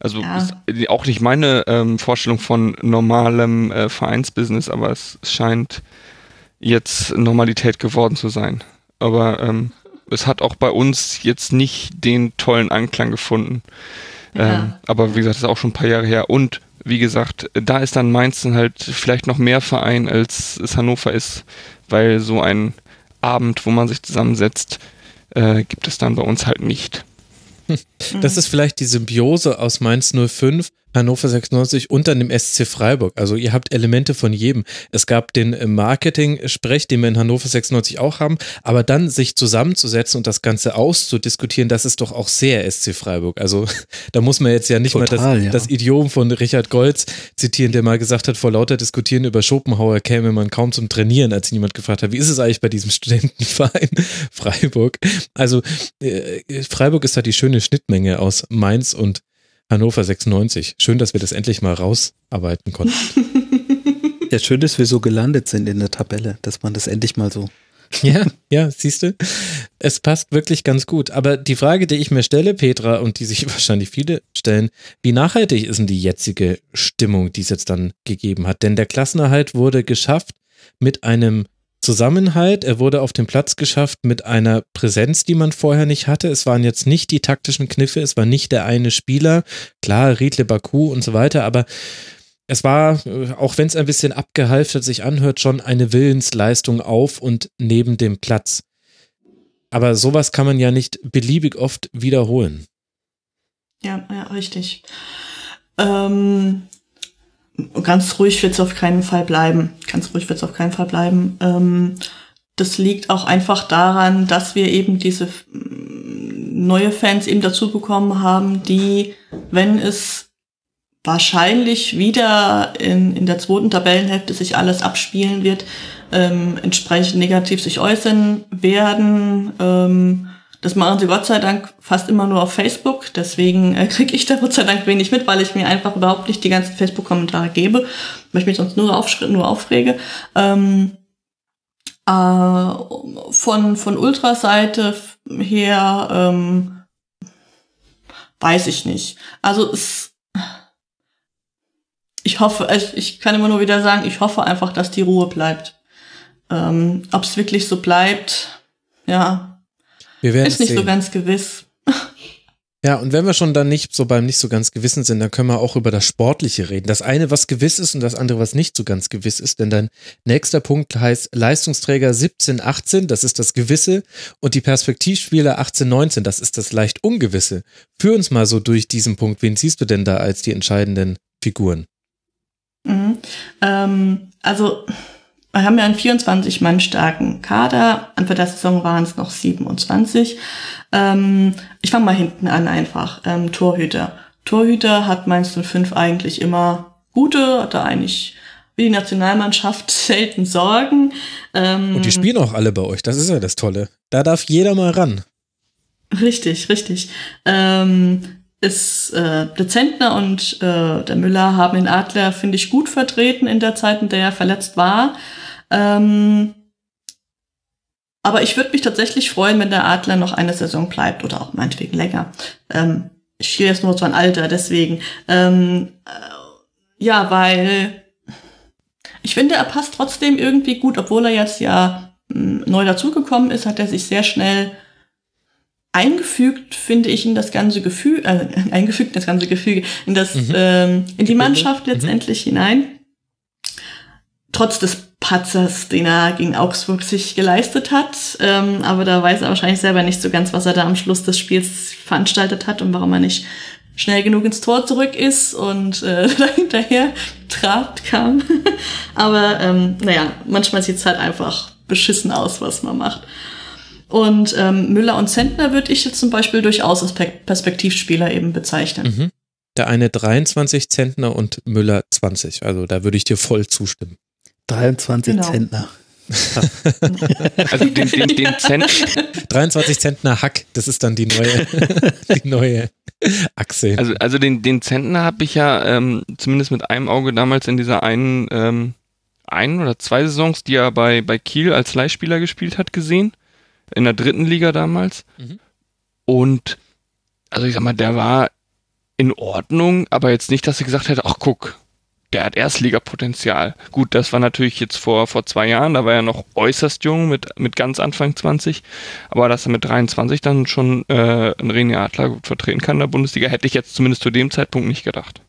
also ja. auch nicht meine ähm, Vorstellung von normalem äh, Vereinsbusiness, aber es scheint jetzt Normalität geworden zu sein. Aber ähm, es hat auch bei uns jetzt nicht den tollen Anklang gefunden. Ja. Ähm, aber wie gesagt, das ist auch schon ein paar Jahre her. Und wie gesagt, da ist dann Mainz dann halt vielleicht noch mehr Verein, als es Hannover ist, weil so ein Abend, wo man sich zusammensetzt, äh, gibt es dann bei uns halt nicht. Das ist vielleicht die Symbiose aus Mainz 05 Hannover 96 und dann dem SC Freiburg. Also ihr habt Elemente von jedem. Es gab den Marketing-Sprech, den wir in Hannover 96 auch haben, aber dann sich zusammenzusetzen und das Ganze auszudiskutieren, das ist doch auch sehr SC Freiburg. Also da muss man jetzt ja nicht Total, mal das, ja. das Idiom von Richard Golz zitieren, der mal gesagt hat, vor lauter Diskutieren über Schopenhauer käme man kaum zum Trainieren, als ihn jemand gefragt hat, wie ist es eigentlich bei diesem Studentenverein Freiburg? Also äh, Freiburg ist da die schöne Schnittmenge aus Mainz und Hannover 96. Schön, dass wir das endlich mal rausarbeiten konnten. Ja, schön, dass wir so gelandet sind in der Tabelle, dass man das endlich mal so. Ja, ja, siehst du, es passt wirklich ganz gut. Aber die Frage, die ich mir stelle, Petra, und die sich wahrscheinlich viele stellen, wie nachhaltig ist denn die jetzige Stimmung, die es jetzt dann gegeben hat? Denn der Klassenerhalt wurde geschafft mit einem Zusammenhalt. Er wurde auf den Platz geschafft mit einer Präsenz, die man vorher nicht hatte. Es waren jetzt nicht die taktischen Kniffe, es war nicht der eine Spieler. Klar, Riedle Baku und so weiter, aber es war, auch wenn es ein bisschen abgehalftert sich anhört, schon eine Willensleistung auf und neben dem Platz. Aber sowas kann man ja nicht beliebig oft wiederholen. Ja, ja, richtig. Ähm, ganz ruhig wird es auf keinen Fall bleiben. Ganz ruhig wird es auf keinen Fall bleiben. Ähm, das liegt auch einfach daran, dass wir eben diese mm, neue Fans eben dazu bekommen haben, die, wenn es wahrscheinlich wieder in, in der zweiten Tabellenhälfte sich alles abspielen wird, ähm, entsprechend negativ sich äußern werden. Ähm, das machen sie Gott sei Dank fast immer nur auf Facebook. Deswegen äh, kriege ich da Gott sei Dank wenig mit, weil ich mir einfach überhaupt nicht die ganzen Facebook-Kommentare gebe, weil ich mich sonst nur, auf, nur aufrege. Ähm, äh, von, von Ultraseite her ähm, weiß ich nicht. Also es, ich hoffe, ich, ich kann immer nur wieder sagen, ich hoffe einfach, dass die Ruhe bleibt. Ähm, Ob es wirklich so bleibt, ja, wir werden ist nicht sehen. so ganz gewiss. Ja, und wenn wir schon dann nicht so beim nicht so ganz gewissen sind, dann können wir auch über das Sportliche reden. Das eine, was gewiss ist und das andere, was nicht so ganz gewiss ist. Denn dein nächster Punkt heißt Leistungsträger 17, 18, das ist das Gewisse. Und die Perspektivspieler 18, 19, das ist das leicht Ungewisse. Führ uns mal so durch diesen Punkt. Wen siehst du denn da als die entscheidenden Figuren? Mhm. Ähm, also wir haben ja einen 24 Mann starken Kader. Anfang der Saison waren es noch 27. Ähm, ich fange mal hinten an einfach. Ähm, Torhüter. Torhüter hat Mainz 05 eigentlich immer gute, hat da eigentlich wie die Nationalmannschaft selten Sorgen. Ähm, Und die spielen auch alle bei euch, das ist ja das Tolle. Da darf jeder mal ran. Richtig, richtig. Ähm, ist äh, der Zentner und äh, der Müller haben den Adler, finde ich, gut vertreten in der Zeit, in der er verletzt war. Ähm, aber ich würde mich tatsächlich freuen, wenn der Adler noch eine Saison bleibt oder auch meinetwegen länger. Ähm, ich schiele jetzt nur so ein Alter, deswegen. Ähm, äh, ja, weil ich finde, er passt trotzdem irgendwie gut, obwohl er jetzt ja mh, hm, neu dazugekommen ist, hat er sich sehr schnell eingefügt, finde ich, in das ganze Gefühl, äh, eingefügt in das ganze Gefüge, in das, mhm. ähm, in die Mannschaft mhm. letztendlich mhm. hinein. Trotz des Patzers, den er gegen Augsburg sich geleistet hat. Ähm, aber da weiß er wahrscheinlich selber nicht so ganz, was er da am Schluss des Spiels veranstaltet hat und warum er nicht schnell genug ins Tor zurück ist und äh, hinterher trabt kam. aber ähm, naja, manchmal sieht's halt einfach beschissen aus, was man macht. Und ähm, Müller und Zentner würde ich jetzt zum Beispiel durchaus als Perspektivspieler eben bezeichnen. Mhm. Der eine 23 Zentner und Müller 20. Also da würde ich dir voll zustimmen. 23 genau. Zentner. also den, den, den Zent 23 Zentner Hack, das ist dann die neue, die neue Achse. Also, also den, den Zentner habe ich ja ähm, zumindest mit einem Auge damals in dieser einen, ähm, ein oder zwei Saisons, die er bei, bei Kiel als Leihspieler gespielt hat, gesehen in der dritten Liga damals. Mhm. Und also ich sag mal, der war in Ordnung, aber jetzt nicht, dass ich gesagt hätte, ach guck, der hat Erstligapotenzial. Gut, das war natürlich jetzt vor, vor zwei Jahren, da war er noch äußerst jung mit, mit ganz Anfang 20. Aber dass er mit 23 dann schon äh, einen René Adler gut vertreten kann in der Bundesliga, hätte ich jetzt zumindest zu dem Zeitpunkt nicht gedacht.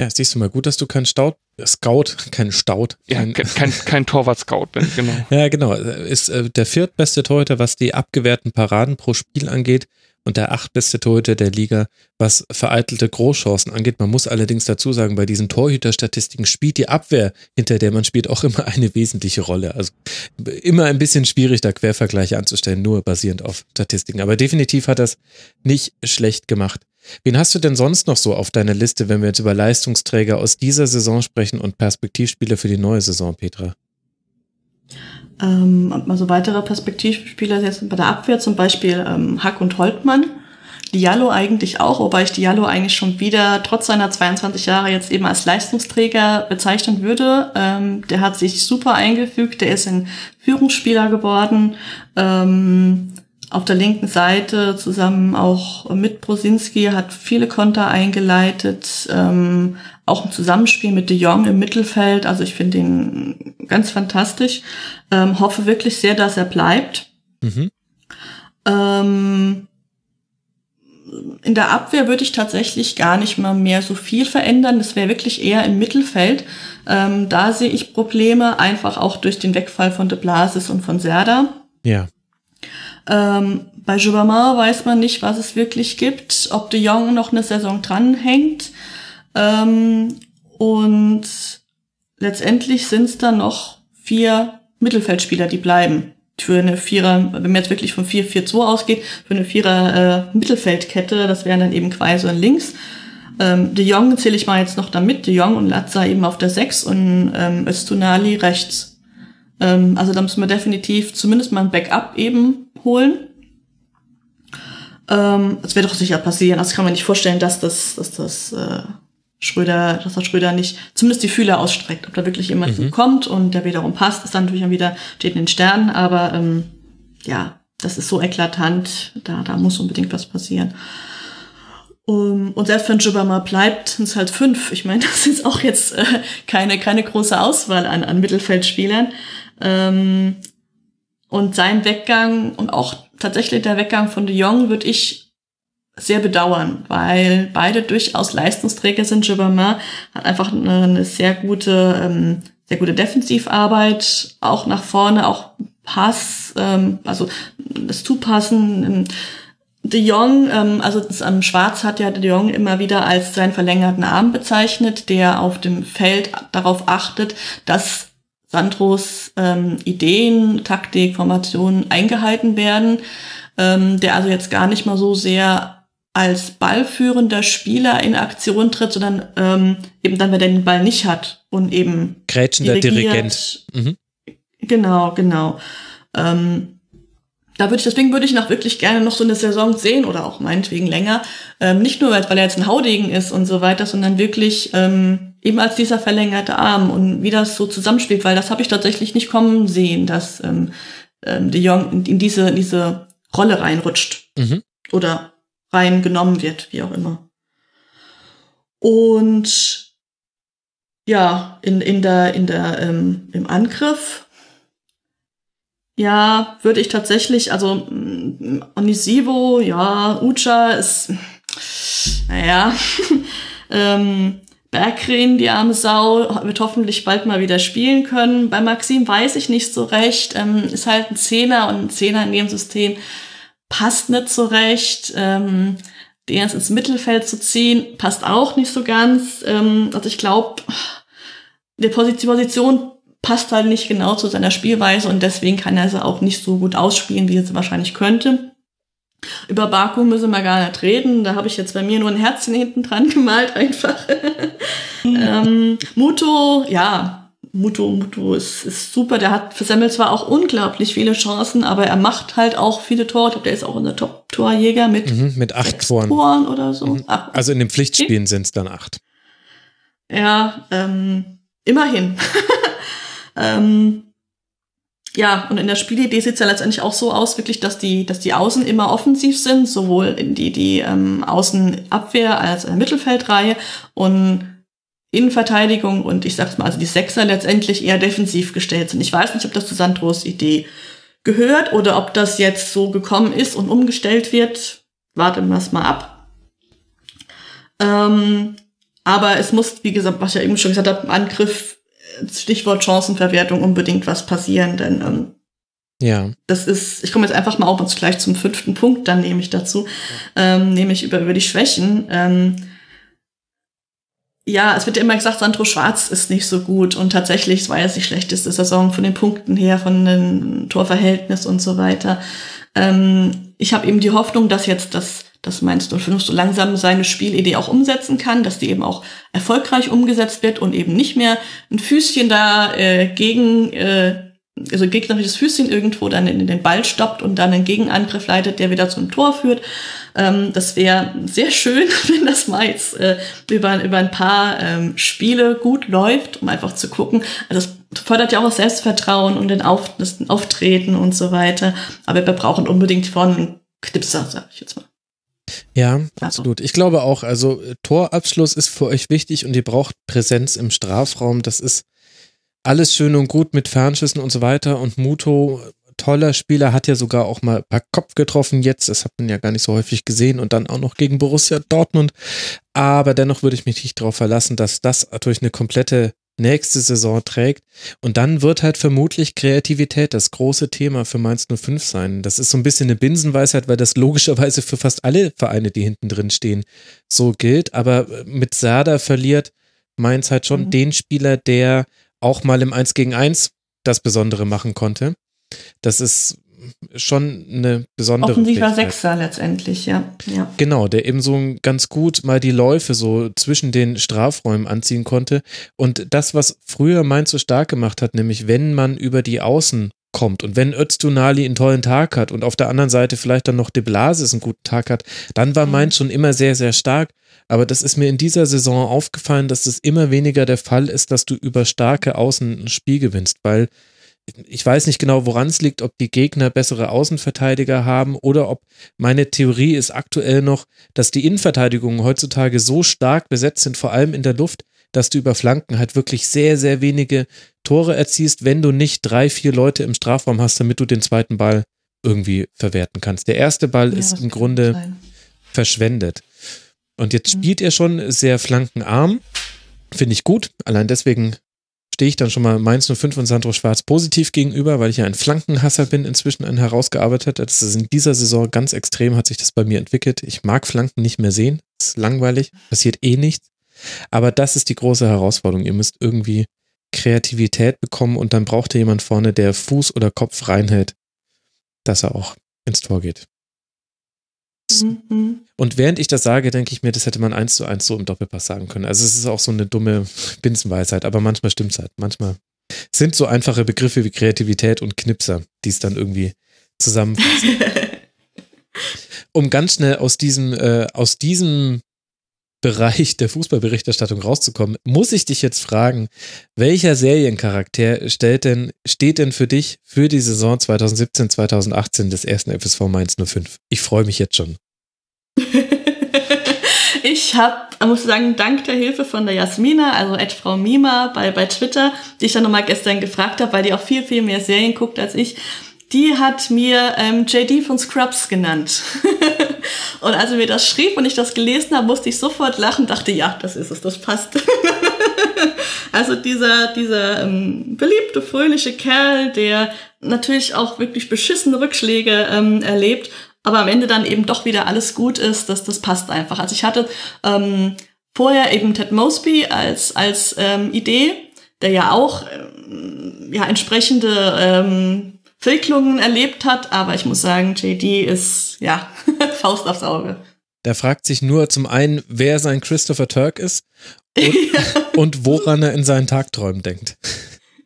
Ja, siehst du mal, gut, dass du kein Stout, Scout, kein Stout. Kein, ja, kein, kein Torwart-Scout bin, genau. ja, genau. Ist äh, der viertbeste Torhüter, was die abgewehrten Paraden pro Spiel angeht und der achtbeste Torhüter der Liga, was vereitelte Großchancen angeht. Man muss allerdings dazu sagen, bei diesen Torhüterstatistiken spielt die Abwehr, hinter der man spielt, auch immer eine wesentliche Rolle. Also immer ein bisschen schwierig, da Quervergleiche anzustellen, nur basierend auf Statistiken. Aber definitiv hat das nicht schlecht gemacht. Wen hast du denn sonst noch so auf deiner Liste, wenn wir jetzt über Leistungsträger aus dieser Saison sprechen und Perspektivspieler für die neue Saison, Petra? Ähm, also weitere Perspektivspieler jetzt bei der Abwehr, zum Beispiel ähm, Hack und Holtmann. Diallo eigentlich auch, wobei ich Diallo eigentlich schon wieder trotz seiner 22 Jahre jetzt eben als Leistungsträger bezeichnen würde. Ähm, der hat sich super eingefügt, der ist ein Führungsspieler geworden. Ähm, auf der linken Seite zusammen auch mit Brosinski hat viele Konter eingeleitet, ähm, auch im Zusammenspiel mit De Jong im Mittelfeld. Also ich finde ihn ganz fantastisch. Ähm, hoffe wirklich sehr, dass er bleibt. Mhm. Ähm, in der Abwehr würde ich tatsächlich gar nicht mal mehr so viel verändern. Das wäre wirklich eher im Mittelfeld. Ähm, da sehe ich Probleme, einfach auch durch den Wegfall von De Blasis und von Serda. Ja. Ähm, bei Joubamar weiß man nicht, was es wirklich gibt, ob de Jong noch eine Saison dranhängt. Ähm, und letztendlich sind es dann noch vier Mittelfeldspieler, die bleiben. Für eine Vierer, wenn man jetzt wirklich von 4-4-2 ausgeht, für eine Vierer äh, Mittelfeldkette, das wären dann eben Quaise und links. Ähm, de Jong zähle ich mal jetzt noch damit, de Jong und Latza eben auf der 6 und ähm, Östunali rechts. Ähm, also da müssen wir definitiv zumindest mal ein Backup eben holen. Ähm, das wird doch sicher passieren. Also kann man nicht vorstellen, dass das, dass das äh, Schröder, dass der Schröder nicht zumindest die Fühler ausstreckt. Ob da wirklich jemand mhm. kommt und der wiederum passt, ist dann natürlich wieder steht in den Sternen. Aber ähm, ja, das ist so eklatant. Da, da muss unbedingt was passieren. Um, und selbst wenn Jubba mal bleibt, sind es halt fünf. Ich meine, das ist auch jetzt äh, keine, keine große Auswahl an, an Mittelfeldspielern. Ähm, und sein Weggang und auch tatsächlich der Weggang von de Jong würde ich sehr bedauern, weil beide durchaus Leistungsträger sind. Gibbermann hat einfach eine, sehr gute, ähm, sehr gute Defensivarbeit, auch nach vorne, auch Pass, ähm, also das Zupassen. Ähm, De Jong, ähm, also das, ähm, Schwarz hat ja De Jong immer wieder als seinen verlängerten Arm bezeichnet, der auf dem Feld darauf achtet, dass Sandros ähm, Ideen, Taktik, Formationen eingehalten werden, ähm, der also jetzt gar nicht mal so sehr als ballführender Spieler in Aktion tritt, sondern ähm, eben dann, wenn er den Ball nicht hat und eben Grätschender Dirigent. Mhm. Genau, genau. Ähm, da würde ich, deswegen würde ich noch wirklich gerne noch so eine Saison sehen oder auch meinetwegen länger. Ähm, nicht nur, weil, er jetzt ein Haudegen ist und so weiter, sondern wirklich ähm, eben als dieser verlängerte Arm und wie das so zusammenspielt, weil das habe ich tatsächlich nicht kommen sehen, dass ähm, ähm, De Jong in, diese, in diese Rolle reinrutscht mhm. oder reingenommen wird, wie auch immer. Und ja, in, in der, in der, ähm, im Angriff ja, würde ich tatsächlich, also mm, Onisivo, ja, Ucha ist, naja, ähm, Bergren, die arme Sau, wird hoffentlich bald mal wieder spielen können. Bei Maxim weiß ich nicht so recht, ähm, ist halt ein Zehner und ein Zehner in dem System passt nicht so recht. Ähm, den jetzt ins Mittelfeld zu ziehen, passt auch nicht so ganz. Ähm, also ich glaube, die Position passt halt nicht genau zu seiner Spielweise und deswegen kann er sie auch nicht so gut ausspielen, wie er sie wahrscheinlich könnte. Über Baku müssen wir gar nicht reden. Da habe ich jetzt bei mir nur ein Herzchen hinten dran gemalt, einfach. ähm, Muto, ja, Muto, Muto ist, ist super. Der hat für Semmel zwar auch unglaublich viele Chancen, aber er macht halt auch viele Tore. Ich glaube, der ist auch unser Top-Torjäger mit, mhm, mit acht Toren. Toren oder so. Mhm. Also in den Pflichtspielen okay. sind es dann acht. Ja, ähm, immerhin. Ähm, ja, und in der Spielidee sieht es ja letztendlich auch so aus, wirklich, dass die, dass die Außen immer offensiv sind, sowohl in die, die ähm, Außenabwehr als in der Mittelfeldreihe und Innenverteidigung und ich sag's mal, also die Sechser letztendlich eher defensiv gestellt sind. Ich weiß nicht, ob das zu Sandros Idee gehört oder ob das jetzt so gekommen ist und umgestellt wird. Warten wir es mal ab. Ähm, aber es muss, wie gesagt, was ich ja eben schon gesagt habe, im Angriff Stichwort Chancenverwertung unbedingt was passieren, denn ähm, Ja. Das ist, ich komme jetzt einfach mal auch gleich zum fünften Punkt, dann nehme ich dazu, ähm, nämlich über, über die Schwächen. Ähm, ja, es wird ja immer gesagt, Sandro Schwarz ist nicht so gut und tatsächlich, es war jetzt die schlechteste Saison von den Punkten her, von dem Torverhältnis und so weiter. Ähm, ich habe eben die Hoffnung, dass jetzt das, das Mainz 05 so langsam seine Spielidee auch umsetzen kann, dass die eben auch erfolgreich umgesetzt wird und eben nicht mehr ein Füßchen da äh, gegen äh, also gegnerisches Füßchen irgendwo dann in den Ball stoppt und dann einen Gegenangriff leitet, der wieder zum Tor führt. Ähm, das wäre sehr schön, wenn das mal äh, über, über ein paar ähm, Spiele gut läuft, um einfach zu gucken. Also das fördert ja auch das Selbstvertrauen und den Auf, das Auftreten und so weiter. Aber wir brauchen unbedingt vorne einen Knipser, sag ich jetzt mal. Ja, absolut. Ich glaube auch, also Torabschluss ist für euch wichtig und ihr braucht Präsenz im Strafraum. Das ist alles schön und gut mit Fernschüssen und so weiter. Und Muto, toller Spieler, hat ja sogar auch mal per Kopf getroffen jetzt. Das hat man ja gar nicht so häufig gesehen. Und dann auch noch gegen Borussia Dortmund. Aber dennoch würde ich mich nicht darauf verlassen, dass das durch eine komplette nächste Saison trägt. Und dann wird halt vermutlich Kreativität das große Thema für Mainz 05 sein. Das ist so ein bisschen eine Binsenweisheit, weil das logischerweise für fast alle Vereine, die hinten drin stehen, so gilt. Aber mit Sada verliert Mainz halt schon mhm. den Spieler, der auch mal im 1 gegen 1 das Besondere machen konnte. Das ist schon eine besondere Offensiver Sechser letztendlich, ja. ja. Genau, der eben so ganz gut mal die Läufe so zwischen den Strafräumen anziehen konnte. Und das, was früher Mainz so stark gemacht hat, nämlich wenn man über die Außen kommt und wenn Öztunali einen tollen Tag hat und auf der anderen Seite vielleicht dann noch De Blasis einen guten Tag hat, dann war mhm. Mainz schon immer sehr, sehr stark. Aber das ist mir in dieser Saison aufgefallen, dass es immer weniger der Fall ist, dass du über starke Außen ein Spiel gewinnst, weil ich weiß nicht genau, woran es liegt, ob die Gegner bessere Außenverteidiger haben oder ob meine Theorie ist aktuell noch, dass die Innenverteidigungen heutzutage so stark besetzt sind, vor allem in der Luft, dass du über Flanken halt wirklich sehr, sehr wenige Tore erziehst, wenn du nicht drei, vier Leute im Strafraum hast, damit du den zweiten Ball irgendwie verwerten kannst. Der erste Ball ja, ist im Grunde sein. verschwendet. Und jetzt mhm. spielt er schon sehr flankenarm. Finde ich gut. Allein deswegen stehe ich dann schon mal Mainz 05 und Sandro Schwarz positiv gegenüber, weil ich ja ein Flankenhasser bin, inzwischen ein herausgearbeitet. Das ist in dieser Saison ganz extrem, hat sich das bei mir entwickelt. Ich mag Flanken nicht mehr sehen. Das ist langweilig, passiert eh nichts. Aber das ist die große Herausforderung. Ihr müsst irgendwie Kreativität bekommen und dann braucht ihr jemand vorne, der Fuß oder Kopf reinhält, dass er auch ins Tor geht. Mhm. Und während ich das sage, denke ich mir, das hätte man eins zu eins so im Doppelpass sagen können. Also es ist auch so eine dumme Binsenweisheit, aber manchmal stimmt es halt. Manchmal sind so einfache Begriffe wie Kreativität und Knipser, die es dann irgendwie zusammenfassen. um ganz schnell aus diesem, äh, aus diesem Bereich der Fußballberichterstattung rauszukommen, muss ich dich jetzt fragen, welcher Seriencharakter stellt denn, steht denn für dich für die Saison 2017, 2018 des ersten FSV Mainz 05? Ich freue mich jetzt schon. Ich habe, muss sagen, dank der Hilfe von der Jasmina, also Ed Frau Mima bei, bei Twitter, die ich dann nochmal gestern gefragt habe, weil die auch viel, viel mehr Serien guckt als ich, die hat mir ähm, JD von Scrubs genannt. und als er mir das schrieb und ich das gelesen habe, musste ich sofort lachen, dachte, ja, das ist es, das passt. also dieser, dieser ähm, beliebte, fröhliche Kerl, der natürlich auch wirklich beschissene Rückschläge ähm, erlebt, aber am Ende dann eben doch wieder alles gut ist, das, das passt einfach. Also ich hatte ähm, vorher eben Ted Mosby als, als ähm, Idee, der ja auch ähm, ja, entsprechende ähm, Entwicklungen erlebt hat, aber ich muss sagen, JD ist, ja, Faust aufs Auge. Der fragt sich nur zum einen, wer sein Christopher Turk ist und, ja. und woran er in seinen Tagträumen denkt.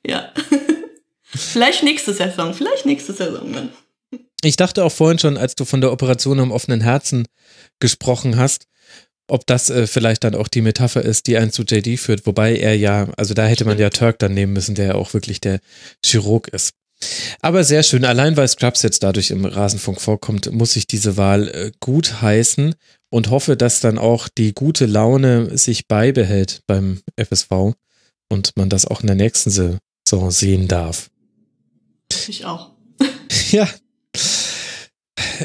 Ja. vielleicht nächste Saison, vielleicht nächste Saison. Dann. Ich dachte auch vorhin schon, als du von der Operation am offenen Herzen gesprochen hast, ob das äh, vielleicht dann auch die Metapher ist, die einen zu JD führt, wobei er ja, also da hätte man ja Turk dann nehmen müssen, der ja auch wirklich der Chirurg ist. Aber sehr schön. Allein weil Scrubs jetzt dadurch im Rasenfunk vorkommt, muss ich diese Wahl äh, gut heißen und hoffe, dass dann auch die gute Laune sich beibehält beim FSV und man das auch in der nächsten Saison sehen darf. Ich auch. ja.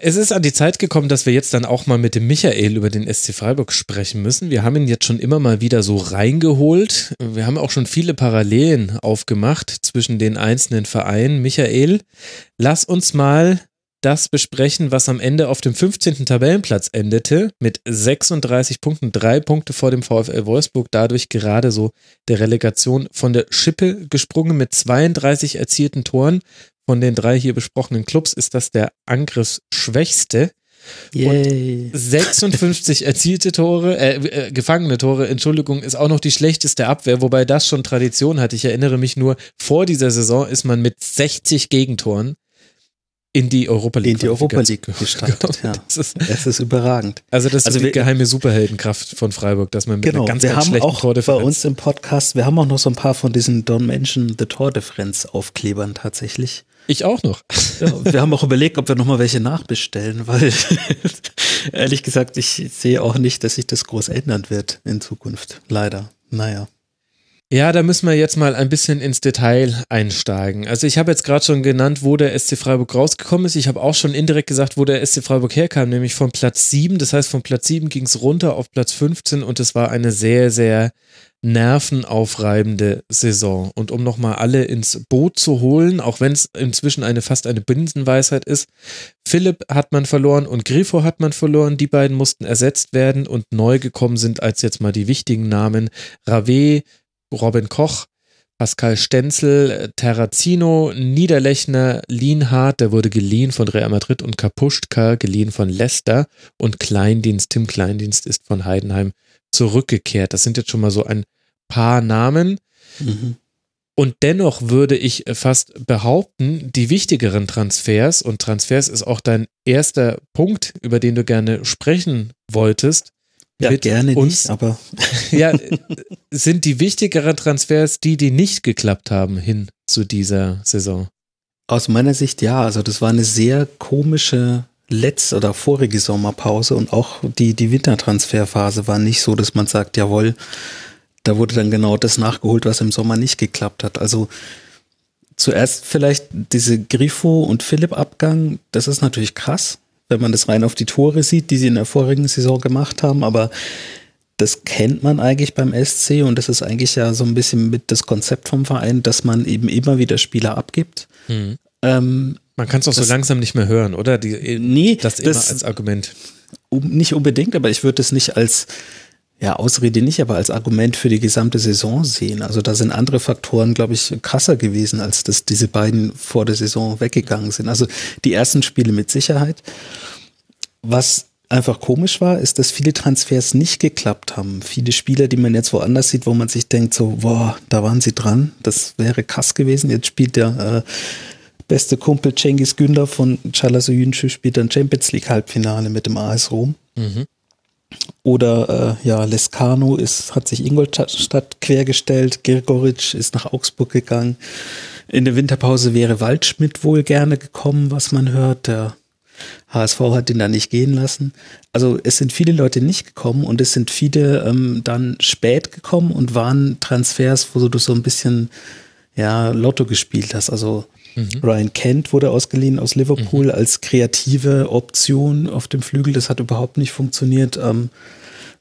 Es ist an die Zeit gekommen, dass wir jetzt dann auch mal mit dem Michael über den SC Freiburg sprechen müssen. Wir haben ihn jetzt schon immer mal wieder so reingeholt. Wir haben auch schon viele Parallelen aufgemacht zwischen den einzelnen Vereinen. Michael, lass uns mal das besprechen, was am Ende auf dem 15. Tabellenplatz endete, mit 36 Punkten, drei Punkte vor dem VfL Wolfsburg, dadurch gerade so der Relegation von der Schippe gesprungen mit 32 erzielten Toren. Von den drei hier besprochenen Clubs ist das der angriffsschwächste. Yay. Und 56 erzielte Tore, äh, äh, gefangene Tore, Entschuldigung, ist auch noch die schlechteste Abwehr, wobei das schon Tradition hat. Ich erinnere mich nur, vor dieser Saison ist man mit 60 Gegentoren in die Europa League, in die Europa League gestartet. Ja. Das ist, es ist überragend. also das Also ist die wir- geheime Superheldenkraft von Freiburg, dass man mit Genau, einer ganz, wir ganz haben schlechten auch bei Tordifferenz uns im Podcast, wir haben auch noch so ein paar von diesen Don't Mention the Tordifferenz Aufklebern tatsächlich. Ich auch noch. Ja, wir haben auch überlegt, ob wir nochmal welche nachbestellen, weil ehrlich gesagt, ich sehe auch nicht, dass sich das groß ändern wird in Zukunft. Leider. Naja. Ja, da müssen wir jetzt mal ein bisschen ins Detail einsteigen. Also ich habe jetzt gerade schon genannt, wo der SC Freiburg rausgekommen ist. Ich habe auch schon indirekt gesagt, wo der SC Freiburg herkam, nämlich von Platz 7. Das heißt, von Platz 7 ging es runter auf Platz 15 und es war eine sehr, sehr nervenaufreibende Saison. Und um nochmal alle ins Boot zu holen, auch wenn es inzwischen eine fast eine Binsenweisheit ist, Philipp hat man verloren und Grifo hat man verloren. Die beiden mussten ersetzt werden und neu gekommen sind als jetzt mal die wichtigen Namen Rave, Robin Koch, Pascal Stenzel, Terrazino, Niederlechner, Lienhardt, der wurde geliehen von Real Madrid und Kapuschka, geliehen von Leicester und Kleindienst, Tim Kleindienst ist von Heidenheim zurückgekehrt. Das sind jetzt schon mal so ein paar Namen. Mhm. Und dennoch würde ich fast behaupten, die wichtigeren Transfers, und Transfers ist auch dein erster Punkt, über den du gerne sprechen wolltest, Ja, mit gerne uns, nicht, aber ja, sind die wichtigeren Transfers die, die nicht geklappt haben hin zu dieser Saison. aus meiner Sicht ja. Also das war eine sehr komische letzte oder vorige Sommerpause und auch die, die Wintertransferphase war nicht so, dass man sagt, jawohl, da wurde dann genau das nachgeholt, was im Sommer nicht geklappt hat. Also zuerst vielleicht diese Grifo und Philipp-Abgang, das ist natürlich krass, wenn man das rein auf die Tore sieht, die sie in der vorigen Saison gemacht haben, aber das kennt man eigentlich beim SC und das ist eigentlich ja so ein bisschen mit das Konzept vom Verein, dass man eben immer wieder Spieler abgibt. Ähm, Man kann es auch so Das- langsam nicht mehr hören, oder? Die, Nee, das immer das- als Argument. um, nicht unbedingt, aber ich würde es nicht als, ja, Ausrede nicht, aber als Argument für die gesamte Saison sehen. Also da sind andere Faktoren, glaube ich, krasser gewesen, als dass diese beiden vor der Saison weggegangen sind. Also die ersten Spiele mit Sicherheit. Was einfach komisch war, ist, dass viele Transfers nicht geklappt haben. Viele Spieler, die man jetzt woanders sieht, wo man sich denkt, so, boah, da waren sie dran. Das wäre krass gewesen. Jetzt spielt der äh, beste Kumpel Cengiz Günder von Chalasoyuncu spielt dann Champions League Halbfinale mit dem AS Rom. Oder äh, ja, Lescano ist, hat sich Ingolstadt quergestellt, Girgoric ist nach Augsburg gegangen. In der Winterpause wäre Waldschmidt wohl gerne gekommen, was man hört. Der HSV hat ihn da nicht gehen lassen. Also es sind viele Leute nicht gekommen und es sind viele ähm, dann spät gekommen und waren Transfers, wo du so ein bisschen ja, Lotto gespielt hast. Also Ryan Kent wurde ausgeliehen aus Liverpool als kreative Option auf dem Flügel. Das hat überhaupt nicht funktioniert. Ähm,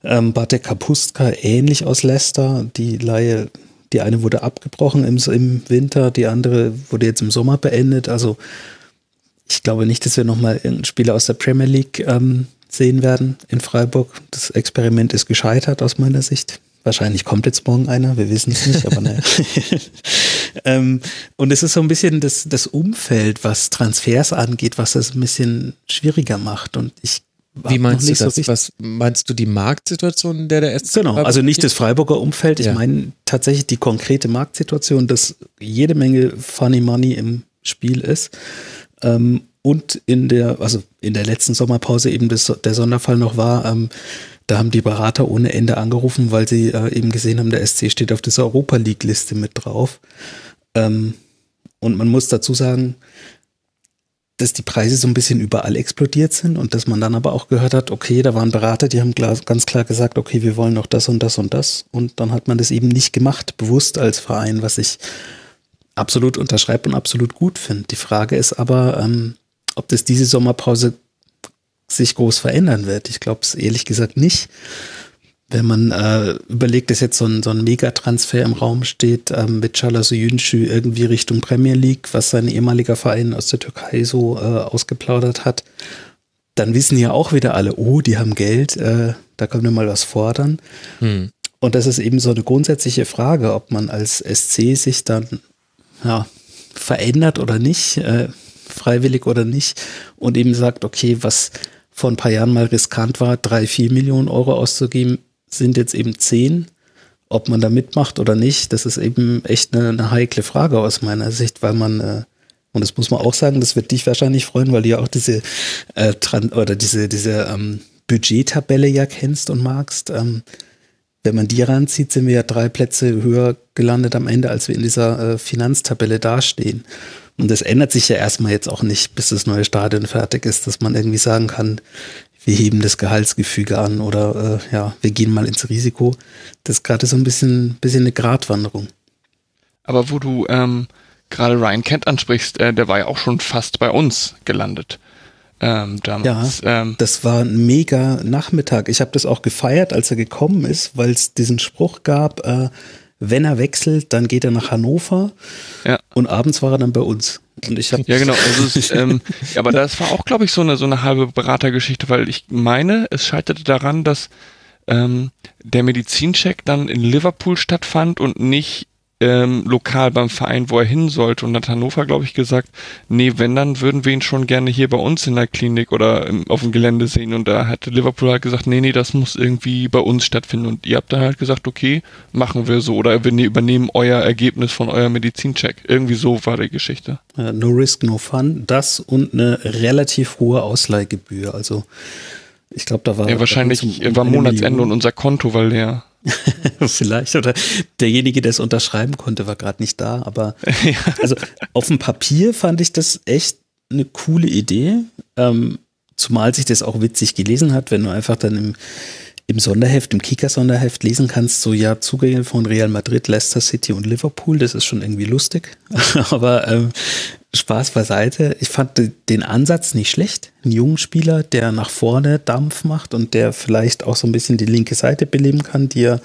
ähm, Bartek Kapustka ähnlich aus Leicester. Die Laie, die eine wurde abgebrochen im, im Winter, die andere wurde jetzt im Sommer beendet. Also ich glaube nicht, dass wir nochmal irgendeinen Spieler aus der Premier League ähm, sehen werden in Freiburg. Das Experiment ist gescheitert aus meiner Sicht. Wahrscheinlich kommt jetzt morgen einer, wir wissen es nicht, aber naja. ähm, und es ist so ein bisschen das, das Umfeld, was Transfers angeht, was das ein bisschen schwieriger macht. Und ich Wie meinst du nicht so das? richtig- Was meinst du die Marktsituation, in der der SC Genau, also nicht das Freiburger Umfeld. Ich Ja. meine tatsächlich die konkrete Marktsituation, dass jede Menge Funny Money im Spiel ist. Ähm, und in der, also in der letzten Sommerpause eben das, der Sonderfall noch war, ähm, da haben die Berater ohne Ende angerufen, weil sie äh, eben gesehen haben, der SC steht auf dieser Europa League Liste mit drauf. Ähm, und man muss dazu sagen, dass die Preise so ein bisschen überall explodiert sind und dass man dann aber auch gehört hat, okay, da waren Berater, die haben klar, ganz klar gesagt, okay, wir wollen noch das und das und das. Und dann hat man das eben nicht gemacht, bewusst als Verein, was ich absolut unterschreibe und absolut gut finde. Die Frage ist aber, ähm, ob das diese Sommerpause sich groß verändern wird. Ich glaube es ehrlich gesagt nicht. Wenn man äh, überlegt, dass jetzt so ein, so ein Megatransfer im Raum steht, ähm, mit Chalas Yünschü irgendwie Richtung Premier League, was sein ehemaliger Verein aus der Türkei so äh, ausgeplaudert hat, dann wissen ja auch wieder alle, oh, die haben Geld, äh, da können wir mal was fordern. Hm. Und das ist eben so eine grundsätzliche Frage, ob man als SC sich dann ja, verändert oder nicht, äh, freiwillig oder nicht, und eben sagt, okay, was vor ein paar Jahren mal riskant war, drei, vier Millionen Euro auszugeben, sind jetzt eben zehn. Ob man da mitmacht oder nicht, das ist eben echt eine, eine heikle Frage aus meiner Sicht, weil man, äh, und das muss man auch sagen, das wird dich wahrscheinlich freuen, weil du ja auch diese äh, oder diese, diese ähm, Budgettabelle ja kennst und magst. Ähm, wenn man die ranzieht, sind wir ja drei Plätze höher gelandet am Ende, als wir in dieser äh, Finanztabelle dastehen. Und das ändert sich ja erstmal jetzt auch nicht, bis das neue Stadion fertig ist, dass man irgendwie sagen kann, wir heben das Gehaltsgefüge an oder äh, ja, wir gehen mal ins Risiko. Das ist gerade so ein bisschen, bisschen eine Gratwanderung. Aber wo du ähm, gerade Ryan Kent ansprichst, äh, der war ja auch schon fast bei uns gelandet. Ähm, damals. Ja, ähm, das war ein mega Nachmittag. Ich habe das auch gefeiert, als er gekommen ist, weil es diesen Spruch gab, äh, wenn er wechselt, dann geht er nach Hannover. Ja. Und abends war er dann bei uns. Und ich habe ja genau. Also es, ähm, aber das war auch, glaube ich, so eine so eine halbe Beratergeschichte, weil ich meine, es scheiterte daran, dass ähm, der Medizincheck dann in Liverpool stattfand und nicht ähm, lokal beim Verein, wo er hin sollte. Und hat Hannover, glaube ich, gesagt, nee, wenn, dann würden wir ihn schon gerne hier bei uns in der Klinik oder im, auf dem Gelände sehen. Und da hat Liverpool halt gesagt, nee, nee, das muss irgendwie bei uns stattfinden. Und ihr habt dann halt gesagt, okay, machen wir so. Oder wir ne-, übernehmen euer Ergebnis von eurem Medizincheck. Irgendwie so war die Geschichte. No risk, no fun. Das und eine relativ hohe Ausleihgebühr. Also ich glaube, da war. Ja, wahrscheinlich war Monatsende und unser Konto war leer. Vielleicht. Oder derjenige, der es unterschreiben konnte, war gerade nicht da. Aber ja. also auf dem Papier fand ich das echt eine coole Idee. Ähm, zumal sich das auch witzig gelesen hat, wenn du einfach dann im, im Sonderheft, im Kicker-Sonderheft lesen kannst, so ja, Zugänge von Real Madrid, Leicester City und Liverpool, das ist schon irgendwie lustig. Aber ähm, Spaß beiseite. Ich fand den Ansatz nicht schlecht. Ein junger Spieler, der nach vorne Dampf macht und der vielleicht auch so ein bisschen die linke Seite beleben kann, die ja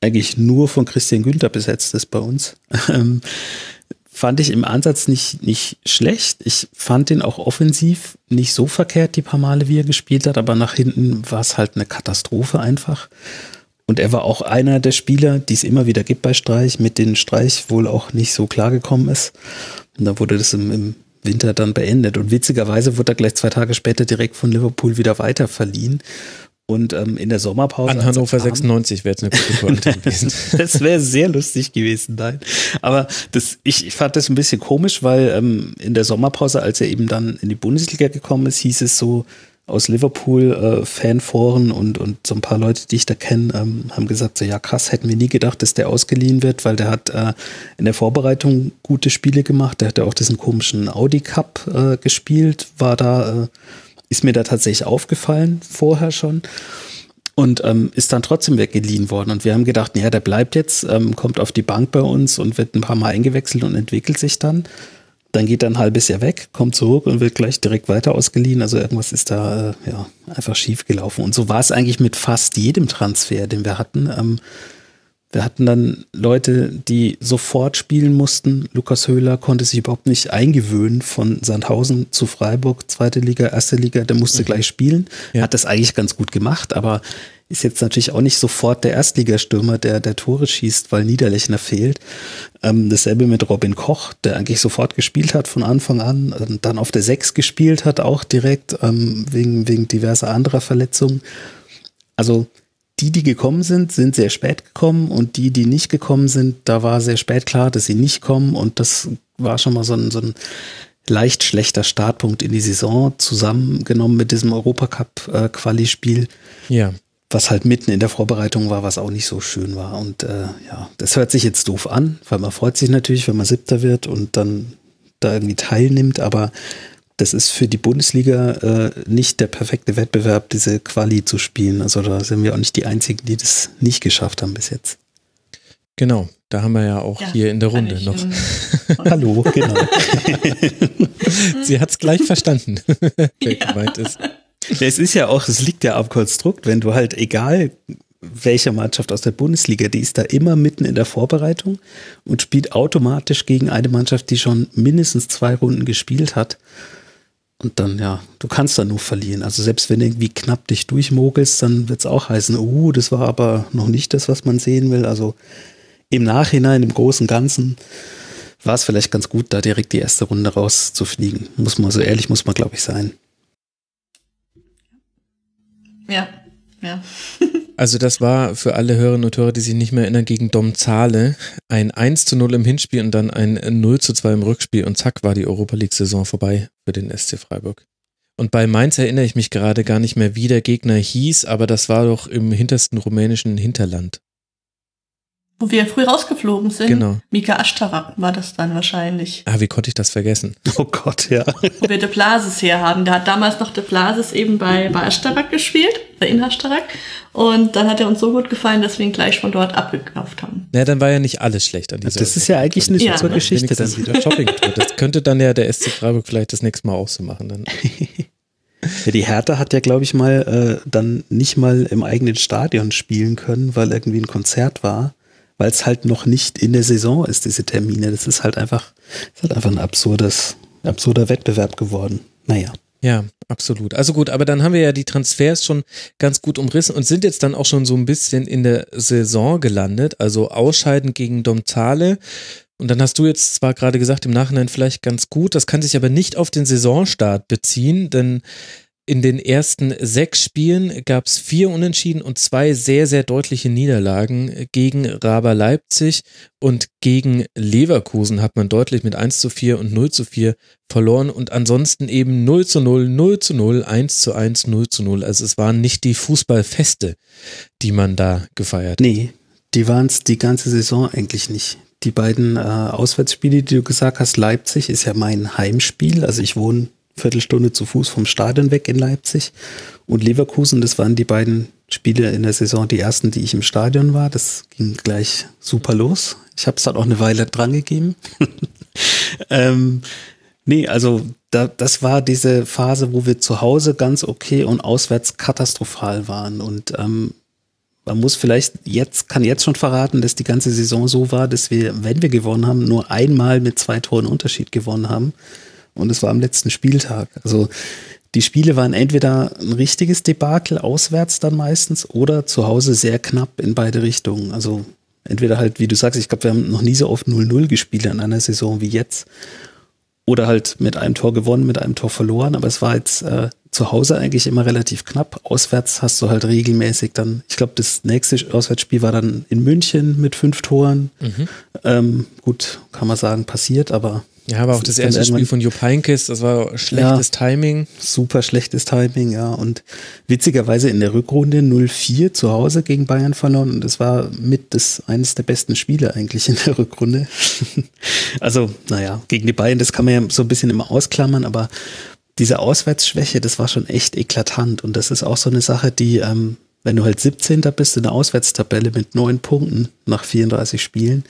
eigentlich nur von Christian Günther besetzt ist bei uns. Fand ich im Ansatz nicht, nicht schlecht. Ich fand ihn auch offensiv nicht so verkehrt, die paar Male, wie er gespielt hat, aber nach hinten war es halt eine Katastrophe einfach. Und er war auch einer der Spieler, die es immer wieder gibt bei Streich, mit denen Streich wohl auch nicht so klargekommen ist. Und dann wurde das im, im Winter dann beendet. Und witzigerweise wurde er gleich zwei Tage später direkt von Liverpool wieder weiter verliehen. Und ähm, in der Sommerpause. An Hannover 96 wäre jetzt eine gute Pointe gewesen. das wäre sehr lustig gewesen, nein. Aber das, ich, ich fand das ein bisschen komisch, weil ähm, in der Sommerpause, als er eben dann in die Bundesliga gekommen ist, hieß es so, aus Liverpool, äh, Fanforen und, und so ein paar Leute, die ich da kenne, ähm, haben gesagt, so ja krass, hätten wir nie gedacht, dass der ausgeliehen wird, weil der hat äh, in der Vorbereitung gute Spiele gemacht. Der hat ja auch diesen komischen Audi Cup äh, gespielt, war da, äh, ist mir da tatsächlich aufgefallen, vorher schon. Und ähm, ist dann trotzdem weggeliehen worden. Und wir haben gedacht, ja, der bleibt jetzt, ähm, kommt auf die Bank bei uns und wird ein paar Mal eingewechselt und entwickelt sich dann dann geht er ein halbes Jahr weg, kommt zurück und wird gleich direkt weiter ausgeliehen. Also irgendwas ist da äh, ja einfach schief gelaufen. Und so war es eigentlich mit fast jedem Transfer, den wir hatten. Ähm, wir hatten dann Leute, die sofort spielen mussten. Lukas Höhler konnte sich überhaupt nicht eingewöhnen von Sandhausen zu Freiburg, zweite Liga, erste Liga. Der musste mhm. gleich spielen. Ja. Hat das eigentlich ganz gut gemacht, aber ist jetzt natürlich auch nicht sofort der Erstligastürmer, der, der Tore schießt, weil Niederlechner fehlt. Ähm, dasselbe mit Robin Koch, der eigentlich sofort gespielt hat von Anfang an, und dann auf der Sechs gespielt hat, auch direkt ähm, wegen, wegen diverser anderer Verletzungen. Also die, die gekommen sind, sind sehr spät gekommen und die, die nicht gekommen sind, da war sehr spät klar, dass sie nicht kommen und das war schon mal so ein, so ein leicht schlechter Startpunkt in die Saison, zusammengenommen mit diesem Europacup-Quali-Spiel. Ja was halt mitten in der Vorbereitung war, was auch nicht so schön war. Und äh, ja, das hört sich jetzt doof an, weil man freut sich natürlich, wenn man Siebter wird und dann da irgendwie teilnimmt, aber das ist für die Bundesliga äh, nicht der perfekte Wettbewerb, diese Quali zu spielen. Also da sind wir auch nicht die Einzigen, die das nicht geschafft haben bis jetzt. Genau, da haben wir ja auch ja, hier in der Runde noch. Hallo, genau. Sie hat es gleich verstanden, wer ja. gemeint ist. Es ist ja auch, es liegt ja am Konstrukt, wenn du halt, egal welche Mannschaft aus der Bundesliga, die ist da immer mitten in der Vorbereitung und spielt automatisch gegen eine Mannschaft, die schon mindestens zwei Runden gespielt hat. Und dann, ja, du kannst da nur verlieren. Also selbst wenn du irgendwie knapp dich durchmogelst, dann wird es auch heißen, uh, das war aber noch nicht das, was man sehen will. Also im Nachhinein, im Großen und Ganzen, war es vielleicht ganz gut, da direkt die erste Runde rauszufliegen. Muss man, so ehrlich muss man, glaube ich, sein. Ja, ja. Also das war für alle Hörerinnen und Hörer, die sich nicht mehr erinnern, gegen Dom Zahle ein 1 zu 0 im Hinspiel und dann ein 0 zu 2 im Rückspiel und zack war die Europa League-Saison vorbei für den SC Freiburg. Und bei Mainz erinnere ich mich gerade gar nicht mehr, wie der Gegner hieß, aber das war doch im hintersten rumänischen Hinterland. Wo wir früh rausgeflogen sind. Genau. Mika Ashtarak war das dann wahrscheinlich. Ah, wie konnte ich das vergessen? Oh Gott, ja. Wo wir De Blasis herhaben. Der hat damals noch De Blasis eben bei, bei Ashtarak gespielt, bei In Ashtarak. Und dann hat er uns so gut gefallen, dass wir ihn gleich von dort abgekauft haben. Na, dann war ja nicht alles schlecht an dieser Das ist ja eigentlich eine Ja, super ne? Geschichte dann wieder. Shopping-Tour. Das könnte dann ja der SC Freiburg vielleicht das nächste Mal auch so machen. Dann. Ja, die Hertha hat ja, glaube ich, mal äh, dann nicht mal im eigenen Stadion spielen können, weil irgendwie ein Konzert war, weil es halt noch nicht in der Saison ist, diese Termine. Das ist halt einfach, ist halt einfach ein absurdes, absurder Wettbewerb geworden. Naja. Ja, absolut. Also gut, aber dann haben wir ja die Transfers schon ganz gut umrissen und sind jetzt dann auch schon so ein bisschen in der Saison gelandet. Also Ausscheiden gegen Domzale. Und dann hast du jetzt zwar gerade gesagt, im Nachhinein vielleicht ganz gut, das kann sich aber nicht auf den Saisonstart beziehen, denn in den ersten sechs Spielen gab es vier Unentschieden und zwei sehr, sehr deutliche Niederlagen. Gegen Raber Leipzig und gegen Leverkusen hat man deutlich mit 1 zu 4 und 0 zu 4 verloren und ansonsten eben 0 zu 0, 0 zu 0, 1 zu 1, 0 zu 0. Also es waren nicht die Fußballfeste, die man da gefeiert hat. Nee, die waren es die ganze Saison eigentlich nicht. Die beiden äh, Auswärtsspiele, die du gesagt hast, Leipzig ist ja mein Heimspiel. Also ich wohne Viertelstunde zu Fuß vom Stadion weg in Leipzig. Und Leverkusen, das waren die beiden Spiele in der Saison, die ersten, die ich im Stadion war. Das ging gleich super los. Ich habe es dann auch eine Weile dran gegeben. ähm, nee, also da, das war diese Phase, wo wir zu Hause ganz okay und auswärts katastrophal waren. Und ähm, man muss vielleicht jetzt, kann jetzt schon verraten, dass die ganze Saison so war, dass wir, wenn wir gewonnen haben, nur einmal mit zwei Toren Unterschied gewonnen haben. Und es war am letzten Spieltag. Also die Spiele waren entweder ein richtiges Debakel auswärts dann meistens oder zu Hause sehr knapp in beide Richtungen. Also entweder halt, wie du sagst, ich glaube, wir haben noch nie so oft 0-0 gespielt in einer Saison wie jetzt. Oder halt mit einem Tor gewonnen, mit einem Tor verloren. Aber es war jetzt äh, zu Hause eigentlich immer relativ knapp. Auswärts hast du halt regelmäßig dann, ich glaube, das nächste Auswärtsspiel war dann in München mit fünf Toren. Mhm. Ähm, gut, kann man sagen, passiert, aber Ja, aber auch das dann erste Spiel von Jupp Heynckes, das war schlechtes Timing. super schlechtes Timing, ja. Und witzigerweise in der Rückrunde 0-4 zu Hause gegen Bayern verloren. Und das war mit das eines der besten Spiele eigentlich in der Rückrunde. also, naja, gegen die Bayern, das kann man ja so ein bisschen immer ausklammern, aber diese Auswärtsschwäche, das war schon echt eklatant. Und das ist auch so eine Sache, die, ähm, wenn du halt 17. bist in der Auswärtstabelle mit neun Punkten nach 34 Spielen,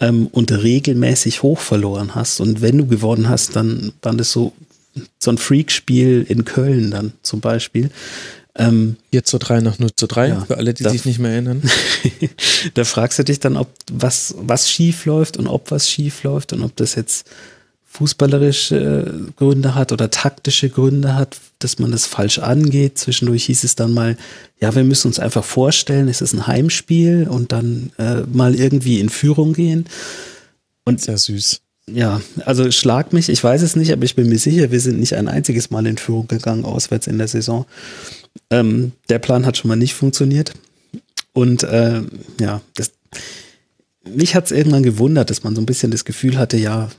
ähm, und regelmäßig hoch verloren hast. Und wenn du gewonnen hast, dann war das so, so ein Freakspiel in Köln dann zum Beispiel. Ähm, 4 zu 3 nach 0 zu 3, Ja, für alle, die da- sich nicht mehr erinnern. da fragst du dich dann, ob was, was schief läuft und ob was schief läuft und ob das jetzt fußballerische Gründe hat oder taktische Gründe hat, dass man das falsch angeht. Zwischendurch hieß es dann mal, ja, wir müssen uns einfach vorstellen, es ist ein Heimspiel und dann äh, mal irgendwie in Führung gehen. Und Sehr süß. Ja, also schlag mich, ich weiß es nicht, aber ich bin mir sicher, wir sind nicht ein einziges Mal in Führung gegangen, auswärts in der Saison. Ähm, der Plan hat schon mal nicht funktioniert. Und äh, ja, das, mich hat es irgendwann gewundert, dass man so ein bisschen das Gefühl hatte, ja,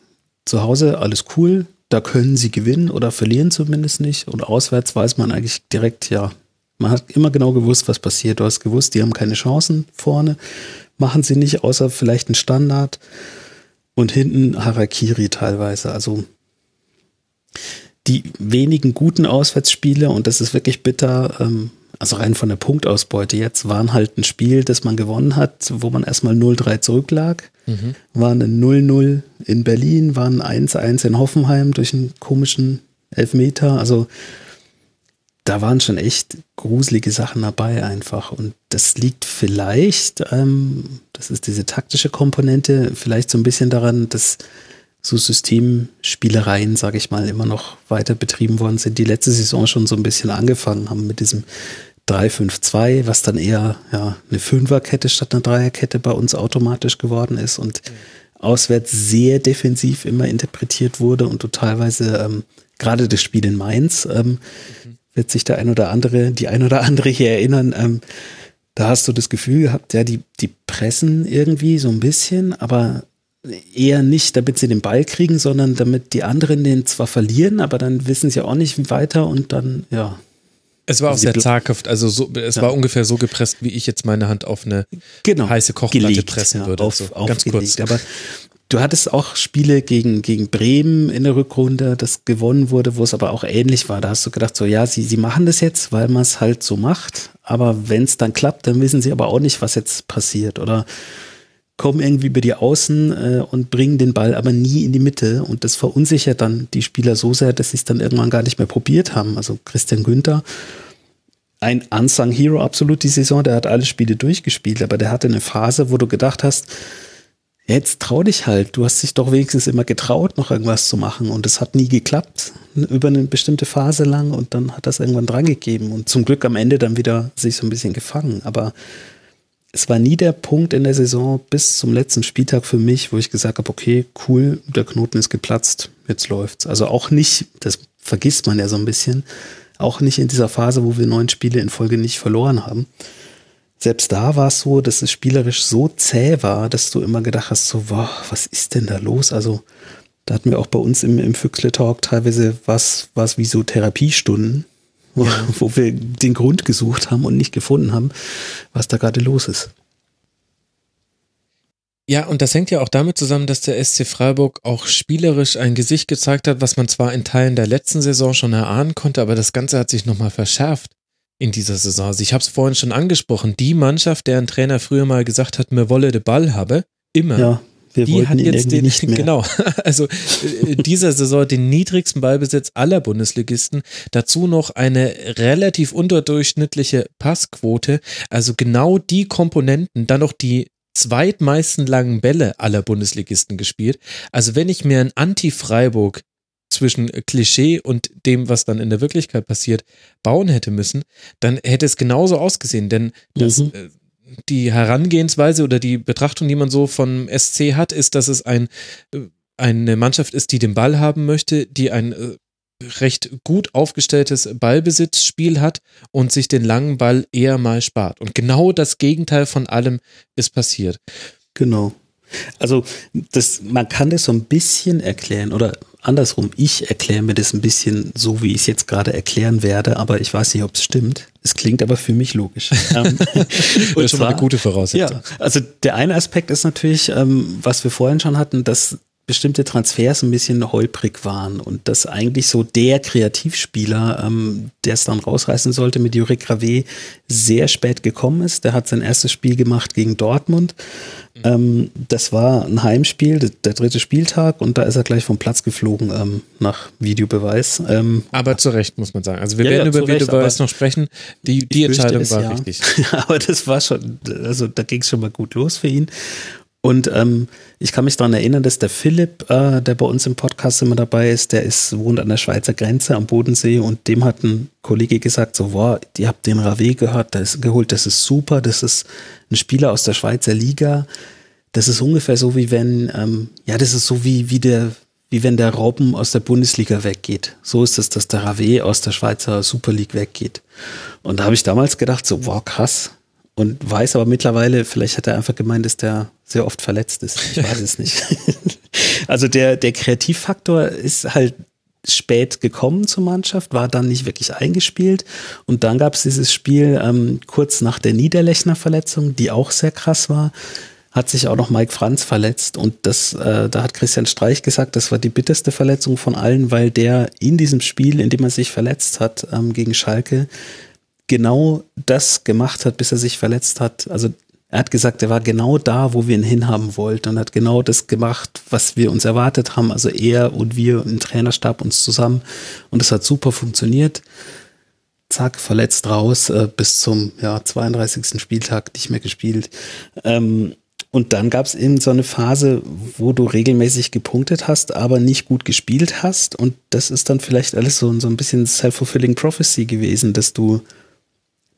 zu Hause alles cool, da können sie gewinnen oder verlieren zumindest nicht. Und auswärts weiß man eigentlich direkt, ja, man hat immer genau gewusst, was passiert. Du hast gewusst, die haben keine Chancen vorne, machen sie nicht, außer vielleicht ein Standard. Und hinten Harakiri teilweise. Also die wenigen guten Auswärtsspiele, und das ist wirklich bitter, ähm, also rein von der Punktausbeute jetzt, waren halt ein Spiel, das man gewonnen hat, wo man erstmal 0-3 zurücklag. Mhm. Waren ein 0-0 in Berlin, waren 1-1 in Hoffenheim durch einen komischen Elfmeter. Also da waren schon echt gruselige Sachen dabei einfach. Und das liegt vielleicht, ähm, das ist diese taktische Komponente, vielleicht so ein bisschen daran, dass so Systemspielereien, sage ich mal, immer noch weiter betrieben worden sind, die letzte Saison schon so ein bisschen angefangen haben mit diesem 3-5-2, was dann eher ja, eine Fünferkette statt einer Dreierkette bei uns automatisch geworden ist und auswärts sehr defensiv immer interpretiert wurde und du teilweise ähm, gerade das Spiel in Mainz ähm, mhm wird sich der ein oder andere, die ein oder andere hier erinnern, ähm, da hast du das Gefühl gehabt, ja, die, die pressen irgendwie so ein bisschen, aber eher nicht, damit sie den Ball kriegen, sondern damit die anderen den zwar verlieren, aber dann wissen sie auch nicht weiter und dann, ja. Es war auch sehr zaghaft, also so, es ja. war ungefähr so gepresst, wie ich jetzt meine Hand auf eine genau. heiße Kochplatte gelegt, pressen würde. Ja, auf, so, ganz kurz. Aber Du hattest auch Spiele gegen, gegen Bremen in der Rückrunde, das gewonnen wurde, wo es aber auch ähnlich war. Da hast du gedacht, so ja, sie, sie machen das jetzt, weil man es halt so macht. Aber wenn es dann klappt, dann wissen sie aber auch nicht, was jetzt passiert. Oder kommen irgendwie über die Außen äh, und bringen den Ball aber nie in die Mitte. Und das verunsichert dann die Spieler so sehr, dass sie es dann irgendwann gar nicht mehr probiert haben. Also Christian Günther, ein Unsung Hero absolut die Saison, der hat alle Spiele durchgespielt, aber der hatte eine Phase, wo du gedacht hast, jetzt trau dich halt. Du hast dich doch wenigstens immer getraut, noch irgendwas zu machen. Und es hat nie geklappt, über eine bestimmte Phase lang. Und dann hat das irgendwann drangegeben. Und zum Glück am Ende dann wieder sich so ein bisschen gefangen. Aber es war nie der Punkt in der Saison bis zum letzten Spieltag für mich, wo ich gesagt habe, okay, cool, der Knoten ist geplatzt, jetzt läuft's. Also auch nicht, das vergisst man ja so ein bisschen, auch nicht in dieser Phase, wo wir neun Spiele in Folge nicht verloren haben selbst da war es so, dass es spielerisch so zäh war, dass du immer gedacht hast, so, wow, was ist denn da los? Also, da hatten wir auch bei uns im, im Füchsle Talk teilweise was, was wie so Therapiestunden, wo, ja. wo wir den Grund gesucht haben und nicht gefunden haben, was da gerade los ist. Ja, und das hängt ja auch damit zusammen, dass der SC Freiburg auch spielerisch ein Gesicht gezeigt hat, was man zwar in Teilen der letzten Saison schon erahnen konnte, aber das Ganze hat sich nochmal verschärft in dieser Saison. Also ich habe es vorhin schon angesprochen, die Mannschaft, deren Trainer früher mal gesagt hat, mir wolle de Ball habe, immer. Ja, wir die hat jetzt den, genau, also äh, dieser Saison den niedrigsten Ballbesitz aller Bundesligisten, dazu noch eine relativ unterdurchschnittliche Passquote, also genau die Komponenten, dann noch die zweitmeisten langen Bälle aller Bundesligisten gespielt. Also wenn ich mir ein Anti-Freiburg zwischen Klischee und dem, was dann in der Wirklichkeit passiert, bauen hätte müssen, dann hätte es genauso ausgesehen. Denn das, mhm. Die Herangehensweise oder die Betrachtung, die man so vom SC hat, ist, dass es ein, äh, eine Mannschaft ist, die den Ball haben möchte, die ein äh, recht gut aufgestelltes Ballbesitzspiel hat und sich den langen Ball eher mal spart. Und genau das Gegenteil von allem ist passiert. Genau. Also das, man kann das so ein bisschen erklären oder andersrum, ich erkläre mir das ein bisschen so, wie ich es jetzt gerade erklären werde, aber ich weiß nicht, ob es stimmt. Es klingt aber für mich logisch. Ähm, und das schon mal eine gute Voraussetzung. Ja, also der eine Aspekt ist natürlich, ähm, was wir vorhin schon hatten, dass bestimmte Transfers ein bisschen holprig waren und dass eigentlich so der Kreativspieler, ähm, der es dann rausreißen sollte, mit Jurek Grave sehr spät gekommen ist. Der hat sein erstes Spiel gemacht gegen Dortmund. Mhm. Ähm, das war ein Heimspiel, der, der, dritte Spieltag und da ist er gleich vom Platz geflogen ähm, nach Videobeweis. Ähm, aber zu Recht, muss man sagen. Also wir ja, werden ja, über Videobeweis noch sprechen. Die, die Entscheidung es, war ja. richtig. aber das war schon, also da ging es schon mal gut los für ihn. Und ähm, ich kann mich daran erinnern, dass der Philipp, äh, der bei uns im Podcast immer dabei ist, der ist, wohnt an der Schweizer Grenze am Bodensee und dem hat ein Kollege gesagt, so, wow, ihr habt den Rave gehört, das ist geholt, das ist super, das ist ein Spieler aus der Schweizer Liga. Das ist ungefähr so, wie wenn, ähm, ja, das ist so wie, wie der, wie wenn der Robben aus der Bundesliga weggeht. So ist es, dass der Rave aus der Schweizer Super League weggeht. Und da habe ich damals gedacht, so, wow, krass, und weiß aber mittlerweile, vielleicht hat er einfach gemeint, dass der sehr oft verletzt ist. Ich weiß es nicht. also der, der Kreativfaktor ist halt spät gekommen zur Mannschaft, war dann nicht wirklich eingespielt. Und dann gab es dieses Spiel ähm, kurz nach der Niederlechner Verletzung, die auch sehr krass war, hat sich auch noch Mike Franz verletzt. Und das, äh, da hat Christian Streich gesagt, das war die bitterste Verletzung von allen, weil der in diesem Spiel, in dem er sich verletzt hat, ähm, gegen Schalke, genau das gemacht hat, bis er sich verletzt hat. Also er hat gesagt, er war genau da, wo wir ihn hinhaben wollten und hat genau das gemacht, was wir uns erwartet haben. Also er und wir im Trainerstab uns zusammen. Und es hat super funktioniert. zack, verletzt raus, äh, bis zum ja, 32. Spieltag nicht mehr gespielt. Ähm, und dann gab es eben so eine Phase, wo du regelmäßig gepunktet hast, aber nicht gut gespielt hast. Und das ist dann vielleicht alles so, so ein bisschen self-fulfilling prophecy gewesen, dass du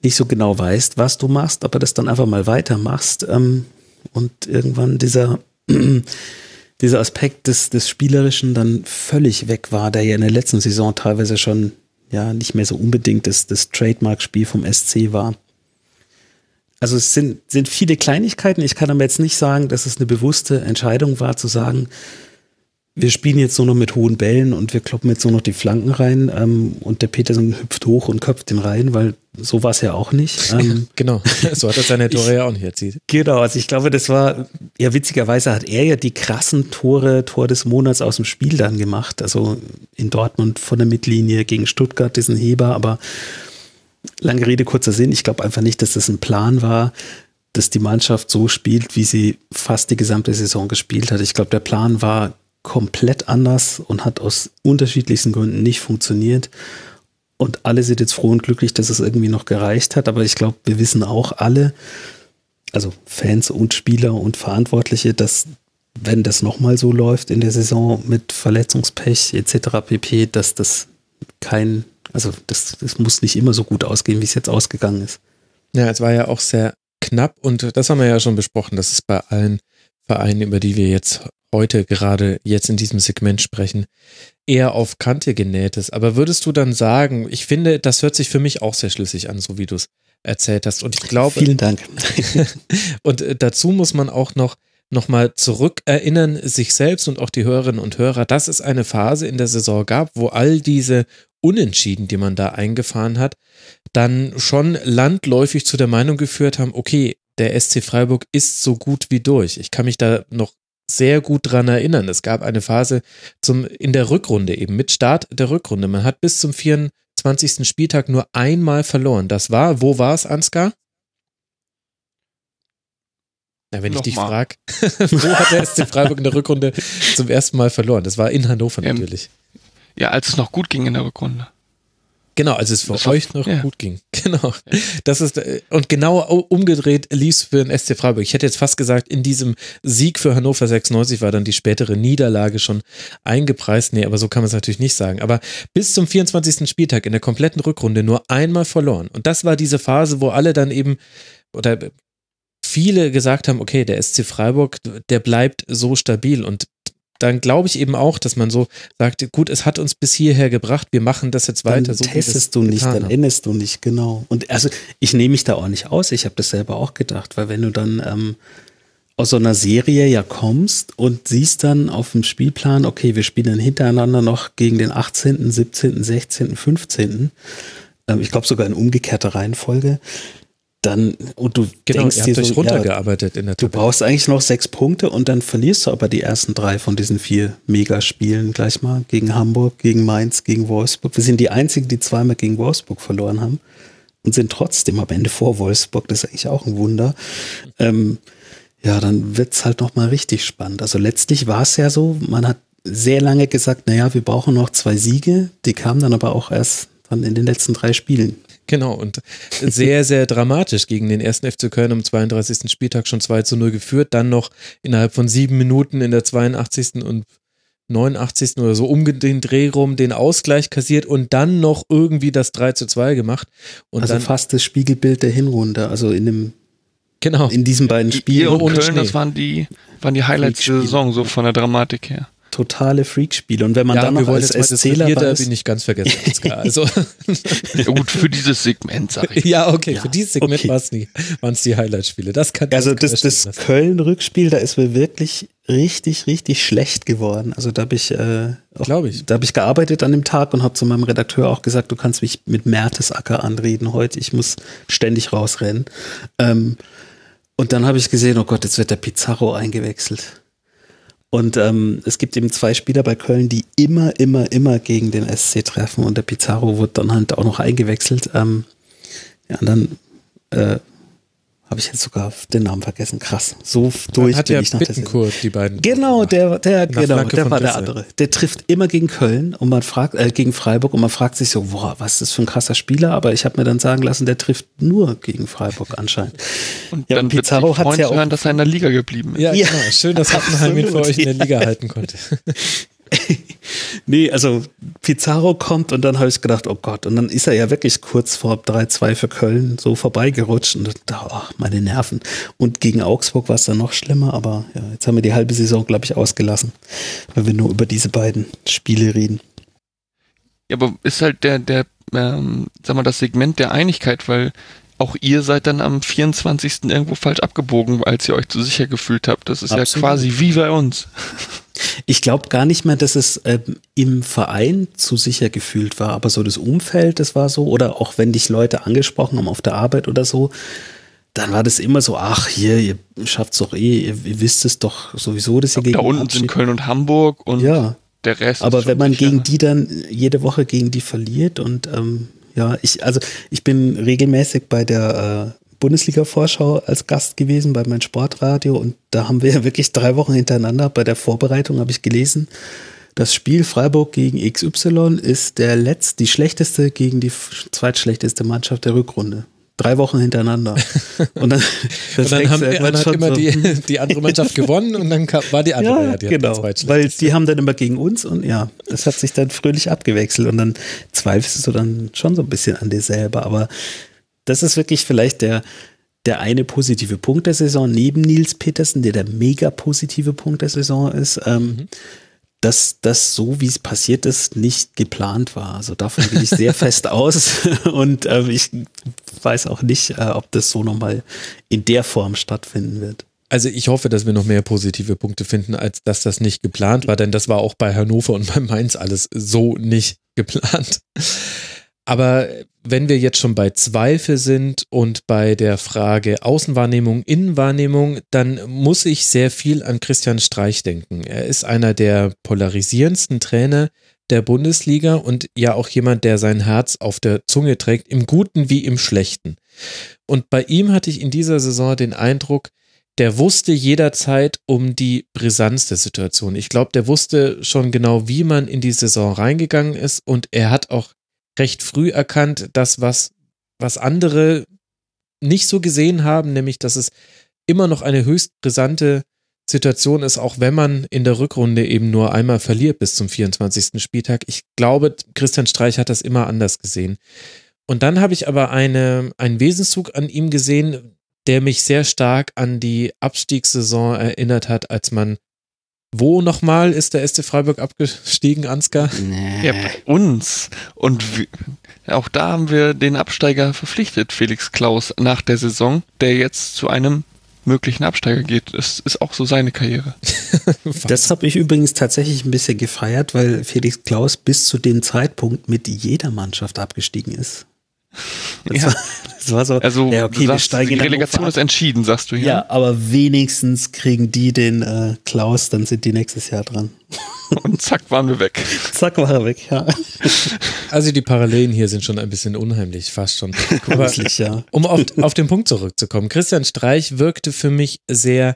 nicht so genau weißt, was du machst, aber das dann einfach mal weitermachst. Ähm, und irgendwann dieser, dieser Aspekt des, des Spielerischen dann völlig weg war, der ja in der letzten Saison teilweise schon ja nicht mehr so unbedingt das, das Trademark-Spiel vom SC war. Also es sind, sind viele Kleinigkeiten. Ich kann aber jetzt nicht sagen, dass es eine bewusste Entscheidung war, zu sagen, wir spielen jetzt nur noch mit hohen Bällen und wir kloppen jetzt nur noch die Flanken rein ähm, und der Petersen hüpft hoch und köpft den rein, weil so war es ja auch nicht. Ähm, genau, so hat er seine Tore ja auch nicht erzielt. Genau, also ich glaube, das war, ja witzigerweise hat er ja die krassen Tore, Tor des Monats aus dem Spiel dann gemacht. Also in Dortmund von der Mittellinie gegen Stuttgart, diesen Heber, aber lange Rede, kurzer Sinn. Ich glaube einfach nicht, dass das ein Plan war, dass die Mannschaft so spielt, wie sie fast die gesamte Saison gespielt hat. Ich glaube, der Plan war komplett anders und hat aus unterschiedlichsten Gründen nicht funktioniert. Und alle sind jetzt froh und glücklich, dass es irgendwie noch gereicht hat. Aber ich glaube, wir wissen auch alle, also Fans und Spieler und Verantwortliche, dass wenn das nochmal so läuft in der Saison mit Verletzungspech etc. pp, dass das kein, also das, das muss nicht immer so gut ausgehen, wie es jetzt ausgegangen ist. Ja, es war ja auch sehr knapp und das haben wir ja schon besprochen, dass es bei allen Vereinen, über die wir jetzt heute gerade jetzt in diesem Segment sprechen, eher auf Kante genäht ist. Aber würdest du dann sagen, ich finde, das hört sich für mich auch sehr schlüssig an, so wie du es erzählt hast. Und ich glaube. Vielen Dank. und äh, dazu muss man auch noch nochmal zurückerinnern, sich selbst und auch die Hörerinnen und Hörer, dass es eine Phase in der Saison gab, wo all diese Unentschieden, die man da eingefahren hat, dann schon landläufig zu der Meinung geführt haben, okay, der SC Freiburg ist so gut wie durch. Ich kann mich da noch sehr gut dran erinnern. Es gab eine Phase zum, in der Rückrunde eben, mit Start der Rückrunde. Man hat bis zum 24. Spieltag nur einmal verloren. Das war, wo war es, Ansgar? Na, wenn Noch ich dich frage, wo hat der SC Freiburg in der Rückrunde zum ersten Mal verloren? Das war in Hannover ähm, natürlich. Ja, als es noch gut ging in der Rückrunde. Genau, als es für das euch noch ja. gut ging. Genau. Das ist, äh, und genau umgedreht lief es für den SC Freiburg. Ich hätte jetzt fast gesagt, in diesem Sieg für Hannover 96 war dann die spätere Niederlage schon eingepreist. Nee, aber so kann man es natürlich nicht sagen. Aber bis zum 24. Spieltag in der kompletten Rückrunde nur einmal verloren. Und das war diese Phase, wo alle dann eben, oder viele gesagt haben, okay, der SC Freiburg, der bleibt so stabil. Und dann glaube ich eben auch, dass man so sagt, gut, es hat uns bis hierher gebracht, wir machen das jetzt weiter. Dann so testest du nicht, dann endest du nicht, genau. Und also ich nehme mich da auch nicht aus, ich habe das selber auch gedacht, weil wenn du dann ähm, aus so einer Serie ja kommst und siehst dann auf dem Spielplan, okay, wir spielen dann hintereinander noch gegen den 18., 17., 16., 15., ähm, ich glaube sogar in umgekehrter Reihenfolge, dann und du genau, denkst dir so, runtergearbeitet ja, in der Tabelle. Du brauchst eigentlich noch sechs Punkte und dann verlierst du aber die ersten drei von diesen vier Megaspielen gleich mal gegen Hamburg, gegen Mainz, gegen Wolfsburg. Wir sind die einzigen, die zweimal gegen Wolfsburg verloren haben und sind trotzdem am Ende vor Wolfsburg. Das ist eigentlich auch ein Wunder. Ähm, ja, dann wird's halt noch mal richtig spannend. Also letztlich war es ja so, man hat sehr lange gesagt, naja, wir brauchen noch zwei Siege. Die kamen dann aber auch erst dann in den letzten drei Spielen. Genau, und sehr, sehr dramatisch gegen den ersten FC Köln am 32. Spieltag schon 2 zu 0 geführt, dann noch innerhalb von sieben Minuten in der 82. und 89. oder so um den Dreh rum den Ausgleich kassiert und dann noch irgendwie das 3 zu 2 gemacht. Und also dann, fast das Spiegelbild der Hinrunde, also in dem Genau. In diesen beiden Spielen. Ihr und Köln, das waren die, waren die Highlights der Saison, so von der Dramatik her totale Freakspiele. Und wenn man ja, dann noch als Erzähler weiß, bin ich ganz vergessen. Also. ja, gut, für dieses Segment, sag ich. Ja, okay, ja, für dieses Segment okay. waren es die Highlight-Spiele. Das kann Also das, das Köln-Rückspiel, da ist mir wirklich richtig, richtig schlecht geworden. Also da habe ich, äh, glaube ich, da habe ich gearbeitet an dem Tag und habe zu meinem Redakteur auch gesagt, du kannst mich mit Mertesacker anreden heute. Ich muss ständig rausrennen. Ähm, und dann habe ich gesehen, oh Gott, jetzt wird der Pizarro eingewechselt. Und ähm, es gibt eben zwei Spieler bei Köln, die immer, immer, immer gegen den SC treffen und der Pizarro wird dann halt auch noch eingewechselt. Ähm, und dann äh, habe ich jetzt sogar den Namen vergessen. Krass. So durch hat bin ja ich nach der Bittencourt die beiden. Genau, der, der, genau, Flanke der war der Wissel. andere. Der trifft immer gegen Köln und man fragt, äh, gegen Freiburg und man fragt sich so, boah, was ist das für ein krasser Spieler? Aber ich habe mir dann sagen lassen, der trifft nur gegen Freiburg anscheinend. Und Ja, dann Pizarro freuen ja zu auch- hören, dass er in der Liga geblieben ist. Ja, Ja, genau. Schön, dass Happenheim ihn für euch in der. Liga halten konnte. Nee, also Pizarro kommt und dann habe ich gedacht, oh Gott, und dann ist er ja wirklich kurz vor 3-2 für Köln so vorbeigerutscht und da, ach, meine Nerven. Und gegen Augsburg war es dann noch schlimmer, aber ja, jetzt haben wir die halbe Saison, glaube ich, ausgelassen, weil wir nur über diese beiden Spiele reden. Ja, aber ist halt der, der, ähm, sag mal, das Segment der Einigkeit, weil auch ihr seid dann am 24. irgendwo falsch abgebogen, als ihr euch zu sicher gefühlt habt. Das ist Absolut. ja quasi wie bei uns. Ich glaube gar nicht mehr, dass es ähm, im Verein zu sicher gefühlt war, aber so das Umfeld, das war so, oder auch wenn dich Leute angesprochen haben auf der Arbeit oder so, dann war das immer so, ach hier, ihr schafft's doch eh, ihr, ihr wisst es doch sowieso, dass ihr gegen da unten sind Köln und Hamburg und Ja, der Rest. aber wenn man sicher. gegen die dann jede Woche gegen die verliert und ähm, ja, ich, also ich bin regelmäßig bei der äh, Bundesliga-Vorschau als Gast gewesen bei meinem Sportradio und da haben wir ja wirklich drei Wochen hintereinander bei der Vorbereitung habe ich gelesen, das Spiel Freiburg gegen XY ist der letzte, die schlechteste gegen die zweitschlechteste Mannschaft der Rückrunde. Drei Wochen hintereinander. Und dann, Und dann, haben, hat immer so, die, die andere Mannschaft gewonnen und dann kam, war die andere ja, ja, die genau. Weil die haben dann immer gegen uns und ja, das hat sich dann fröhlich abgewechselt und dann zweifelst du dann schon so ein bisschen an dir selber. Aber das ist wirklich vielleicht der, der eine positive Punkt der Saison neben Nils Petersen, der der mega positive Punkt der Saison ist. Ähm, dass das so, wie es passiert ist, nicht geplant war. Also davon gehe ich sehr fest aus und ähm, ich weiß auch nicht, äh, ob das so nochmal in der Form stattfinden wird. Also ich hoffe, dass wir noch mehr positive Punkte finden, als dass das nicht geplant war, denn das war auch bei Hannover und bei Mainz alles so nicht geplant. Aber wenn wir jetzt schon bei Zweifel sind und bei der Frage Außenwahrnehmung, Innenwahrnehmung, dann muss ich sehr viel an Christian Streich denken. Er ist einer der polarisierendsten Trainer der Bundesliga und ja auch jemand, der sein Herz auf der Zunge trägt, im Guten wie im Schlechten. Und bei ihm hatte ich in dieser Saison den Eindruck, der wusste jederzeit um die Brisanz der Situation. Ich glaube, der wusste schon genau, wie man in die Saison reingegangen ist und er hat auch recht früh erkannt, dass was, was andere nicht so gesehen haben, nämlich dass es immer noch eine höchst brisante Situation ist, auch wenn man in der Rückrunde eben nur einmal verliert bis zum 24. Spieltag. Ich glaube, Christian Streich hat das immer anders gesehen. Und dann habe ich aber eine, einen Wesenszug an ihm gesehen, der mich sehr stark an die Abstiegssaison erinnert hat, als man wo nochmal ist der SC Freiburg abgestiegen, Ansgar? Ja, bei uns. Und wir, auch da haben wir den Absteiger verpflichtet, Felix Klaus, nach der Saison, der jetzt zu einem möglichen Absteiger geht. Das ist auch so seine Karriere. Das habe ich übrigens tatsächlich ein bisschen gefeiert, weil Felix Klaus bis zu dem Zeitpunkt mit jeder Mannschaft abgestiegen ist. Das, Ja. war, das war so, Also ja, okay, wir sagst, steigen die Relegation ist entschieden, sagst du hier. Ja, aber wenigstens kriegen die den äh, Klaus, dann sind die nächstes Jahr dran. Und zack, waren wir weg. Zack, war er weg, ja. Also die Parallelen hier sind schon ein bisschen unheimlich, fast schon. Gruselig, ja. um auf, auf den Punkt zurückzukommen, Christian Streich wirkte für mich sehr,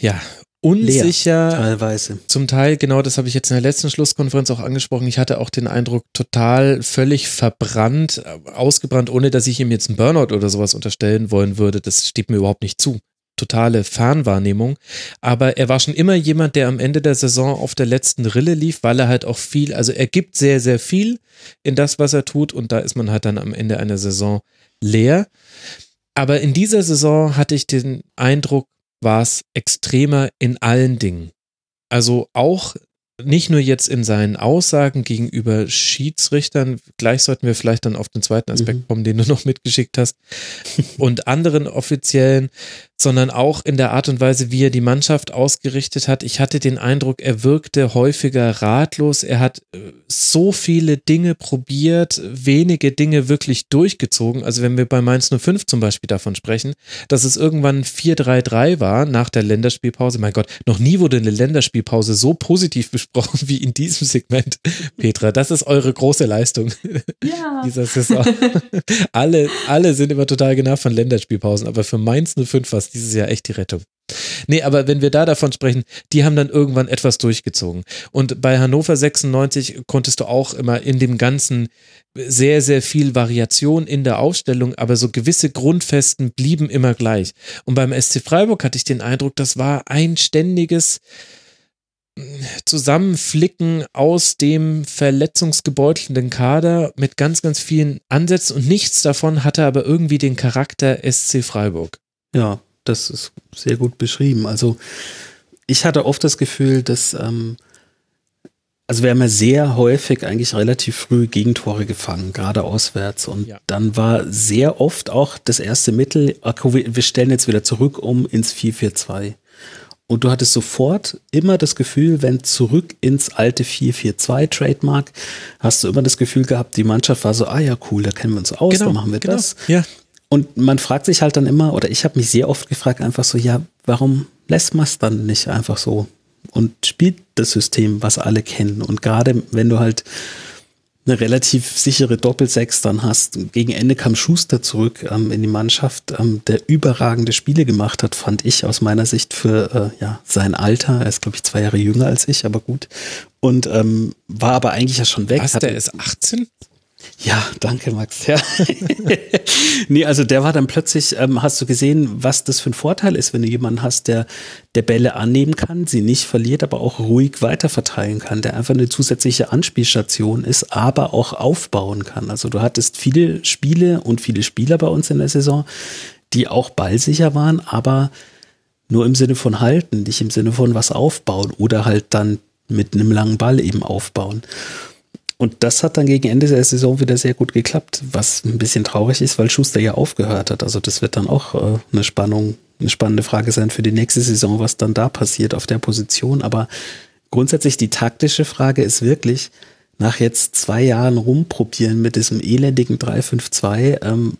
ja, unsicher. Teilweise. Zum Teil, genau das habe ich jetzt in der letzten Schlusskonferenz auch angesprochen. Ich hatte auch den Eindruck, total völlig verbrannt, äh, ausgebrannt, ohne dass ich ihm jetzt einen Burnout oder sowas unterstellen wollen würde. Das steht mir überhaupt nicht zu. Totale Fernwahrnehmung. Aber er war schon immer jemand, der am Ende der Saison auf der letzten Rille lief, weil er halt auch viel, also er gibt sehr, sehr viel in das, was er tut. Und da ist man halt dann am Ende einer Saison leer. Aber in dieser Saison hatte ich den Eindruck, war es extremer in allen Dingen. Also auch nicht nur jetzt in seinen Aussagen gegenüber Schiedsrichtern, gleich sollten wir vielleicht dann auf den zweiten Aspekt Mhm. kommen, den du noch mitgeschickt hast, und anderen Offiziellen, sondern auch in der Art und Weise, wie er die Mannschaft ausgerichtet hat. Ich hatte den Eindruck, er wirkte häufiger ratlos. Er hat äh, so viele Dinge probiert, wenige Dinge wirklich durchgezogen. Also wenn wir bei Mainz 05 zum Beispiel davon sprechen, dass es irgendwann 4-3-3 war nach der Länderspielpause. Mein Gott, noch nie wurde eine Länderspielpause so positiv besprochen wie in diesem Segment, Petra. Das ist eure große Leistung Ja. dieser Saison. alle, alle sind immer total genervt von Länderspielpausen, aber für Mainz 05 war es dieses Jahr echt die Rettung. Nee, aber wenn wir da davon sprechen, die haben dann irgendwann etwas durchgezogen. Und bei Hannover 96 konntest du auch immer in dem Ganzen sehr, sehr viel Variation in der Aufstellung, aber so gewisse Grundfesten blieben immer gleich. Und beim SC Freiburg hatte ich den Eindruck, das war ein ständiges Zusammenflicken aus dem verletzungsgebeutelnden Kader mit ganz, ganz vielen Ansätzen und nichts davon hatte aber irgendwie den Charakter SC Freiburg. Ja, das ist sehr gut beschrieben. Also ich hatte oft das Gefühl, dass, ähm, also wir haben ja sehr häufig eigentlich relativ früh Gegentore gefangen, gerade auswärts. Und Ja. dann war sehr oft auch das erste Mittel, okay, wir stellen jetzt wieder zurück um ins 4-4-2. Und du hattest sofort immer das Gefühl, wenn zurück ins alte 4-4-2 Trademark, hast du immer das Gefühl gehabt, die Mannschaft war so, ah ja, cool, da kennen wir uns aus, da machen wir genau. das. Ja, Und man fragt sich halt dann immer, oder ich habe mich sehr oft gefragt, einfach so, ja, warum lässt man es dann nicht einfach so und spielt das System, was alle kennen? Und gerade wenn du halt eine relativ sichere Doppelsechs dann hast, gegen Ende kam Schuster zurück ähm, in die Mannschaft, ähm, der überragende Spiele gemacht hat, fand ich aus meiner Sicht für äh, ja, sein Alter. Er ist, glaube ich, zwei Jahre jünger als ich, aber gut. Und ähm, war aber eigentlich ja schon weg. was, der ist 18? Ja, danke, Max. Ja. nee, also der war dann plötzlich, ähm, hast du gesehen, was das für ein Vorteil ist, wenn du jemanden hast, der, der Bälle annehmen kann, sie nicht verliert, aber auch ruhig weiterverteilen kann, der einfach eine zusätzliche Anspielstation ist, aber auch aufbauen kann. Also du hattest viele Spiele und viele Spieler bei uns in der Saison, die auch ballsicher waren, aber nur im Sinne von halten, nicht im Sinne von was aufbauen oder halt dann mit einem langen Ball eben aufbauen. Und das hat dann gegen Ende der Saison wieder sehr gut geklappt, was ein bisschen traurig ist, weil Schuster ja aufgehört hat. Also das wird dann auch äh, eine Spannung, eine spannende Frage sein für die nächste Saison, was dann da passiert auf der Position. Aber grundsätzlich die taktische Frage ist wirklich, nach jetzt zwei Jahren rumprobieren mit diesem elendigen 3-5-2, ähm,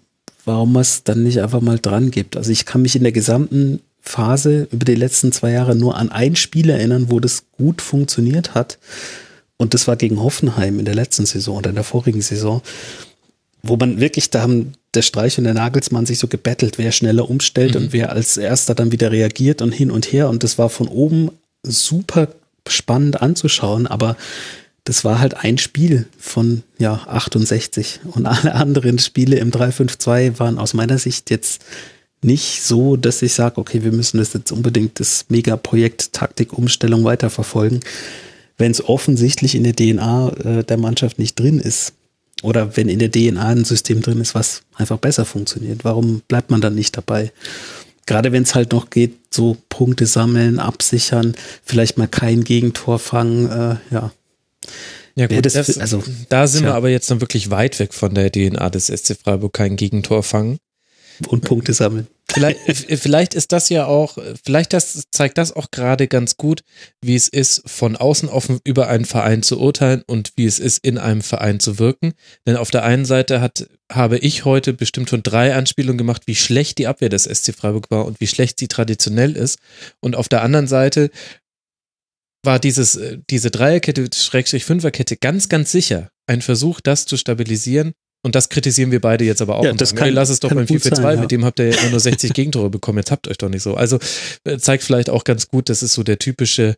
warum man es dann nicht einfach mal dran gibt. Also ich kann mich in der gesamten Phase über die letzten zwei Jahre nur an ein Spiel erinnern, wo das gut funktioniert hat. Und das war gegen Hoffenheim in der letzten Saison oder in der vorigen Saison, wo man wirklich, da haben der Streich und der Nagelsmann sich so gebettelt, wer schneller umstellt und wer als erster dann wieder reagiert und hin und her. Und das war von oben super spannend anzuschauen, aber das war halt ein Spiel von ja 68 und alle anderen Spiele im 352 waren aus meiner Sicht jetzt nicht so, dass ich sage, okay, wir müssen das jetzt unbedingt das Megaprojekt Taktik Umstellung weiterverfolgen, wenn es offensichtlich in der DNA äh, der Mannschaft nicht drin ist oder wenn in der DNA ein System drin ist, was einfach besser funktioniert. Warum bleibt man dann nicht dabei? Gerade wenn es halt noch geht, so Punkte sammeln, absichern, vielleicht mal kein Gegentor fangen, äh, ja. Ja, gut, das also, da sind wir tja. aber jetzt dann wirklich weit weg von der DNA des SC Freiburg, kein Gegentor fangen. Und Punkte sammeln. Vielleicht, vielleicht ist das ja auch, vielleicht das, zeigt das auch gerade ganz gut, wie es ist, von außen offen über einen Verein zu urteilen und wie es ist, in einem Verein zu wirken. Denn auf der einen Seite hat, habe ich heute bestimmt schon drei Anspielungen gemacht, wie schlecht die Abwehr des SC Freiburg war und wie schlecht sie traditionell ist. Und auf der anderen Seite war dieses, äh, diese Dreierkette, Schrägstrich Fünferkette ganz, ganz sicher ein Versuch, das zu stabilisieren. Und das kritisieren wir beide jetzt aber auch. Ja, und das sagen, kann- hey, lass es doch beim gut 4-4-2, sein, ja. mit dem habt ihr ja immer nur 60 Gegentore bekommen, jetzt habt euch doch nicht so. Also äh, zeigt vielleicht auch ganz gut, das ist so der typische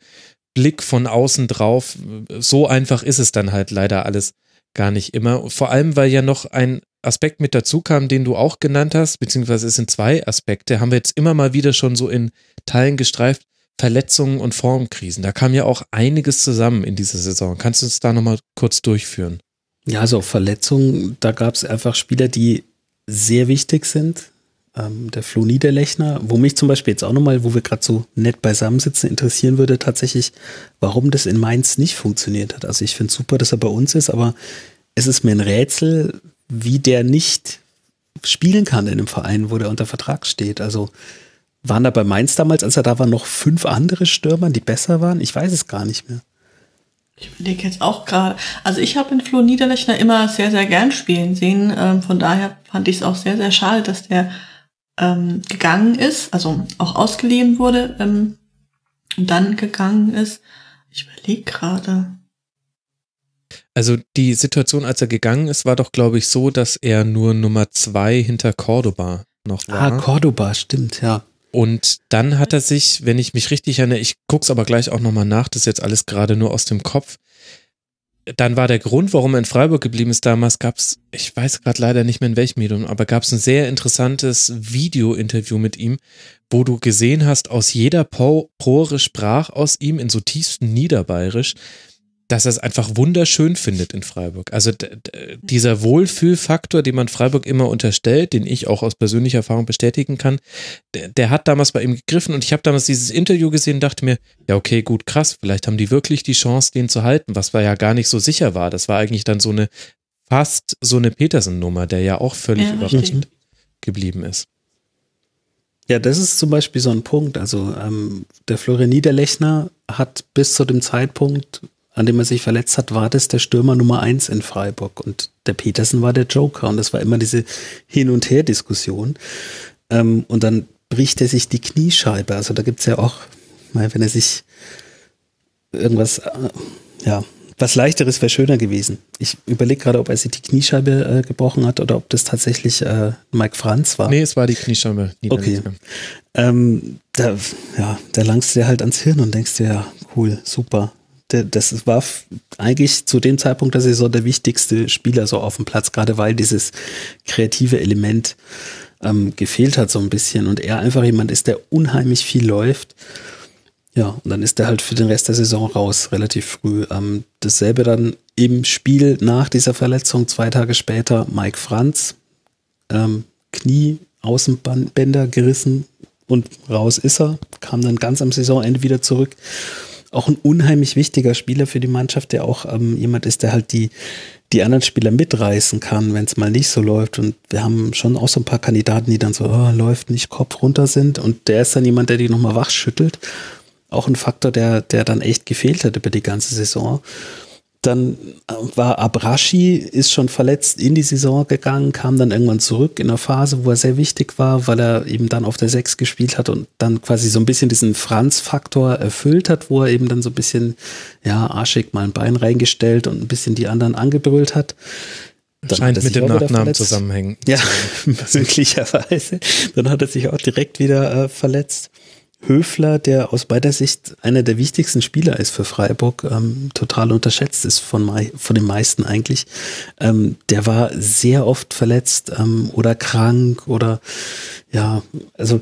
Blick von außen drauf. So einfach ist es dann halt leider alles gar nicht immer. Vor allem, weil ja noch ein Aspekt mit dazu kam, den du auch genannt hast, beziehungsweise es sind zwei Aspekte, haben wir jetzt immer mal wieder schon so in Teilen gestreift. Verletzungen und Formkrisen. Da kam ja auch einiges zusammen in dieser Saison. Kannst du uns da nochmal kurz durchführen? Ja, also Verletzungen, da gab es einfach Spieler, die sehr wichtig sind. Ähm, der Flo Niederlechner, wo mich zum Beispiel jetzt auch nochmal, wo wir gerade so nett beisammensitzen, interessieren würde tatsächlich, warum das in Mainz nicht funktioniert hat. Also ich finde super, dass er bei uns ist, aber es ist mir ein Rätsel, wie der nicht spielen kann in einem Verein, wo der unter Vertrag steht. Also waren da bei Mainz damals, als er da war, noch fünf andere Stürmer, die besser waren? Ich weiß es gar nicht mehr. Ich überlege jetzt auch gerade. Also ich habe in Flo Niederlechner immer sehr, sehr gern spielen sehen. Ähm, von daher fand ich es auch sehr, sehr schade, dass der ähm, gegangen ist, also auch ausgeliehen wurde ähm, und dann gegangen ist. Ich überlege gerade. Also die Situation, als er gegangen ist, war doch, glaube ich, so, dass er nur Nummer zwei hinter Cordoba noch war. Ah, Cordoba, stimmt, ja. Und dann hat er sich, wenn ich mich richtig erinnere, ich guck's aber gleich auch nochmal nach, das ist jetzt alles gerade nur aus dem Kopf. Dann war der Grund, warum er in Freiburg geblieben ist, damals gab's, ich weiß gerade leider nicht mehr in welchem Medium, aber gab's ein sehr interessantes Video-Interview mit ihm, wo du gesehen hast, aus jeder Pore sprach aus ihm in so tiefsten Niederbayerisch, dass er es einfach wunderschön findet in Freiburg. Also dieser Wohlfühlfaktor, den man Freiburg immer unterstellt, den ich auch aus persönlicher Erfahrung bestätigen kann, der, der hat damals bei ihm gegriffen und ich habe damals dieses Interview gesehen und dachte mir, ja okay, gut, krass, vielleicht haben die wirklich die Chance, den zu halten, was war ja gar nicht so sicher war. Das war eigentlich dann so eine fast so eine Petersen-Nummer, der ja auch völlig Ja, überraschend geblieben ist. Ja, das ist zum Beispiel so ein Punkt. Also ähm, der Florian Niederlechner hat bis zu dem Zeitpunkt, an dem er sich verletzt hat, war das der Stürmer Nummer eins in Freiburg und der Petersen war der Joker und das war immer diese Hin- und Her-Diskussion. Ähm, und dann bricht er sich die Kniescheibe. Also da gibt's ja auch, mal, wenn er sich irgendwas, äh, ja, was leichteres wäre schöner gewesen. Ich überlege gerade, ob er sich die Kniescheibe äh, gebrochen hat oder ob das tatsächlich äh, Mike Franz war. Nee, es war die Kniescheibe. Okay. Niederlechner. Ähm, da, ja, da langst du dir halt ans Hirn und denkst dir, ja, cool, super. Das war eigentlich zu dem Zeitpunkt der Saison der wichtigste Spieler so auf dem Platz, gerade weil dieses kreative Element ähm, gefehlt hat so ein bisschen und er einfach jemand ist, der unheimlich viel läuft. Ja, und dann ist er halt für den Rest der Saison raus, relativ früh. Ähm, dasselbe dann im Spiel nach dieser Verletzung, zwei Tage später, Mike Franz, ähm, Knie, Außenbänder gerissen und raus ist er. Kam dann ganz am Saisonende wieder zurück. Auch ein unheimlich wichtiger Spieler für die Mannschaft, der auch ähm, jemand ist, der halt die, die anderen Spieler mitreißen kann, wenn es mal nicht so läuft. Und wir haben schon auch so ein paar Kandidaten, die dann so, oh, läuft nicht, Kopf runter sind. Und der ist dann jemand, der die nochmal wach schüttelt. Auch ein Faktor, der, der dann echt gefehlt hat über die ganze Saison. Dann äh, war Abrashi, ist schon verletzt in die Saison gegangen, kam dann irgendwann zurück in einer Phase, wo er sehr wichtig war, weil er eben dann auf der Sechs gespielt hat und dann quasi so ein bisschen diesen Franz-Faktor erfüllt hat, wo er eben dann so ein bisschen, ja, arschig mal ein Bein reingestellt und ein bisschen die anderen angebrüllt hat. Dann Scheint mit dem Nachnamen zusammenhängen. Ja, möglicherweise. Dann hat er sich auch direkt wieder äh, verletzt. Höfler, der aus beider Sicht einer der wichtigsten Spieler ist für Freiburg, ähm, total unterschätzt ist von, von den meisten eigentlich. Ähm, der war sehr oft verletzt ähm, oder krank oder ja, also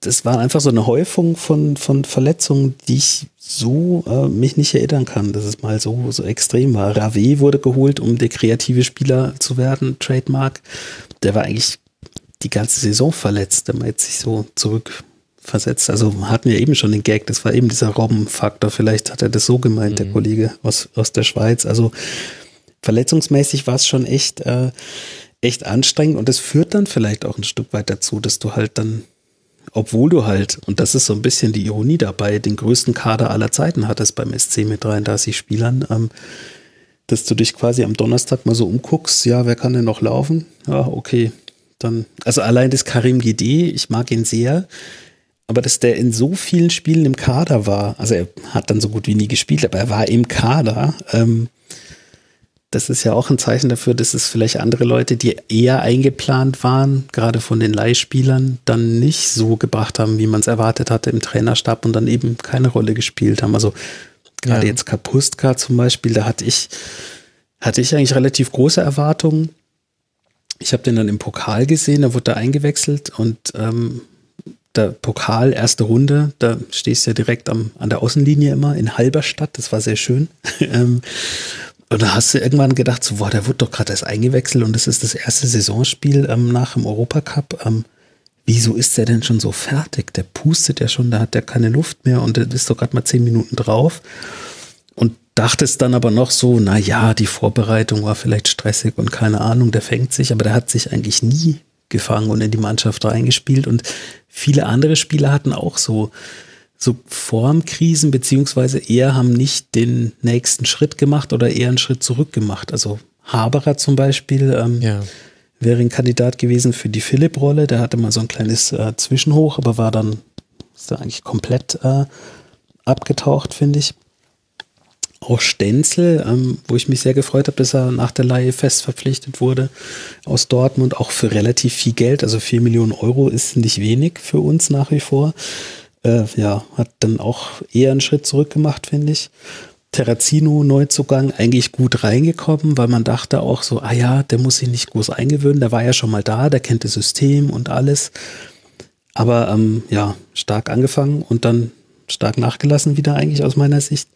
das war einfach so eine Häufung von, von Verletzungen, die ich so äh, mich nicht erinnern kann, dass es mal so, so extrem war. Rave wurde geholt, um der kreative Spieler zu werden, Trademark. Der war eigentlich die ganze Saison verletzt, wenn man jetzt sich so zurückversetzt. Also hatten wir eben schon den Gag, das war eben dieser Robbenfaktor. Vielleicht hat er das so gemeint, der Kollege aus, aus der Schweiz. Also verletzungsmäßig war es schon echt, äh, echt anstrengend und das führt dann vielleicht auch ein Stück weit dazu, dass du halt dann, obwohl du halt, und das ist so ein bisschen die Ironie dabei, den größten Kader aller Zeiten hattest beim SC mit 33 Spielern, ähm, dass du dich quasi am Donnerstag mal so umguckst, ja, wer kann denn noch laufen? Ja, okay. Dann, also allein das Karim GD, ich mag ihn sehr, aber dass der in so vielen Spielen im Kader war, also er hat dann so gut wie nie gespielt, aber er war im Kader, ähm, das ist ja auch ein Zeichen dafür, dass es vielleicht andere Leute, die eher eingeplant waren, gerade von den Leihspielern, dann nicht so gebracht haben, wie man es erwartet hatte im Trainerstab und dann eben keine Rolle gespielt haben. Also gerade Ja. jetzt Kapustka zum Beispiel, da hatte ich, hatte ich eigentlich relativ große Erwartungen. Ich habe den dann im Pokal gesehen, da wurde er eingewechselt und ähm, der Pokal, erste Runde, da stehst du ja direkt am, an der Außenlinie immer in Halberstadt, das war sehr schön. ähm, und da hast du irgendwann gedacht, so, boah, der wurde doch gerade erst eingewechselt und das ist das erste Saisonspiel ähm, nach dem Europacup. Ähm, wieso ist der denn schon so fertig? Der pustet ja schon, da hat der keine Luft mehr und der ist doch gerade mal zehn Minuten drauf. Und dachtest dann aber noch so, na ja, die Vorbereitung war vielleicht stressig und keine Ahnung, der fängt sich, aber der hat sich eigentlich nie gefangen und in die Mannschaft reingespielt und viele andere Spieler hatten auch so so Formkrisen, beziehungsweise eher haben nicht den nächsten Schritt gemacht oder eher einen Schritt zurück gemacht. Also Haberer zum Beispiel ähm, Ja. wäre ein Kandidat gewesen für die Philipp-Rolle. Der hatte mal so ein kleines äh, Zwischenhoch, aber war dann ist da eigentlich komplett äh, abgetaucht, finde ich. Auch Stenzel, ähm, wo ich mich sehr gefreut habe, dass er nach der Leihe fest verpflichtet wurde aus Dortmund, auch für relativ viel Geld. Also vier Millionen Euro ist nicht wenig für uns nach wie vor. Äh, ja, hat dann auch eher einen Schritt zurück gemacht, finde ich. Terrazino Neuzugang eigentlich gut reingekommen, weil man dachte auch so, ah ja, der muss sich nicht groß eingewöhnen, der war ja schon mal da, der kennt das System und alles. Aber ähm, ja, stark angefangen und dann stark nachgelassen wieder eigentlich aus meiner Sicht.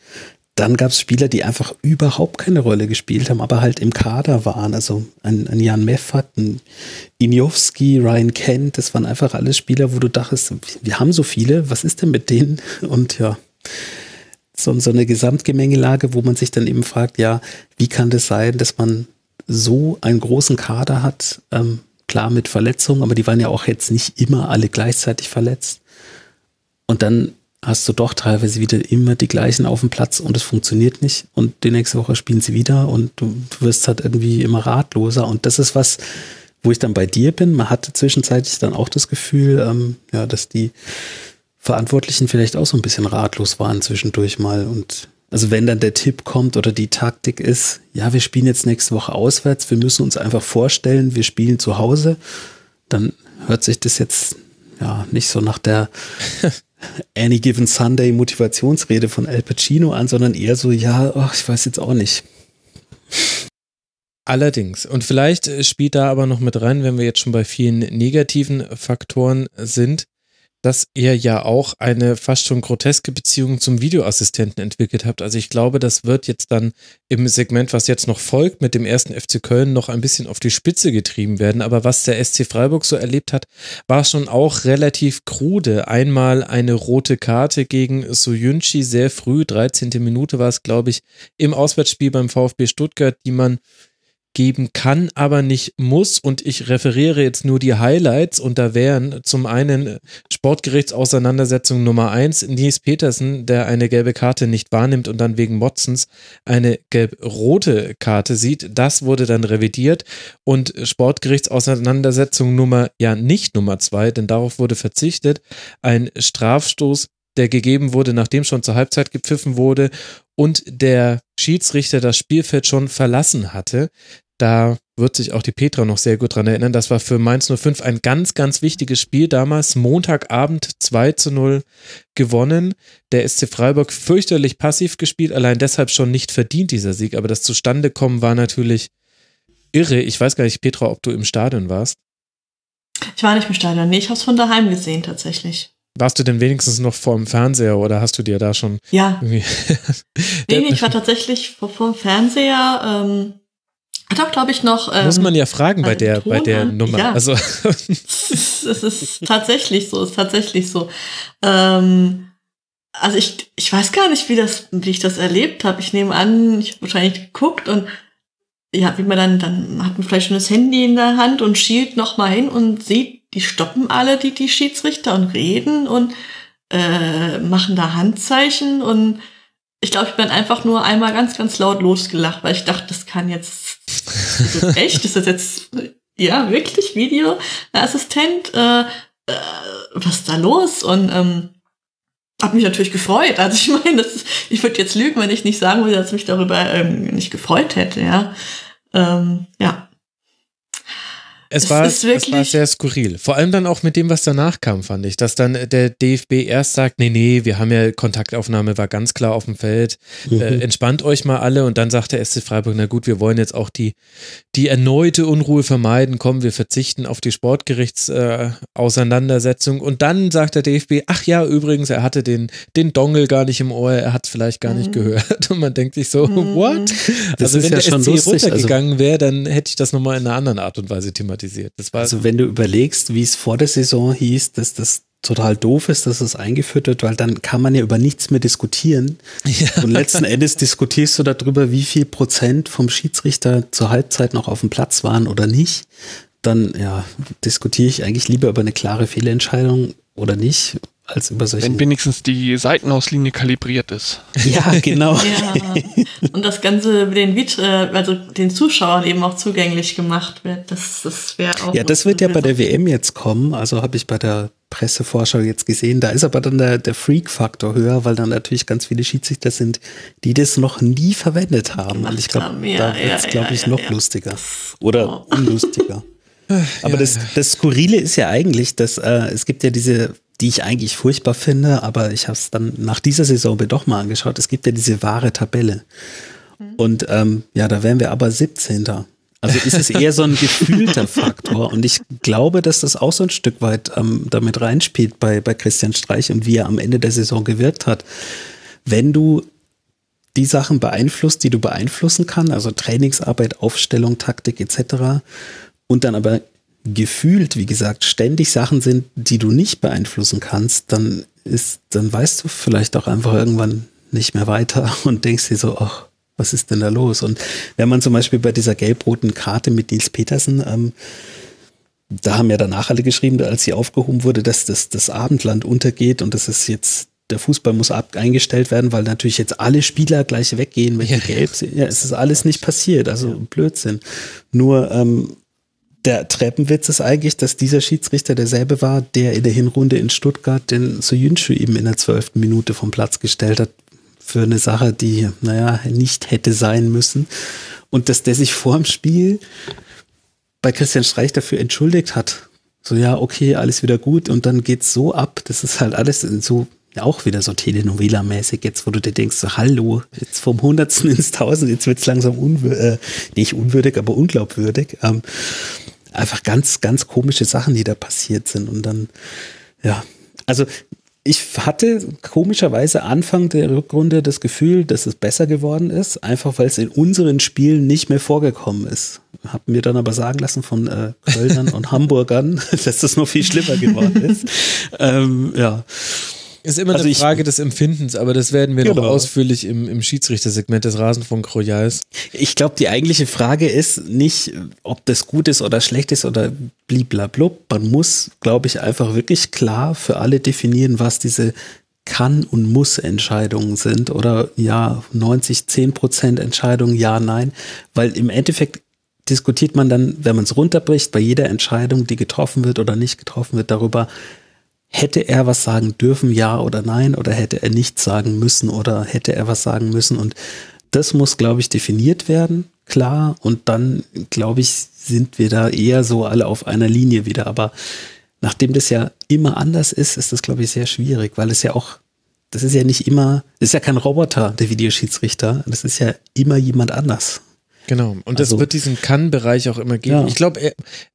Dann gab es Spieler, die einfach überhaupt keine Rolle gespielt haben, aber halt im Kader waren. Also ein, ein Jan Meffert, ein Injowski, Ryan Kent, das waren einfach alle Spieler, wo du dachtest, wir haben so viele, was ist denn mit denen? Und ja, so, so eine Gesamtgemengelage, wo man sich dann eben fragt, ja, wie kann das sein, dass man so einen großen Kader hat, ähm, klar mit Verletzungen, aber die waren ja auch jetzt nicht immer alle gleichzeitig verletzt. Und dann hast du doch teilweise wieder immer die gleichen auf dem Platz und es funktioniert nicht. Und die nächste Woche spielen sie wieder und du, du wirst halt irgendwie immer ratloser. Und das ist was, wo ich dann bei dir bin. Man hatte zwischenzeitlich dann auch das Gefühl, ähm, ja, dass die Verantwortlichen vielleicht auch so ein bisschen ratlos waren zwischendurch mal. Und also wenn dann der Tipp kommt oder die Taktik ist, ja, wir spielen jetzt nächste Woche auswärts, wir müssen uns einfach vorstellen, wir spielen zu Hause, dann hört sich das jetzt ja nicht so nach der Any Given Sunday Motivationsrede von Al Pacino an, sondern eher so, ja, ach, ich weiß jetzt auch nicht. Allerdings. Und vielleicht spielt da aber noch mit rein, wenn wir jetzt schon bei vielen negativen Faktoren sind, dass ihr ja auch eine fast schon groteske Beziehung zum Videoassistenten entwickelt habt. Also ich glaube, das wird jetzt dann im Segment, was jetzt noch folgt, mit dem ersten FC Köln noch ein bisschen auf die Spitze getrieben werden. Aber was der SC Freiburg so erlebt hat, war schon auch relativ krude. Einmal eine rote Karte gegen Soyunchi sehr früh, 13. Minute war es, glaube ich, im Auswärtsspiel beim VfB Stuttgart, die man geben kann, aber nicht muss. Und ich referiere jetzt nur die Highlights und da wären zum einen Sportgerichtsauseinandersetzung Nummer eins, Nies Petersen, der eine gelbe Karte nicht wahrnimmt und dann wegen Motzens eine gelb-rote Karte sieht. Das wurde dann revidiert und Sportgerichtsauseinandersetzung Nummer, ja nicht Nummer zwei, denn darauf wurde verzichtet. Ein Strafstoß der gegeben wurde, nachdem schon zur Halbzeit gepfiffen wurde und der Schiedsrichter das Spielfeld schon verlassen hatte. Da wird sich auch die Petra noch sehr gut dran erinnern. Das war für Mainz 05 ein ganz, ganz wichtiges Spiel damals. Montagabend 2 zu 0 gewonnen. Der SC Freiburg fürchterlich passiv gespielt, allein deshalb schon nicht verdient dieser Sieg. Aber das Zustandekommen war natürlich irre. Ich weiß gar nicht, Petra, ob du im Stadion warst. Ich war nicht im Stadion. Nee, ich habe es von daheim gesehen tatsächlich. Warst du denn wenigstens noch vor dem Fernseher oder hast du dir da schon. Ja. nee, ich war tatsächlich vor, vor dem Fernseher. Ähm, hat auch, glaube ich, noch. Ähm, Muss man ja fragen bei der, bei der Nummer. Ja. Also. es, ist, es ist tatsächlich so, es ist tatsächlich so. Ähm, also ich, ich weiß gar nicht, wie das, wie ich das erlebt habe. Ich nehme an, ich habe wahrscheinlich geguckt und ja, wie man dann, dann hat man vielleicht schon das Handy in der Hand und schielt noch mal hin und sieht die stoppen alle die, die Schiedsrichter und reden und äh, machen da Handzeichen und ich glaube, ich bin einfach nur einmal ganz, ganz laut losgelacht, weil ich dachte, das kann jetzt, ist das echt? Ist das jetzt, ja, wirklich Videoassistent? Äh, äh, was ist da los? Und ähm, habe mich natürlich gefreut. Also ich meine, das, ich würde jetzt lügen, wenn ich nicht sagen würde, dass ich mich darüber ähm, nicht gefreut hätte, ja. Ähm, ja. Es, war, es war sehr skurril. Vor allem dann auch mit dem, was danach kam, fand ich. Dass dann der DFB erst sagt, nee, nee, wir haben ja Kontaktaufnahme, war ganz klar auf dem Feld. Mhm. Äh, entspannt euch mal alle. Und dann sagt der SC Freiburg, na gut, wir wollen jetzt auch die, die erneute Unruhe vermeiden. Komm, wir verzichten auf die Sportgerichtsauseinandersetzung. Äh, und dann sagt der DFB, ach ja, übrigens, er hatte den, den Dongel gar nicht im Ohr, er hat es vielleicht gar mhm. nicht gehört. Und man denkt sich so, mhm. what? Das also wenn ja der SC lustig. Also runtergegangen wäre, dann hätte ich das nochmal in einer anderen Art und Weise thematisiert thematisiert. also wenn du überlegst, wie es vor der Saison hieß, dass das total doof ist, dass es eingeführt wird, weil dann kann man ja über nichts mehr diskutieren. Ja. Und letzten Endes diskutierst du darüber, wie viel Prozent vom Schiedsrichter zur Halbzeit noch auf dem Platz waren oder nicht. Dann ja, diskutiere ich eigentlich lieber über eine klare Fehlentscheidung oder nicht, als über solche. Wenn wenigstens die Seitenauslinie kalibriert ist. Ja, genau. Ja. Und das Ganze den, äh, also den Zuschauern eben auch zugänglich gemacht wird. Das, das wäre auch. Ja, das wird ja bei der WM jetzt kommen. Also habe ich bei der Pressevorschau jetzt gesehen. Da ist aber dann der, der Freak-Faktor höher, weil dann natürlich ganz viele Schiedsrichter sind, die das noch nie verwendet haben. Und ich glaube, Ja, da wird es, ja, glaube ich, ja, noch ja. lustiger. Oder Oh. unlustiger. Aber das, das Skurrile ist ja eigentlich, dass äh, es gibt ja diese, die ich eigentlich furchtbar finde, aber ich habe es dann nach dieser Saison mir doch mal angeschaut. Es gibt ja diese wahre Tabelle. Und ähm, ja, da wären wir aber 17. Also ist es eher so ein gefühlter Faktor. Und ich glaube, dass das auch so ein Stück weit ähm, damit reinspielt bei, bei Christian Streich und wie er am Ende der Saison gewirkt hat. Wenn du die Sachen beeinflusst, die du beeinflussen kannst, also Trainingsarbeit, Aufstellung, Taktik etc. Und dann aber gefühlt, wie gesagt, ständig Sachen sind, die du nicht beeinflussen kannst, dann ist, dann weißt du vielleicht auch einfach irgendwann nicht mehr weiter und denkst dir so, ach, was ist denn da los? Und wenn man zum Beispiel bei dieser gelb-roten Karte mit Nils Petersen, ähm, da haben ja danach alle geschrieben, als sie aufgehoben wurde, dass das, das Abendland untergeht und das ist jetzt, der Fußball muss ab, eingestellt werden, weil natürlich jetzt alle Spieler gleich weggehen, wenn die gelb sind. Ja, es ist alles nicht passiert, also Blödsinn. Nur ähm, der Treppenwitz ist eigentlich, dass dieser Schiedsrichter derselbe war, der in der Hinrunde in Stuttgart den Soyuncu eben in der zwölften Minute vom Platz gestellt hat für eine Sache, die, naja, nicht hätte sein müssen. Und dass der sich vor dem Spiel bei Christian Streich dafür entschuldigt hat. So, ja, okay, alles wieder gut. Und dann geht's so ab. Das ist halt alles so, ja, auch wieder so Telenovela-mäßig jetzt, wo du dir denkst, so, hallo, jetzt vom Hundertsten ins Tausend, jetzt wird's langsam unwürdig, äh, nicht unwürdig, aber unglaubwürdig. Ähm, einfach ganz, ganz komische Sachen, die da passiert sind. Und dann, ja, also ich hatte komischerweise Anfang der Rückrunde das Gefühl, dass es besser geworden ist, einfach weil es in unseren Spielen nicht mehr vorgekommen ist. Hab mir dann aber sagen lassen von äh, Kölnern und Hamburgern, dass das noch viel schlimmer geworden ist. ähm, ja. Ist immer Also eine ich- Frage des Empfindens, aber das werden wir noch Genau. ausführlich im, im Schiedsrichtersegment des Rasenfunk Royals. Ich glaube, die eigentliche Frage ist nicht, ob das gut ist oder schlecht ist oder bliblablub. Man muss, glaube ich, einfach wirklich klar für alle definieren, was diese kann- und muss-Entscheidungen sind oder ja, 90, 10 Prozent Entscheidungen, ja, nein. Weil im Endeffekt diskutiert man dann, wenn man es runterbricht, bei jeder Entscheidung, die getroffen wird oder nicht getroffen wird, darüber, hätte er was sagen dürfen, ja oder nein, oder hätte er nichts sagen müssen oder hätte er was sagen müssen. Und das muss, glaube ich, definiert werden, klar. Und dann, glaube ich, sind wir da eher so alle auf einer Linie wieder. Aber nachdem das ja immer anders ist, ist das, glaube ich, sehr schwierig, weil es ja auch, das ist ja nicht immer, das ist ja kein Roboter, der Videoschiedsrichter. Das ist ja immer jemand anders. Genau. Und das Also- wird diesen Kann-Bereich auch immer geben. Ja. Ich glaube,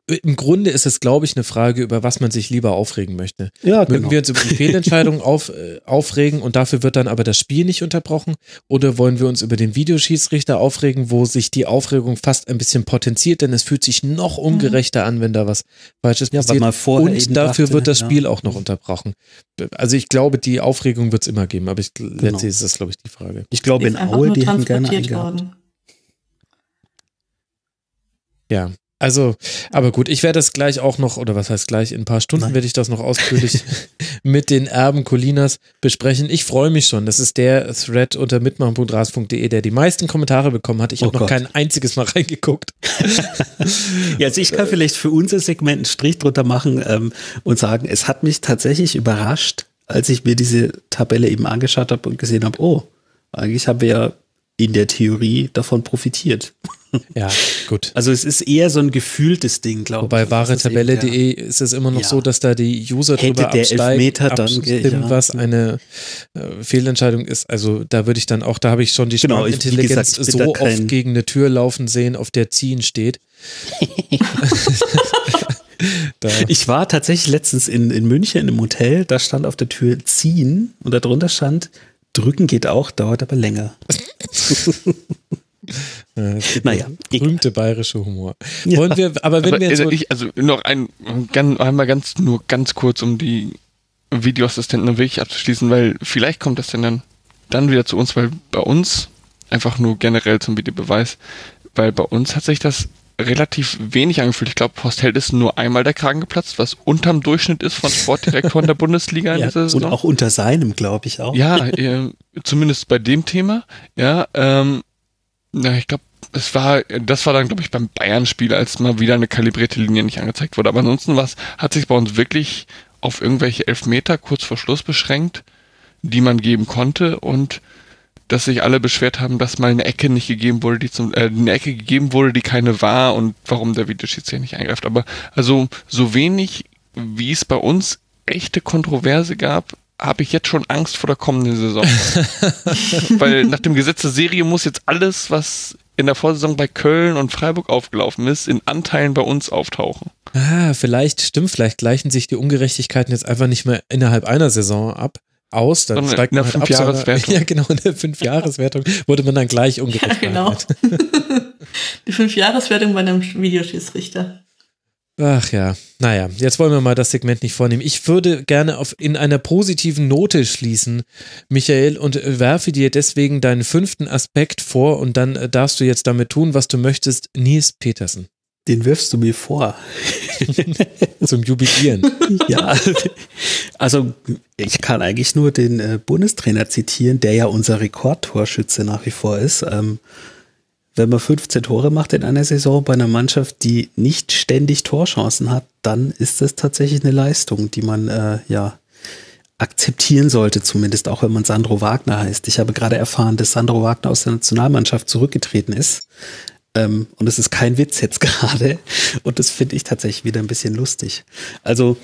im Grunde ist es, glaube ich, eine Frage, über was man sich lieber aufregen möchte. Ja, Mögen genau. wir uns über die Fehlentscheidung auf, äh, aufregen und dafür wird dann aber das Spiel nicht unterbrochen? Oder wollen wir uns über den Videoschiedsrichter aufregen, wo sich die Aufregung fast ein bisschen potenziert, denn es fühlt sich noch ungerechter an, wenn da was Falsches Ja, passiert. und dafür dachte, wird das ja. Spiel auch noch unterbrochen. Also ich glaube, die Aufregung wird es immer geben, aber ich, Genau. letztlich ist das, glaube ich, die Frage. Ich glaube, in Aue, die hätten gerne eingehabt. worden. Ja, also, aber gut, ich werde das gleich auch noch, oder was heißt gleich, in ein paar Stunden Nein. werde ich das noch ausführlich mit den Erben Colinas besprechen. Ich freue mich schon. Das ist der Thread unter mitmachen.ras.de, der die meisten Kommentare bekommen hat. Ich Oh habe noch Gott. kein einziges Mal reingeguckt. Ja, also ich kann vielleicht für unser Segment einen Strich drunter machen ähm, und sagen, es hat mich tatsächlich überrascht, als ich mir diese Tabelle eben angeschaut habe und gesehen habe, oh, eigentlich haben wir ja in der Theorie davon profitiert. Ja, gut. Also es ist eher so ein gefühltes Ding, glaube ich. Wobei wahretabelle.de ist es immer noch Ja. so, dass da die User Hätte drüber der absteigen, Elfmeter dann abstimmen, ja. was eine äh, Fehlentscheidung ist. Also da würde ich dann auch, da habe ich schon die Genau, ich- gesagt, so oft gegen eine Tür laufen sehen, auf der ziehen steht. da, Ich war tatsächlich letztens in, in München in einem Hotel, da stand auf der Tür ziehen und darunter stand, drücken geht auch, dauert aber länger. Naja, ja berühmte bayerische Humor. Ja. Wollen wir, aber wenn Aber, wir jetzt also, so, ich, also noch ein, ganz, einmal ganz, nur ganz kurz, um die Videoassistenten wirklich abzuschließen, weil vielleicht kommt das denn dann, dann wieder zu uns, weil bei uns, einfach nur generell zum Videobeweis, weil bei uns hat sich das relativ wenig angefühlt. Ich glaube, Postheld ist nur einmal der Kragen geplatzt, was unterm Durchschnitt ist von Sportdirektoren der Bundesliga in Ja, dieser Saison. und auch unter seinem, glaube ich auch. Ja, äh, zumindest bei dem Thema. Ja, ähm, na, ich glaube, es war, das war dann, glaube ich, beim Bayern-Spiel, als mal wieder eine kalibrierte Linie nicht angezeigt wurde. Aber ansonsten was, hat sich bei uns wirklich auf irgendwelche Elfmeter kurz vor Schluss beschränkt, die man geben konnte und dass sich alle beschwert haben, dass mal eine Ecke nicht gegeben wurde, die zum, äh, eine Ecke gegeben wurde, die keine war und warum der Videoschiedsrichter nicht eingreift. Aber also so wenig, wie es bei uns echte Kontroverse gab, habe ich jetzt schon Angst vor der kommenden Saison. Weil nach dem Gesetz der Serie muss jetzt alles, was in der Vorsaison bei Köln und Freiburg aufgelaufen ist, in Anteilen bei uns auftauchen. Ah, vielleicht stimmt, vielleicht gleichen sich die Ungerechtigkeiten jetzt einfach nicht mehr innerhalb einer Saison ab. Aus, dann steigt man halt ab, Fünfjahreswertung. Ja, genau, in der Fünfjahreswertung wurde man dann gleich ungerecht Ja, genau. Die Fünfjahreswertung bei einem Videoschiedsrichter. Ach ja, naja, jetzt wollen wir mal das Segment nicht vornehmen. Ich würde gerne auf, in einer positiven Note schließen, Michael, und werfe dir deswegen deinen fünften Aspekt vor und dann äh, darfst du jetzt damit tun, was du möchtest. Nils Petersen Den wirfst du mir vor. zum Jubilieren. ja, also ich kann eigentlich nur den äh, Bundestrainer zitieren, der ja unser Rekordtorschütze nach wie vor ist. Ähm, wenn man 15 Tore macht in einer Saison bei einer Mannschaft, die nicht ständig Torchancen hat, dann ist das tatsächlich eine Leistung, die man äh, ja akzeptieren sollte, zumindest auch wenn man Sandro Wagner heißt. Ich habe gerade erfahren, dass Sandro Wagner aus der Nationalmannschaft zurückgetreten ist. Ähm, und es ist kein Witz jetzt gerade. Und das finde ich tatsächlich wieder ein bisschen lustig. Also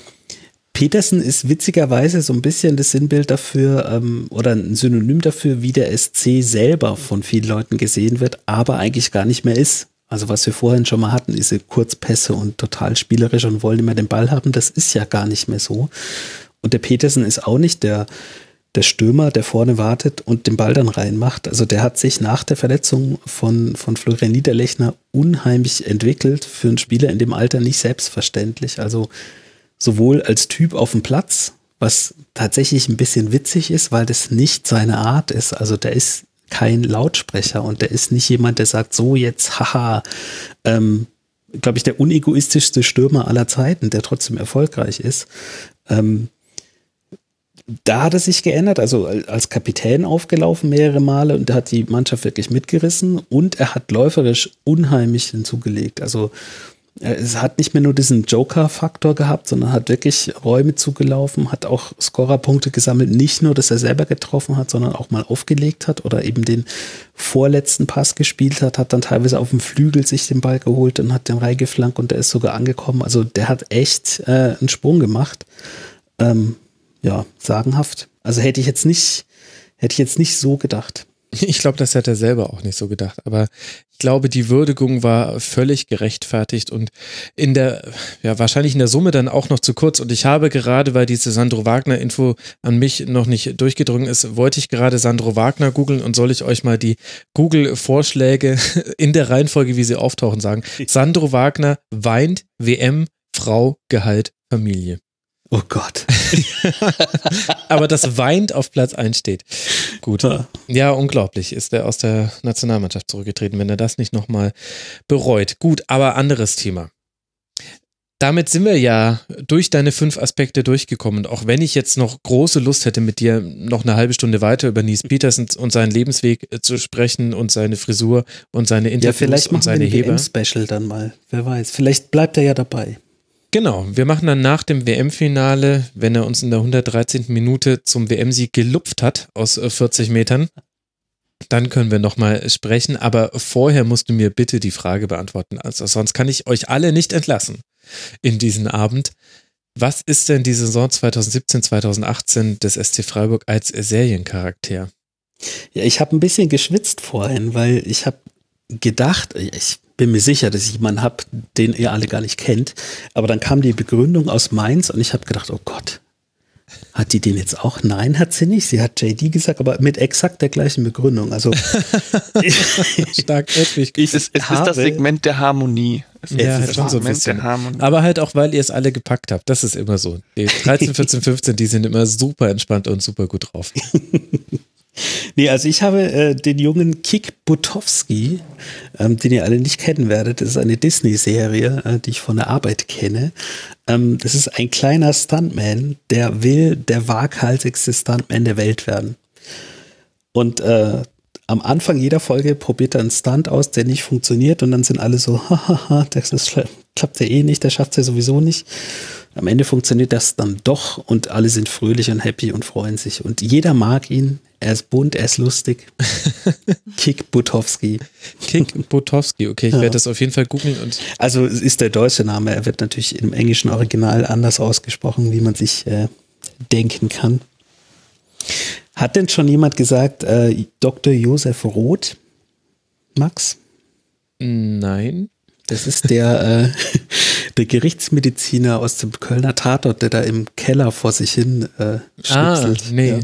Petersen ist witzigerweise so ein bisschen das Sinnbild dafür ähm, oder ein Synonym dafür, wie der SC selber von vielen Leuten gesehen wird, aber eigentlich gar nicht mehr ist. Also was wir vorhin schon mal hatten, diese Kurzpässe und total spielerisch und wollen immer den Ball haben, das ist ja gar nicht mehr so. Und der Petersen ist auch nicht der, der Stürmer, der vorne wartet und den Ball dann reinmacht. Also der hat sich nach der Verletzung von, von Florian Niederlechner unheimlich entwickelt. Für einen Spieler in dem Alter nicht selbstverständlich. Also sowohl als Typ auf dem Platz, was tatsächlich ein bisschen witzig ist, weil das nicht seine Art ist. Also der ist kein Lautsprecher und der ist nicht jemand, der sagt, so jetzt, haha, ähm, glaube ich, der unegoistischste Stürmer aller Zeiten, der trotzdem erfolgreich ist. Ähm, da hat er sich geändert, also als Kapitän aufgelaufen mehrere Male und hat die Mannschaft wirklich mitgerissen und er hat läuferisch unheimlich hinzugelegt. Also äh, es hat nicht mehr nur diesen Joker-Faktor gehabt, sondern hat wirklich Räume zugelaufen, hat auch Scorerpunkte gesammelt. Nicht nur, dass er selber getroffen hat, sondern auch mal aufgelegt hat oder eben den vorletzten Pass gespielt hat, hat dann teilweise auf dem Flügel sich den Ball geholt und hat den reingeflankt und der ist sogar angekommen. Also der hat echt äh, einen Sprung gemacht. Ähm, ja, sagenhaft. Also hätte ich jetzt nicht, hätte ich jetzt nicht so gedacht. Ich glaube, das hat er selber auch nicht so gedacht. Aber ich glaube, die Würdigung war völlig gerechtfertigt und in der, ja, wahrscheinlich in der Summe dann auch noch zu kurz. Und ich habe gerade, weil diese Sandro Wagner-Info an mich noch nicht durchgedrungen ist, wollte ich gerade Sandro Wagner googeln und soll ich euch mal die Google-Vorschläge in der Reihenfolge, wie sie auftauchen, sagen. Sandro Wagner weint, WM, Frau, Gehalt, Familie. Oh Gott. Aber das weint auf Platz 1 steht. Gut. Ja. Ja, unglaublich. Ist er aus der Nationalmannschaft zurückgetreten, wenn er das nicht nochmal bereut. Gut, aber anderes Thema. Damit sind wir ja durch deine fünf Aspekte durchgekommen. Auch wenn ich jetzt noch große Lust hätte, mit dir noch eine halbe Stunde weiter über Nies Petersen und seinen Lebensweg äh, zu sprechen und seine Frisur und seine Ja, Interviews vielleicht und seine ein Heber. WM-Special dann mal. Wer weiß. Vielleicht bleibt er ja dabei. Genau, wir machen dann nach dem WM-Finale, wenn er uns in der 113. Minute zum WM-Sieg gelupft hat aus äh, 40 Metern, dann können wir nochmal sprechen. Aber vorher musst du mir bitte die Frage beantworten. Also sonst kann ich euch alle nicht entlassen in diesen Abend. Was ist denn die Saison 2017, 2018 des SC Freiburg als Seriencharakter? Ja, ich habe ein bisschen geschwitzt vorhin, weil ich habe gedacht, ich bin mir sicher, dass ich jemanden habe, den ihr alle gar nicht kennt, aber dann kam die Begründung aus Mainz und ich habe gedacht, oh Gott, hat die den jetzt auch? Nein, hat sie nicht. Sie hat JD gesagt, aber mit exakt der gleichen Begründung. Also Stark Edwig. ich Es, es ist das habe- Segment der Harmonie. Es Ja, ist halt schon so ein bisschen. der Harmonie. Aber halt auch, weil ihr es alle gepackt habt. Das ist immer so. Die 13, 14, 15, die sind immer super entspannt und super gut drauf. Nee, also ich habe äh, den jungen Kik Butowski, ähm, den ihr alle nicht kennen werdet. Das ist eine Disney-Serie, äh, die ich von der Arbeit kenne. Ähm, das ist ein kleiner Stuntman, der will der waghalsigste Stuntman der Welt werden. Und äh, am Anfang jeder Folge probiert er einen Stunt aus, der nicht funktioniert und dann sind alle so, hahaha, das ist, klappt ja eh nicht, der schafft es ja sowieso nicht. Am Ende funktioniert das dann doch und alle sind fröhlich und happy und freuen sich und jeder mag ihn. Er ist bunt, er ist lustig. Kick Butowski. Kick Butowski, okay, ich ja. werde das auf jeden Fall googeln und. Also es ist der deutsche Name, er wird natürlich im englischen Original anders ausgesprochen, wie man sich äh, denken kann. Hat denn schon jemand gesagt, äh, Dr. Josef Roth? Max? Nein. Das ist der, äh, der Gerichtsmediziner aus dem Kölner Tatort, der da im Keller vor sich hin äh, Ah, nee. Ja.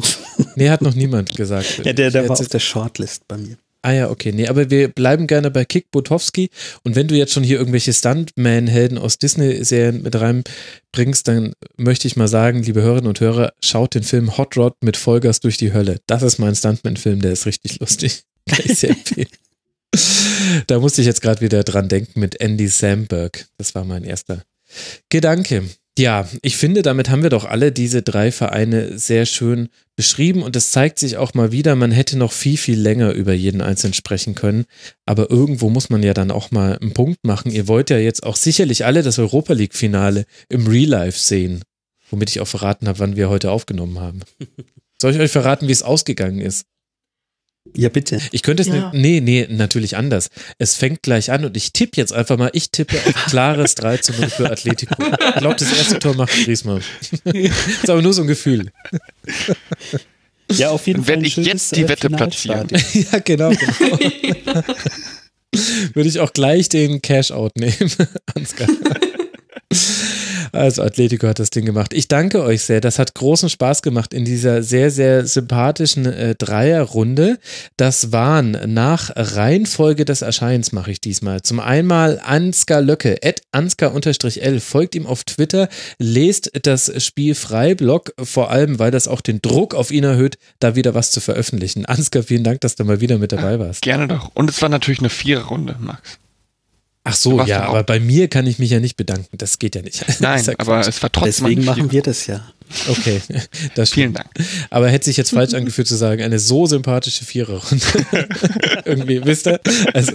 Nee, hat noch niemand gesagt. Ja, der, der war auf der Shortlist bei mir. Ah ja, okay. Nee, aber wir bleiben gerne bei Kick Butowski. Und wenn du jetzt schon hier irgendwelche Stuntman-Helden aus Disney-Serien mit reinbringst, dann möchte ich mal sagen, liebe Hörerinnen und Hörer, schaut den Film Hot Rod mit Vollgas durch die Hölle. Das ist mein Stuntman-Film, der ist richtig lustig. Kann ich sehr empfehlen. Da musste ich jetzt gerade wieder dran denken mit Andy Samberg. Das war mein erster Gedanke. Ja, ich finde, damit haben wir doch alle diese drei Vereine sehr schön beschrieben und es zeigt sich auch mal wieder, man hätte noch viel, viel länger über jeden einzelnen sprechen können. Aber irgendwo muss man ja dann auch mal einen Punkt machen. Ihr wollt ja jetzt auch sicherlich alle das Europa League-Finale im Real Life sehen, womit ich auch verraten habe, wann wir heute aufgenommen haben. Soll ich euch verraten, wie es ausgegangen ist? Ja, bitte. Ich könnte es, ja. nee, nee, natürlich anders. Es fängt gleich an und ich tippe jetzt einfach mal, ich tippe auf klares 3 zu 0 für Atletico. Ich glaube, das erste Tor macht Griezmann. ist aber nur so ein Gefühl. Ja, auf jeden Fall. Werde ich jetzt die äh, Wette platzieren. ja, genau. genau. Würde ich auch gleich den Cash-Out nehmen, Ansgar. Also Atletico hat das Ding gemacht. Ich danke euch sehr. Das hat großen Spaß gemacht in dieser sehr, sehr sympathischen äh, Dreierrunde. Das waren nach Reihenfolge des Erscheins mache ich diesmal. Zum einmal Ansgar Löcke, at Ansgar-L. Folgt ihm auf Twitter, lest das Spiel Freiblog, vor allem, weil das auch den Druck auf ihn erhöht, da wieder was zu veröffentlichen. Ansgar, vielen Dank, dass du mal wieder mit dabei warst. Gerne doch. Und es war natürlich eine Viererrunde, Max. Ach so, ja, aber bei mir kann ich mich ja nicht bedanken. Das geht ja nicht. Nein, ja aber es war trotzdem. Deswegen machen wir das ja. Okay, das Vielen Dank. Aber hätte sich jetzt falsch angefühlt zu sagen, eine so sympathische Viererrunde. irgendwie, wisst ihr? Also,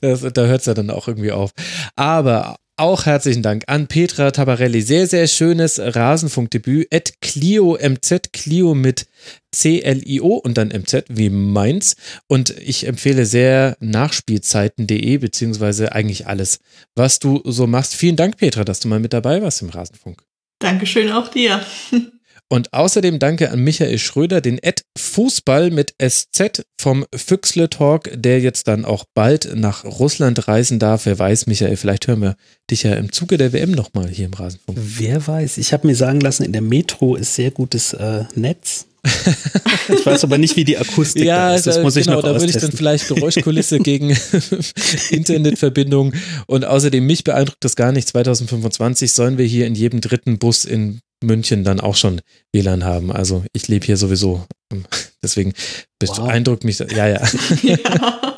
das, da hört es ja dann auch irgendwie auf. Aber auch herzlichen Dank an Petra Tabarelli. Sehr, sehr schönes Rasenfunkdebüt. At Clio MZ, Clio mit C-L-I-O und dann MZ wie Mainz. Und ich empfehle sehr nachspielzeiten.de, beziehungsweise eigentlich alles, was du so machst. Vielen Dank, Petra, dass du mal mit dabei warst im Rasenfunk. Dankeschön auch dir. Und außerdem danke an Michael Schröder, den Ed Fußball mit SZ vom Füchsle Talk, der jetzt dann auch bald nach Russland reisen darf. Wer weiß, Michael, vielleicht hören wir dich ja im Zuge der WM nochmal hier im Rasenfunk. Wer weiß. Ich habe mir sagen lassen, in der Metro ist sehr gutes äh, Netz. ich weiß aber nicht, wie die Akustik ja, da ist. Das da, muss ich genau, noch da würde ich dann vielleicht Geräuschkulisse gegen Internetverbindung und außerdem mich beeindruckt das gar nicht. 2025 sollen wir hier in jedem dritten Bus in München dann auch schon WLAN haben. Also ich lebe hier sowieso. Deswegen beeindruckt wow. mich. Ja, ja. ja.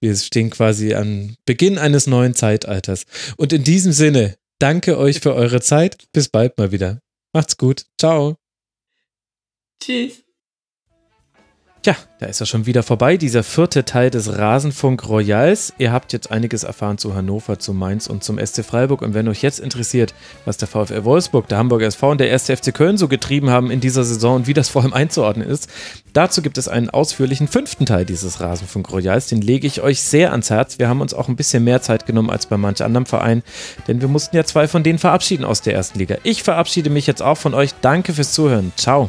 Wir stehen quasi an Beginn eines neuen Zeitalters. Und in diesem Sinne, danke euch für eure Zeit. Bis bald mal wieder. Macht's gut. Ciao. Tschüss. Tja, da ist er schon wieder vorbei, dieser vierte Teil des Rasenfunk Royals. Ihr habt jetzt einiges erfahren zu Hannover, zu Mainz und zum SC Freiburg. Und wenn euch jetzt interessiert, was der VfL Wolfsburg, der Hamburger SV und der 1. FC Köln so getrieben haben in dieser Saison und wie das vor allem einzuordnen ist, dazu gibt es einen ausführlichen fünften Teil dieses Rasenfunk Royals. Den lege ich euch sehr ans Herz. Wir haben uns auch ein bisschen mehr Zeit genommen als bei manch anderem Verein, denn wir mussten ja zwei von denen verabschieden aus der ersten Liga. Ich verabschiede mich jetzt auch von euch. Danke fürs Zuhören. Ciao.